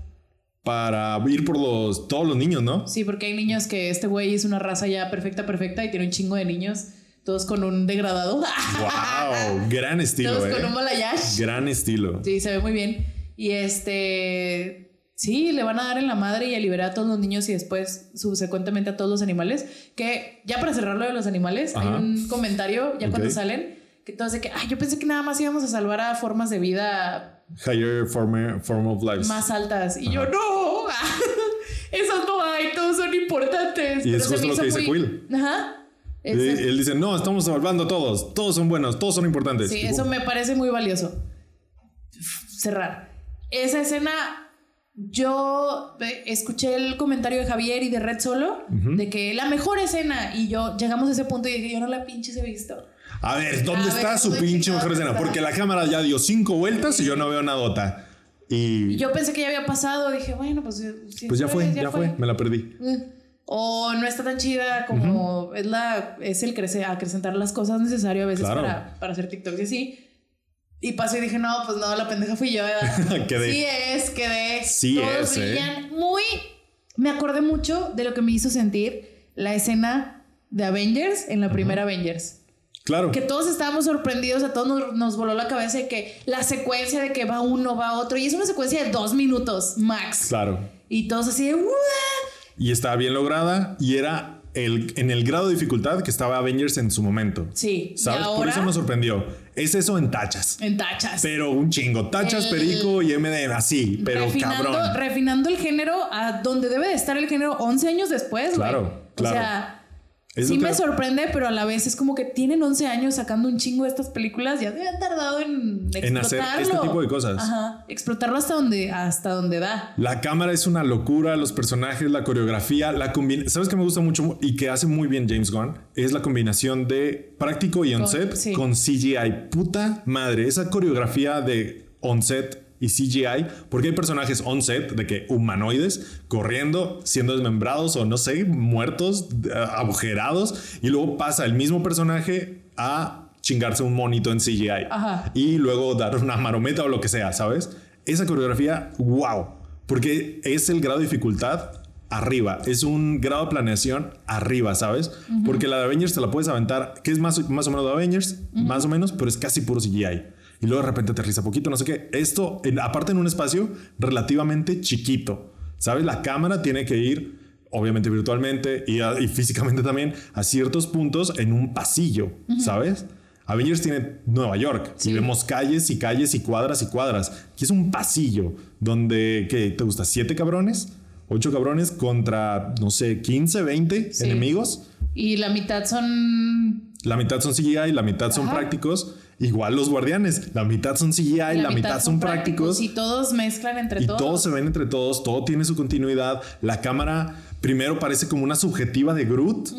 para ir por los todos los niños, ¿no? Sí, porque hay niños que este güey es una raza ya perfecta, perfecta y tiene un chingo de niños, todos con un degradado. Wow, [laughs] gran estilo, todos eh. con un balayage. Gran estilo. Sí, se ve muy bien. Y este. Sí, le van a dar en la madre y a liberar a todos los niños y después subsecuentemente a todos los animales. Que ya para cerrar lo de los animales, Ajá. hay un comentario ya Ok. cuando salen que todos de que, ay, yo pensé que nada más íbamos a salvar a formas de vida Higher form, form of life. más altas. Y yo, no, [laughs] esas no hay, todos son importantes. Y Pero es justo lo que dice muy- Quill. Ajá. Él dice, no, estamos salvando a todos. Todos son buenos, todos son importantes. Sí, Y eso me parece muy valioso. Cerrar. Esa escena, yo escuché el comentario de Javier y de Red Solo de que la mejor escena y yo llegamos a ese punto y dije, yo no la pinches he visto. A ver, ¿dónde A está ver, su ¿dónde pinche mejor escena? está? Porque la cámara ya dio cinco vueltas y yo no veo nadota. Y Yo pensé que ya había pasado, dije, bueno, pues, sí pues ya fue, ya fue, me la perdí. Eh, O no está tan chida como es la es el crecer, acrecentar las cosas necesario a veces Claro. para, para hacer TikTok y así. Y pasó y dije, no, pues no, la pendeja fui yo. [laughs] Quedé. Sí es, quedé. Sí Todos es, ¿eh? brillan muy... Me acordé mucho de lo que me hizo sentir la escena de Avengers en la primera Avengers. Claro. Que todos estábamos sorprendidos, a todos nos, nos voló la cabeza de que la secuencia de que va uno, va otro, y es una secuencia de dos minutos max. Claro. Y todos así de... Y estaba bien lograda y era el, en el grado de dificultad que estaba Avengers en su momento. Sí. ¿Sabes? Por eso nos sorprendió. Es eso en tachas. en tachas. Pero un chingo. Tachas, El- perico y MD así. Pero refinando, cabrón. refinando el género a donde debe de estar el género 11 años después. Claro, claro. O sea, Sí me sorprende, pero a la vez es como que tienen 11 años sacando un chingo de estas películas. Ya deben tardado en En hacer explotarlo. este tipo de cosas. Ajá. Explotarlo hasta donde, hasta donde da. La cámara es una locura, los personajes, la coreografía, la combinación. ¿Sabes que me gusta mucho y que hace muy bien James Gunn? Es la combinación de práctico y on-set sí. con CGI. Puta madre, esa coreografía de on-set y CGI, porque hay personajes on-set de que humanoides corriendo, siendo desmembrados o no sé, muertos, eh, agujerados, y luego pasa el mismo personaje a chingarse un monito en CGI Ajá. y luego dar una marometa o lo que sea, ¿sabes? Esa coreografía, wow, porque es el grado de dificultad arriba, es un grado de planeación arriba, ¿sabes? Porque la de Avengers te la puedes aventar, que es más, más o menos de Avengers, más o menos, pero es casi puro CGI. Y luego de repente aterriza poquito, no sé qué. Esto, en- aparte en un espacio relativamente chiquito, ¿sabes? La cámara tiene que ir obviamente virtualmente y, a- y físicamente también, a ciertos puntos en un pasillo, ¿sabes? Avengers tiene Nueva York y vemos calles y calles y cuadras y cuadras. Aquí es un pasillo donde, ¿qué te gusta? ¿Siete cabrones? Ocho cabrones contra, no sé, 15, 20 Sí. enemigos. Y la mitad son. La mitad son CGI, la mitad son prácticos. Igual los guardianes, la mitad son CGI, la, mitad, son prácticos. Y todos mezclan entre Y todos. todos se ven entre todos, todo tiene su continuidad. La cámara primero parece como una subjetiva de Groot,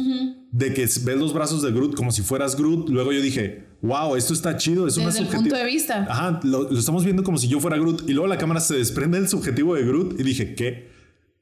de que ves los brazos de Groot como si fueras Groot. Luego yo dije, wow, esto está chido, es una Desde subjetiva. punto de vista. Ajá, lo, lo estamos viendo como si yo fuera Groot. Y luego la cámara se desprende del subjetivo de Groot y dije, ¿qué?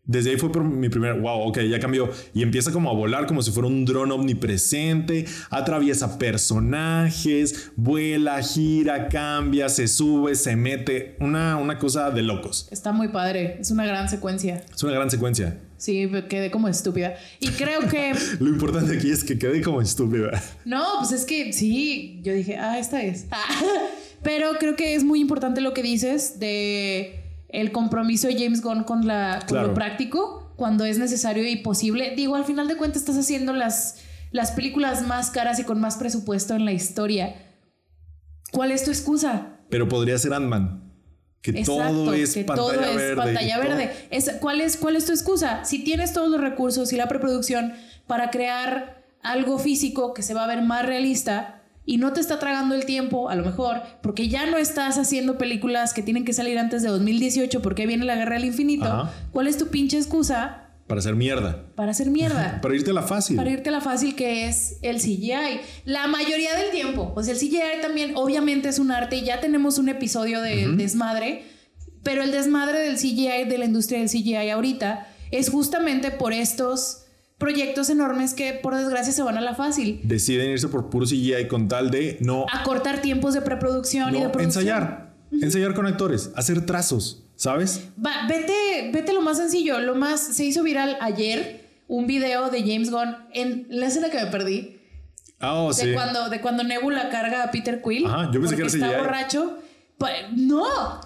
Desde ahí fue por mi primer, wow, ok, ya cambió. Y empieza como a volar como si fuera un dron omnipresente, atraviesa personajes, vuela, gira, cambia, se sube, se mete. Una, una cosa de locos. Está muy padre. Es una gran secuencia. Es una gran secuencia. Sí, quedé como estúpida. Y creo que. [laughs] Lo importante aquí es que quede como estúpida. No, pues es que sí, yo dije, ah, esta es. [laughs] Pero creo que es muy importante lo que dices de el compromiso de James Gunn con, la, con Claro. lo práctico cuando es necesario y posible. Digo, al final de cuentas estás haciendo las, las películas más caras y con más presupuesto en la historia. ¿Cuál es tu excusa? Pero podría ser Ant-Man. Que todo es que pantalla todo es verde. pantalla y todo- verde. Es- ¿cuál, es, ¿Cuál es tu excusa? Si tienes todos los recursos y la preproducción para crear algo físico que se va a ver más realista y no te está tragando el tiempo, a lo mejor, porque ya no estás haciendo películas que tienen que salir antes de 2018 porque viene la guerra del infinito, Ajá. ¿cuál es tu pinche excusa Para hacer mierda. para hacer mierda? [laughs] Para irte a la fácil. Para irte a la fácil que es el CGI. La mayoría del tiempo. O sea, el CGI también obviamente es un arte y ya tenemos un episodio de desmadre, pero el desmadre del CGI, de la industria del CGI ahorita, es justamente por estos proyectos enormes que por desgracia se van a la fácil. Deciden irse por puro CGI con tal de no Acortar tiempos de preproducción y de No, producción. ensayar. Ensayar con actores, hacer trazos, ¿sabes? Va, vete, vete lo más sencillo. Lo más se hizo viral ayer un video de James Gunn en la escena que me perdí. Ah, oh, de, sí. cuando, de cuando Nebula carga a Peter Quill. Ajá, yo pensé que era está CGI. borracho. No,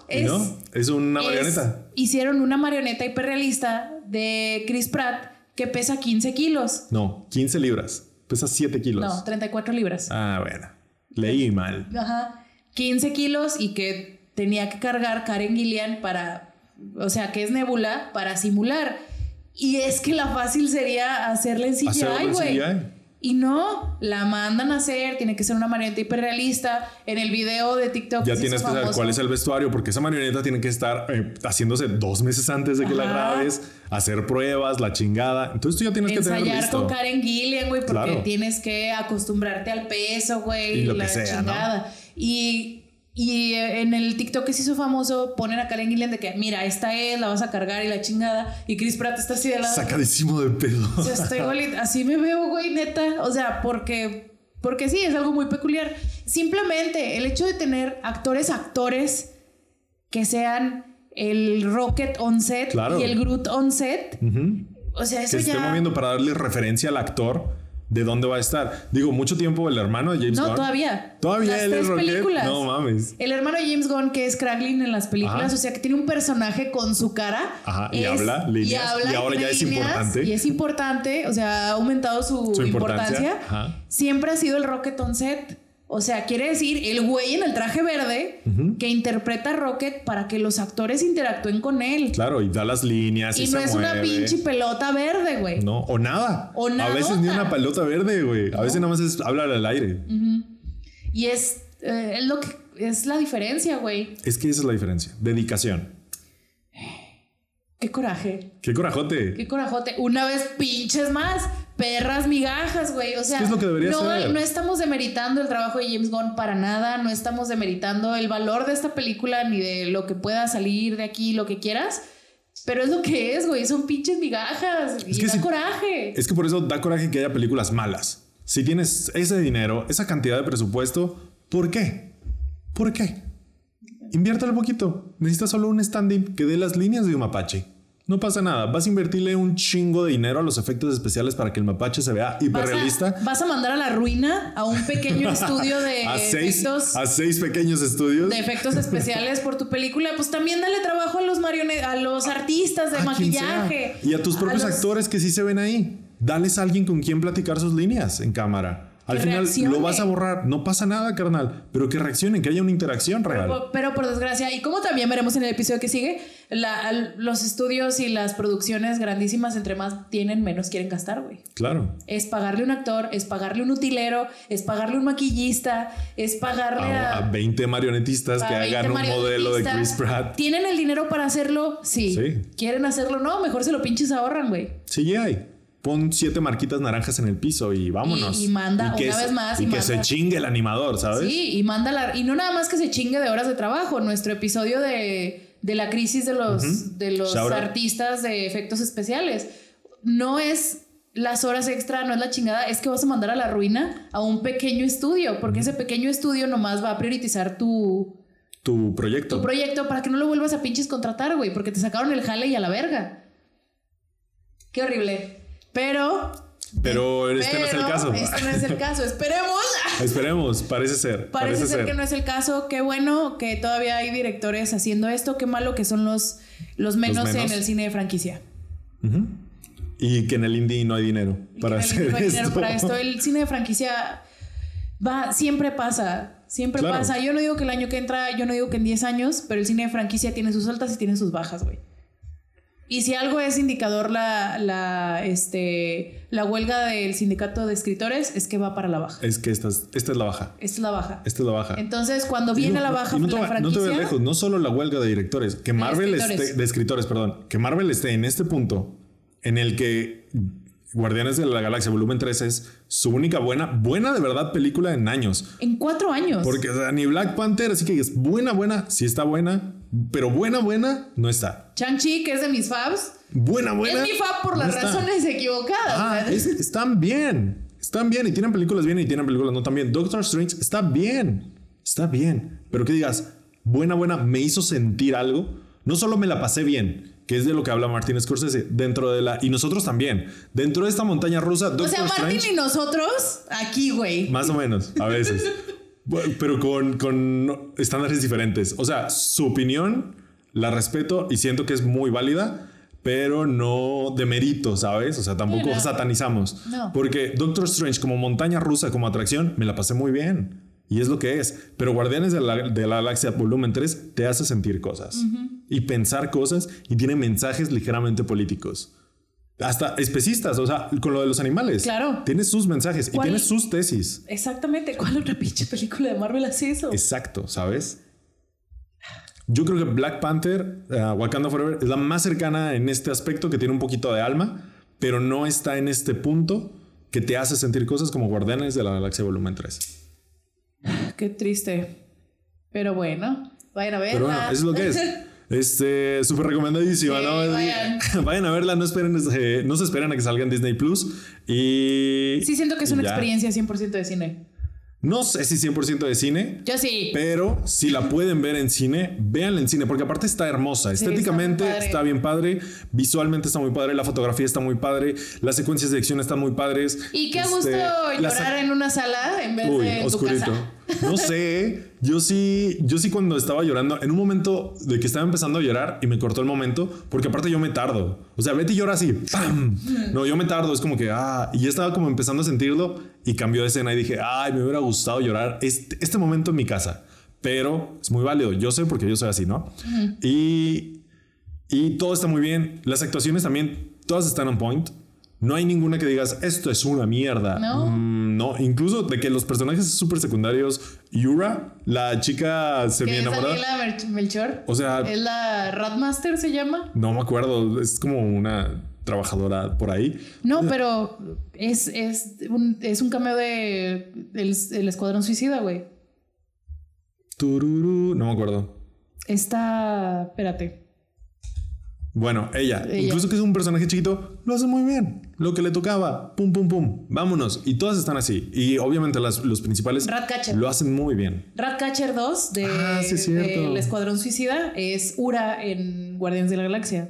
¿Y es, ¿No? Es una es- marioneta. hicieron una marioneta hiperrealista de Chris Pratt que pesa 15 kilos. No, 15 libras. Pesa 7 kilos. No, 34 libras. Ah, bueno. Leí mal. Ajá. 15 kilos y que tenía que cargar Karen Gillian para, o sea, que es Nebula, para simular. Y es que la fácil sería hacerla en CGI, güey. Y no, la mandan a hacer, tiene que ser una marioneta hiperrealista. En el video de TikTok Ya tienes que saber cuál es el vestuario, porque esa marioneta tiene que estar eh, haciéndose dos meses antes de que la grabes, hacer pruebas, la chingada. Entonces tú ya tienes que tener Ensayar listo. con Karen Gillian, güey, porque Claro. tienes que acostumbrarte al peso, güey, Y lo que la chingada. Y, y eh, en el TikTok que se hizo famoso, ponen a Karen Gillian de que, mira, esta es, la vas a cargar y la chingada. Y Chris Pratt está así de lado. Sacadísimo de pedo. O sea, estoy igualita. Así me veo, güey, neta. O sea, porque, porque sí, es algo muy peculiar. Simplemente el hecho de tener actores, actores que sean el Rocket on set Claro. y el Groot on set. O sea, que eso se esté ya. moviendo para darle referencia al actor de dónde va a estar. Digo, mucho tiempo el hermano de James No, Gunn. todavía. Todavía Las él es tres Rocket. películas. No mames. El hermano de James Gunn, que es Kraglin en las películas, Ajá. o sea, que tiene un personaje con su cara. Ajá, y es- habla líneas, Y, habla y ahora ya es líneas, importante. Y es importante, o sea, ha aumentado su, Su importancia. importancia, ajá. Siempre ha sido el Rocket on set. O sea, quiere decir el güey en el traje verde que interpreta a Rocket para que los actores interactúen con él. Claro, y da las líneas. Y, y no se es una pinche pelota verde, güey. No, o nada. O A veces ni una pelota verde, güey. A veces nada más es hablar al aire. Y es, eh, es lo que es la diferencia, güey. Es que esa es la diferencia. Dedicación. Qué coraje. Qué corajote. Qué corajote. Una vez pinches más. Perras migajas, güey. O sea, que es lo que debería no, ser. no estamos demeritando el trabajo de James Gunn para nada. No estamos demeritando el valor de esta película ni de lo que pueda salir de aquí, lo que quieras. Pero es lo que es, güey. Son pinches migajas. y que da coraje. Es que por eso da coraje que haya películas malas. Si tienes ese dinero, esa cantidad de presupuesto, ¿por qué? ¿Por qué? Inviértale poquito. Necesitas solo un stand-in que dé las líneas de un mapache. No pasa nada. Vas a invertirle un chingo de dinero a los efectos especiales para que el mapache se vea Vas hiperrealista. a, vas a mandar a la ruina a un pequeño [laughs] estudio de a, seis, efectos. a seis pequeños estudios. de efectos especiales por tu película, pues también dale trabajo a los marionetas, a los artistas de a maquillaje. Y a tus propios los- actores que sí se ven ahí. Dales a alguien con quien platicar sus líneas en cámara. Al final reaccione. lo vas a borrar, no pasa nada, carnal, pero que reaccionen, que haya una interacción real. Pero, pero por desgracia, y como también veremos en el episodio que sigue, la- al- los estudios y las producciones grandísimas, entre más tienen, menos quieren gastar, güey. Claro. Es pagarle un actor, es pagarle un utilero, es pagarle un maquillista, es pagarle A, a, a 20 marionetistas que a 20 hagan un modelo de Chris. Pratt. ¿Tienen el dinero para hacerlo? Sí. Sí. ¿Quieren hacerlo? No, mejor se lo pinches ahorran, güey. CGI. Pon siete marquitas naranjas en el piso y vámonos. Y- y manda que una vez más Y, y que manda. se chingue el animador, ¿sabes? Sí, y manda la. Y no nada más que se chingue de horas de trabajo. Nuestro episodio de, de la crisis de los, de los artistas de efectos especiales. No es las horas extra, no es la chingada, es que vas a mandar a la ruina a un pequeño estudio, porque ese pequeño estudio nomás va a priorizar tu, Tu proyecto. tu proyecto para que no lo vuelvas a pinches contratar, güey, porque te sacaron el jale y a la verga. Qué horrible. Pero. Pero este no es el caso. Este no es el caso. Esperemos. [laughs] Esperemos, parece ser. Parece, Parece, ser, que no es el caso. Qué bueno que todavía hay directores haciendo esto. Qué malo que son los, los, menos, menos. en el cine de franquicia. Y que en el indie no hay dinero Y para hacer no hay dinero esto. para esto. El cine de franquicia va, siempre pasa. Siempre Claro. pasa. Yo no digo que el año que entra, yo no digo que en 10 años, pero el cine de franquicia tiene sus altas y tiene sus bajas, güey. Y si algo es indicador la, la, este, la huelga del sindicato de escritores, es que va para la baja. Es que esta es, esta es la baja. Esta es la baja. Esta es la baja. Entonces, cuando viene no- la baja no te, la no te lejos, no solo la huelga de directores, que Marvel escritores. esté, de escritores, perdón, que Marvel esté en este punto en el que Guardianes de la Galaxia Volumen 3 es su única buena, buena de verdad película en años. En cuatro años. Porque o sea, ni Black Panther, así que es buena, buena, sí está buena, pero buena, buena, no está. Chang-Chi, que es de mis fabs, Buena, buena. es mi fab por no las está. razones equivocadas. Ah, están bien. Están bien y tienen películas bien y tienen películas no tan bien. Doctor Strange está bien. Está bien. Pero que digas, buena, buena, me hizo sentir algo. No solo me la pasé bien, que es de lo que habla Martin Scorsese, dentro de la... Y nosotros también. Dentro de esta montaña rusa, Doctor o sea, Strange... y nosotros, aquí, güey. Más o menos, a veces. [laughs] Pero con, con estándares diferentes. O sea, su opinión la respeto y siento que es muy válida, pero no de mérito, ¿sabes? O sea, tampoco no. satanizamos. No. Porque Doctor Strange como montaña rusa, como atracción, me la pasé muy bien. Y es lo que es. Pero Guardianes de la, de la Galaxia Volumen 3 te hace sentir cosas. Y pensar cosas y tiene mensajes ligeramente políticos. Hasta especistas, o sea, con lo de los animales. Claro. Tiene sus mensajes y tiene sus tesis. Exactamente. ¿Cuál otra pinche película de Marvel hace eso? Exacto, ¿sabes? Yo creo que Black Panther, uh, Wakanda Forever, es la más cercana en este aspecto que tiene un poquito de alma, pero no está en este punto que te hace sentir cosas como Guardianes de la Galaxia Volumen 3. Qué triste. Pero bueno, vayan a verla. Pero bueno, eso es lo que es. [laughs] Este, súper recomendadísima, Sí, ¿no? vayan. [laughs] Vayan a verla, no esperen, eh, no se esperen a que salga en Disney Plus. Y. Sí, siento que es una ya. experiencia 100% de cine. No sé si 100% de cine, Yo sí. Pero si la pueden ver en cine, véanla en cine, porque aparte está hermosa. Sí, Estéticamente está bien padre, visualmente está muy padre, la fotografía está muy padre, las secuencias de acción están muy padres. Y qué Este, gusto llorar en una sala en vez Uy, de en tu oscurito. casa. No sé, yo sí, yo sí cuando estaba llorando, en un momento de que estaba empezando a llorar y me cortó el momento, porque aparte yo me tardo. O sea, Betty llora así, ¡pam! No, yo me tardo, es como que, ah, y ya estaba como empezando a sentirlo y cambió de escena y dije, ay, me hubiera gustado llorar este, este momento en mi casa. Pero es muy válido, yo sé porque yo soy así, ¿no? Y, y todo está muy bien, las actuaciones también, todas están on point. No hay ninguna que digas, esto es una mierda. No. Mm, no, incluso de que los personajes súper secundarios, Yura, la chica se Que me es Melchor. O sea, Es la Ratmaster, se llama. no me acuerdo, es como una trabajadora por ahí. No, pero es, es, un, es un cameo de el, el Escuadrón Suicida, güey. Tururú, no me acuerdo. Está. Espérate. Bueno, ella, Ella. incluso que es un personaje chiquito, lo hace muy bien. Lo que le tocaba, pum, pum, pum, vámonos. Y todas están así. Y obviamente las, los principales Ratcatcher. lo hacen muy bien. Ratcatcher 2 de, Ah, sí, cierto. del Escuadrón Suicida es Ura en Guardianes de la Galaxia.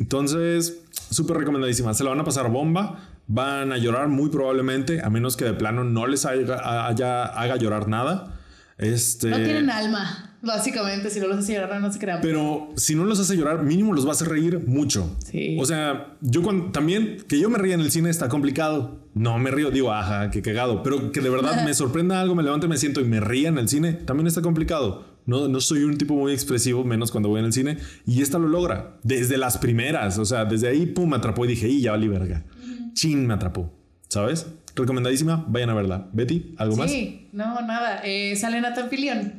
Entonces, súper recomendadísima. Se la van a pasar bomba. Van a llorar muy probablemente, a menos que de plano no les haga, haya- haga llorar nada. Este, No tienen alma. Básicamente, si no los hace llorar, no se crean. Pero si no los hace llorar, mínimo los va a hacer reír mucho. Sí. O sea, yo cuando, también que yo me ría en el cine está complicado. No me río, digo, ajá, qué cagado. Pero que de verdad [laughs] me sorprenda algo, me levanto y me siento y me ría en el cine, también está complicado. No, no soy un tipo muy expresivo, menos cuando voy en el cine. Y esta lo logra. Desde las primeras. O sea, desde ahí, pum, me atrapó y dije, y ya valí verga. Chin, me atrapó. ¿Sabes? Recomendadísima, vayan a verla. Betty, ¿algo más? Sí, no, nada. Eh, sale Nathan Fillion.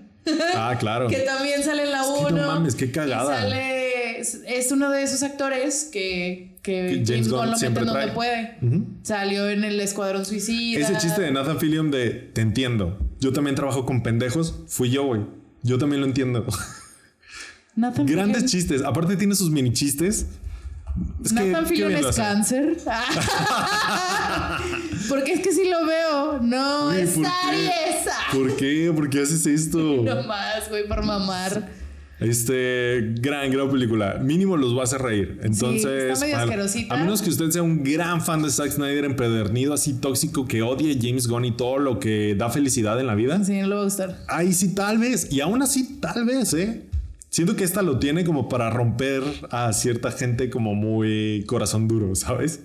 Ah, claro. [laughs] que también sale en la Es 1. que no mames, qué cagada. Sale, es, es uno de esos actores que, que, Que James Gunn lo mete donde puede. Salió en el Escuadrón Suicida. Ese chiste de Nathan Fillion de te entiendo. Yo también trabajo con pendejos. Fui yo, güey. Yo también lo entiendo. Nathan Grandes Fillion- chistes. Aparte tiene sus mini chistes. Es Nathan Fillion es cáncer. [laughs] [laughs] Porque es que si lo veo, no, es ¿por qué? ¿Por qué? ¿Por qué haces esto? [laughs] No más, güey, por mamar. Este, gran, gran película. Mínimo los va a hacer reír. Entonces, está medio a- a menos que usted sea un gran fan de Zack Snyder empedernido, así tóxico, que odie James Gunn y todo lo que da felicidad en la vida. Sí, no le va a gustar. Ahí sí, tal vez. Y aún así, tal vez, ¿eh? Siento que esta lo tiene como para romper a cierta gente como muy corazón duro, ¿sabes?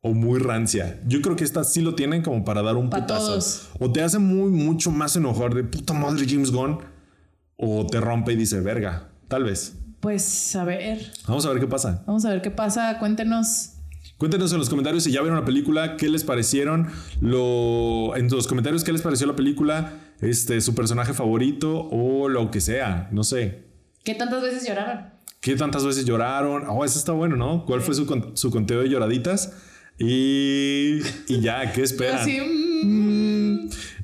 O muy rancia. Yo creo que esta sí lo tiene como para dar un Pa' putazo. todos. O te hace muy, mucho más enojar de puta madre James Gunn. O te rompe y dice, verga. Tal vez. Pues a ver, Vamos a ver qué pasa. vamos a ver qué pasa. Cuéntenos. Cuéntenos en los comentarios si ya vieron la película, qué les parecieron, lo, en los comentarios qué les pareció la película, este, su personaje favorito o lo que sea, no sé. ¿Qué tantas veces lloraron? ¿Qué tantas veces lloraron? Oh, eso está bueno, ¿no? ¿Cuál fue su, su conteo de lloraditas? Y, y ya, ¿qué esperan? Así, mm,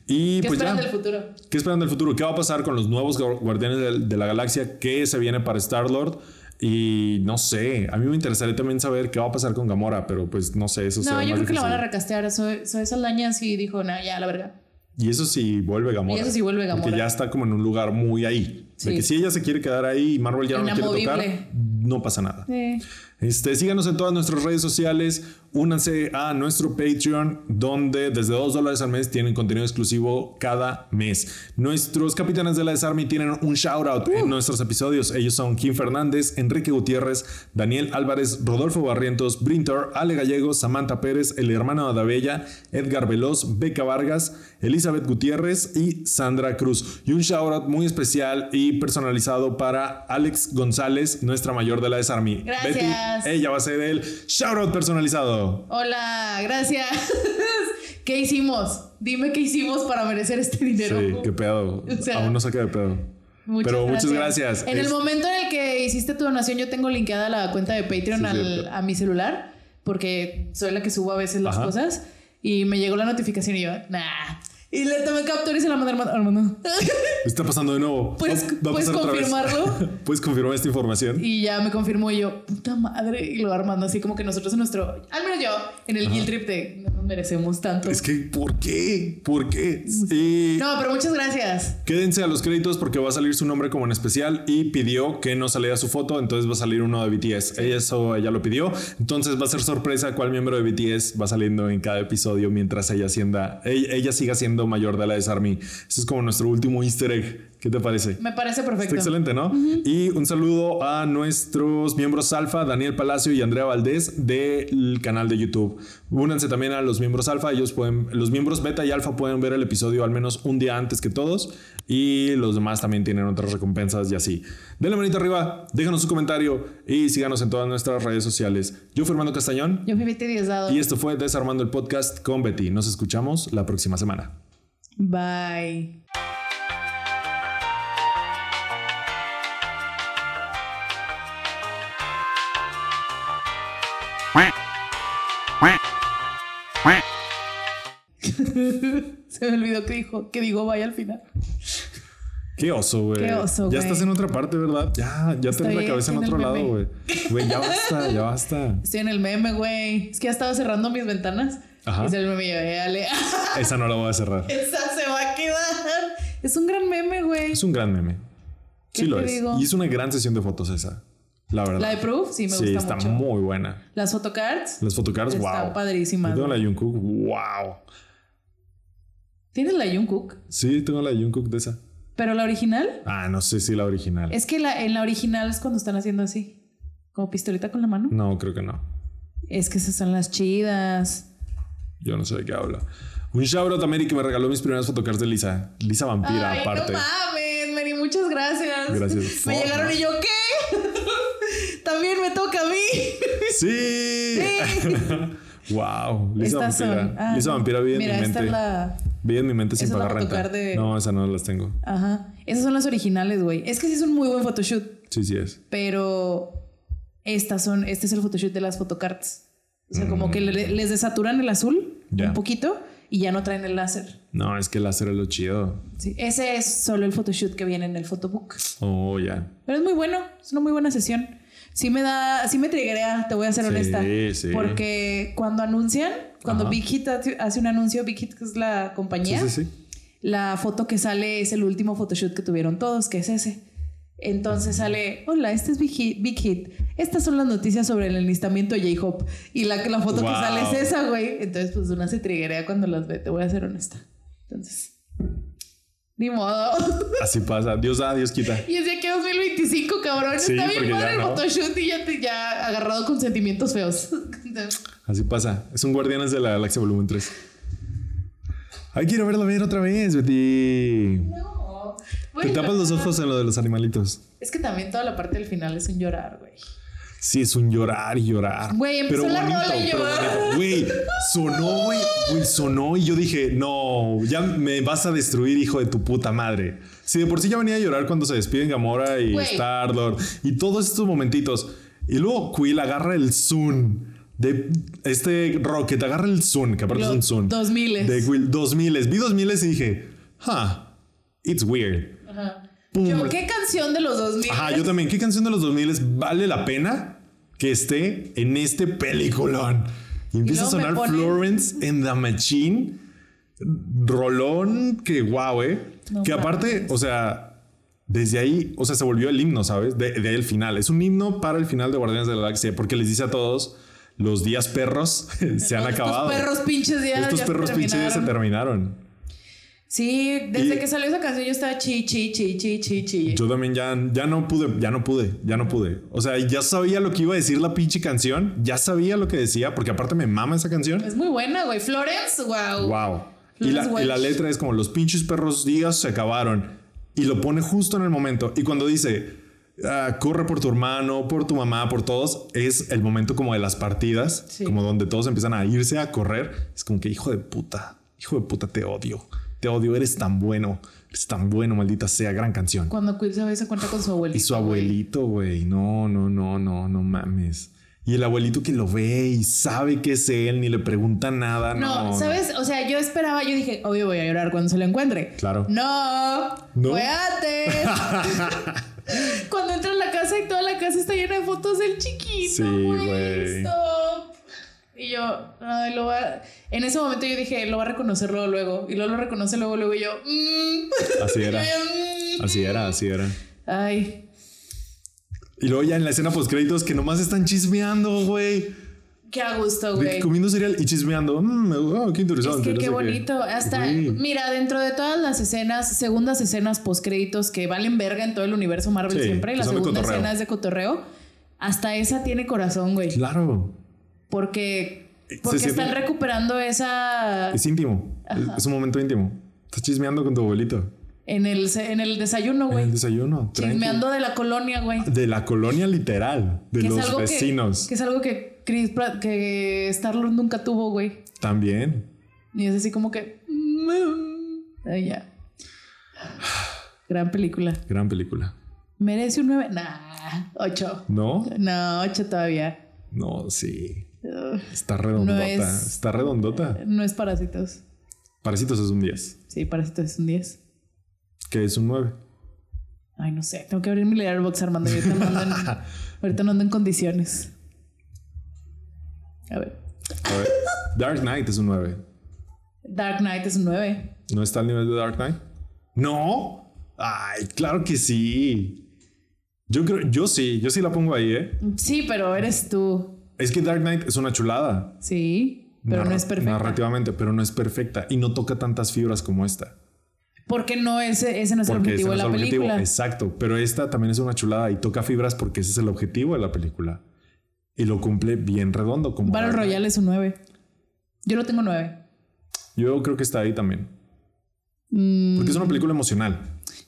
Y ¿Qué pues esperan ya. del futuro? ¿Qué esperan del futuro? ¿Qué va a pasar con los nuevos gu- Guardianes de, de la Galaxia? ¿Qué se viene para Star-Lord? Y no sé, a mí me interesaría también saber qué va a pasar con Gamora, pero pues no sé, eso No, yo creo que la van a difícil. recastear. Soy, soy Saldaña sí dijo, no, ya, la verga. Y eso sí vuelve Gamora. Y eso sí vuelve Porque Gamora. ya está como en un lugar muy ahí. De Sí. que si ella se quiere quedar ahí y Marvel ya no la quiere tocar, no pasa nada. Eh, Este, síganos en todas nuestras redes sociales. Únanse a nuestro Patreon, donde desde 2 dólares al mes tienen contenido exclusivo cada mes. Nuestros capitanes de la Desarme tienen un shout out en nuestros episodios. Ellos son Kim Fernández, Enrique Gutiérrez, Daniel Álvarez, Rodolfo Barrientos, Brinter, Ale Gallegos, Samantha Pérez, el hermano de Adabella, Edgar Veloz, Beca Vargas, Elizabeth Gutiérrez y Sandra Cruz. Y un shout out muy especial y personalizado para Alex González, nuestra mayor de la Desarme. Gracias. Betty, ella va a ser el shout out personalizado. Hola, gracias. [laughs] ¿Qué hicimos? Dime qué hicimos para merecer este dinero. Sí, qué pedo. [laughs] O sea, Aún no saca de pedo. Muchas Pero muchas gracias. En el momento en el que hiciste tu donación, yo tengo linkeada la cuenta de Patreon Sí, al- cierto. a mi celular, porque soy la que subo a veces las Ajá. cosas. Y me llegó la notificación y yo, nah. Y le tomé captura y se la mandé a Armando. Está pasando de nuevo. ¿Puedes- Va- va confirmarlo? [laughs] ¿Puedes confirmar esta información? Y ya me confirmó y yo, puta madre. Y lo Armando, así como que nosotros en nuestro, al menos yo, en el guild trip de no nos merecemos tanto. Es que, ¿por qué? ¿Por qué? Y No, pero muchas gracias. quédense a los créditos porque va a salir su nombre como en especial y pidió que no saliera su foto, entonces va a salir uno de BTS. Ella eso ella lo pidió, entonces va a ser sorpresa cuál miembro de BTS va saliendo en cada episodio mientras ella sienda, ella, ella siga siendo mayor de la Desarmy. Eso es como nuestro último easter egg. ¿Qué te parece? Me parece Está perfecto. excelente, ¿no? Y un saludo a nuestros miembros Alfa, Daniel Palacio y Andrea Valdés del canal de YouTube. Únanse también a los miembros Alfa, ellos pueden, los miembros Beta y Alfa pueden ver el episodio al menos un día antes que todos y los demás también tienen otras recompensas y así. Denle manita arriba, déjanos su comentario y síganos en todas nuestras redes sociales. Yo fui Armando Castañón Yo fui Betty Diosdado. y esto fue Desarmando el Podcast con Betty. Nos escuchamos la próxima semana. Bye. [laughs] Se me olvidó que dijo, que digo bye al final. Qué oso, güey. Qué oso, Ya güey. estás en otra parte, ¿verdad? Ya, ya tenés la cabeza en otro lado, güey. Güey, ya basta, ya basta. Estoy en el meme, güey. Es que ya estaba cerrando mis ventanas. Ajá. Y el meme y yo, eh, ale, [laughs] Esa no la voy a cerrar. esa se va a quedar. Es un gran meme, güey. Es un gran meme. ¿Qué Sí lo es. digo? Y es una gran sesión de fotos esa. La verdad. La de Proof, sí, me sí, gusta está mucho. muy buena. Las photocards. Las fotocards, Están wow. padrísimas, Yo tengo la. Jungkook, wow. ¿Tienes la Jungkook? Sí, tengo la Jungkook de esa. Pero la original, Ah, no sé si la original. es que la, en la original es cuando están haciendo así, como pistolita con la mano. No, creo que no. Es que esas son las chidas. Yo no sé de qué habla. Un shoutout a Mary que me regaló mis primeras fotocards de Lisa. Lisa Vampira, Ay, aparte. no mames, Mary, muchas gracias. Gracias. Me llegaron y yo, ¿qué? [laughs] También me toca a mí. ¡Sí! [laughs] wow. Lisa Estas Vampira. son. ah, Lisa Vampira vive Mira, en mi esta mente. es la. Vive en mi mente sin esa pagar renta. de- No, esa no las tengo. Ajá. Esas son las originales, güey. Es que sí es un muy buen photoshoot. Sí, sí es. Pero estas son. Este es el photoshoot de las photocards. O sea, como que le- les desaturan el azul Mm. Un poquito y ya no traen el láser. No, es que el láser es lo chido. Sí, ese es solo el photoshoot que viene en el photobook. Oh, ya. Pero es muy bueno, es una muy buena sesión. Sí me da, sí me triguea, te voy a ser Sí, honesta. sí. Porque cuando anuncian, cuando Ajá. Big Hit hace un anuncio, Big Hit que es la compañía, Sí, sí, sí. la foto que sale es el último photoshoot que tuvieron todos, que es ese. Entonces sale, hola, este es Big Hit. Big Hit. Estas son las noticias sobre el enlistamiento de J-Hope. Y la, la foto Wow. que sale es esa, güey. Entonces, pues una se triguea cuando las ve, te voy a ser honesta. Entonces, ni modo. [laughs] Así pasa. Dios da, Dios quita. Y es de que 2025, cabrón. Sí, Está bien padre el no. photoshoot y ya, te, ya agarrado con sentimientos feos. [laughs] Así pasa. Es un Guardianes de la Galaxia Volumen 3. Ay, quiero verla ver otra vez, Betty. no. Te Bueno, tapas los ojos en lo de los animalitos. Es que también toda la parte del final es un llorar, güey. Sí, es un llorar y llorar. Güey, empezó Pero la bonito, rola y bonito. Güey, sonó, güey. Güey, sonó y yo dije, no, ya me vas a destruir, hijo de tu puta madre. Si de por sí ya venía a llorar cuando se despiden Gamora y. Star-Lord y todos estos momentitos. Y luego Quill agarra el Zoom de este Rocket, agarra el Zoom, que aparte Los es un Zoom. 2000s. De Quill, 2000. Vi 2000 y dije, huh, it's weird. Ajá. Yo, ¿Qué canción de los 2000? Ajá, yo también. ¿Qué canción de los 2000 vale la pena que esté en este peliculón? Y empieza a luego me sonar ponen- Florence and the Machine. Rolón que guau, eh. No que aparte, mames. o sea, desde ahí, o sea, se volvió el himno, ¿sabes? De, de ahí el final. Es un himno para el final de Guardianes de la Galaxia porque les dice a todos, los días perros [laughs] se han Estos acabado. perros pinches ya. Estos perros pinches ya se terminaron. Sí, desde Y- que salió esa canción yo estaba chi, chi, chi, chi, chi, chi. Yo también ya, ya no pude, ya no pude, ya no pude. O sea, ya sabía lo que iba a decir la pinche canción, ya sabía lo que decía, porque aparte me mama esa canción. Es muy buena, güey. Florence, wow. Wow. Y la, y la letra es como los pinches perros días se acabaron. Y lo pone justo en el momento. Y cuando dice, ah, corre por tu hermano, por tu mamá, por todos, es el momento como de las partidas, Sí. como donde todos empiezan a irse a correr. Es como que hijo de puta, hijo de puta, te odio. Te odio, eres tan bueno, eres tan bueno, maldita sea, gran canción. Cuando Quill se ve se cuenta con su abuelito. Y su abuelito, güey. No, no, no, no, no mames. Y el abuelito que lo ve y sabe que es él, ni le pregunta nada. No, No, ¿sabes? O sea, yo esperaba, yo dije, obvio voy a llorar cuando se lo encuentre. Claro. No, ¿No? fue antes. [laughs] [laughs] cuando entra a la casa y toda la casa está llena de fotos del chiquito. Sí, güey. Y yo, ay, lo va. En ese momento yo dije, lo va a reconocer luego, luego. Y luego lo reconoce luego, luego. Y yo, mm. Así [laughs] era. Yo, mm. Así era, así era. Ay, Y luego ya en la escena post créditos que nomás están chismeando, güey. qué a gusto, güey. Comiendo cereal y chismeando. Mm, oh, qué interesante. Es que no qué bonito. Hasta, Güey. mira, dentro de todas las escenas, segundas escenas postcréditos que valen verga en todo el universo Marvel Sí, siempre, la segunda escena es de cotorreo, hasta esa tiene corazón, güey. Claro. Porque, porque están recuperando esa Es íntimo. Es, es un momento íntimo. Estás chismeando con tu abuelito. en el, en el desayuno, En el güey. desayuno. Chismeando de la colonia, güey. De la colonia literal. De Que los que- vecinos. Que, es algo que Chris Pratt, que Star-Lord nunca tuvo, güey. También. Y es así como que... mm, Ay, ya. Gran película. Gran película. ¿Merece un 9? Nah, 8. ¿No? No, 8 todavía. No, sí. Está redondota. No es- Está redondota. no es Parásitos. Parásitos es un 10. Sí, Parásitos es un 10. Que es un 9. Ay, no sé. Tengo que abrir mi Letterboxd, Armando. Ahorita no ando en, [laughs] ahorita no ando en condiciones. A ver. A ver. Dark Knight es un 9. Dark Knight es un 9. ¿No está al nivel de Dark Knight? No. Ay, claro que sí. Yo creo, yo sí, yo sí la pongo ahí, ¿eh? Sí, pero eres tú. Es que Dark Knight es una chulada. Sí, pero no es perfecta. Narrativamente, pero no es perfecta y no toca tantas fibras como esta. Porque no ese, ese no es el ese objetivo no de es la el objetivo. película. Exacto. Pero esta también es una chulada y toca fibras porque ese es el objetivo de la película. Y lo cumple bien redondo. Como Battle. Royale es un 9. Yo lo tengo 9. Yo creo que está ahí también. Mm, Porque es una película emocional.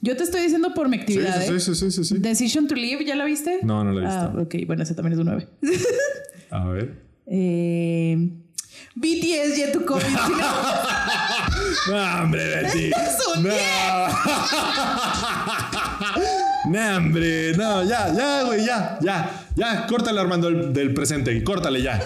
yo te estoy diciendo por mi actividad. sí, ¿eh? sí, sí, sí, sí. Decision to Live, ¿ya la viste? No, no la he visto. Ah, ok, bueno, ese también es un 9. [laughs] A ver. eh, BTS Yet to Come. No, hombre, Betty. [laughs] Es un no. no, hombre. No, ya, ya, güey, ya, ya. Ya, córtale, Armando, del, del presente. Córtale ya.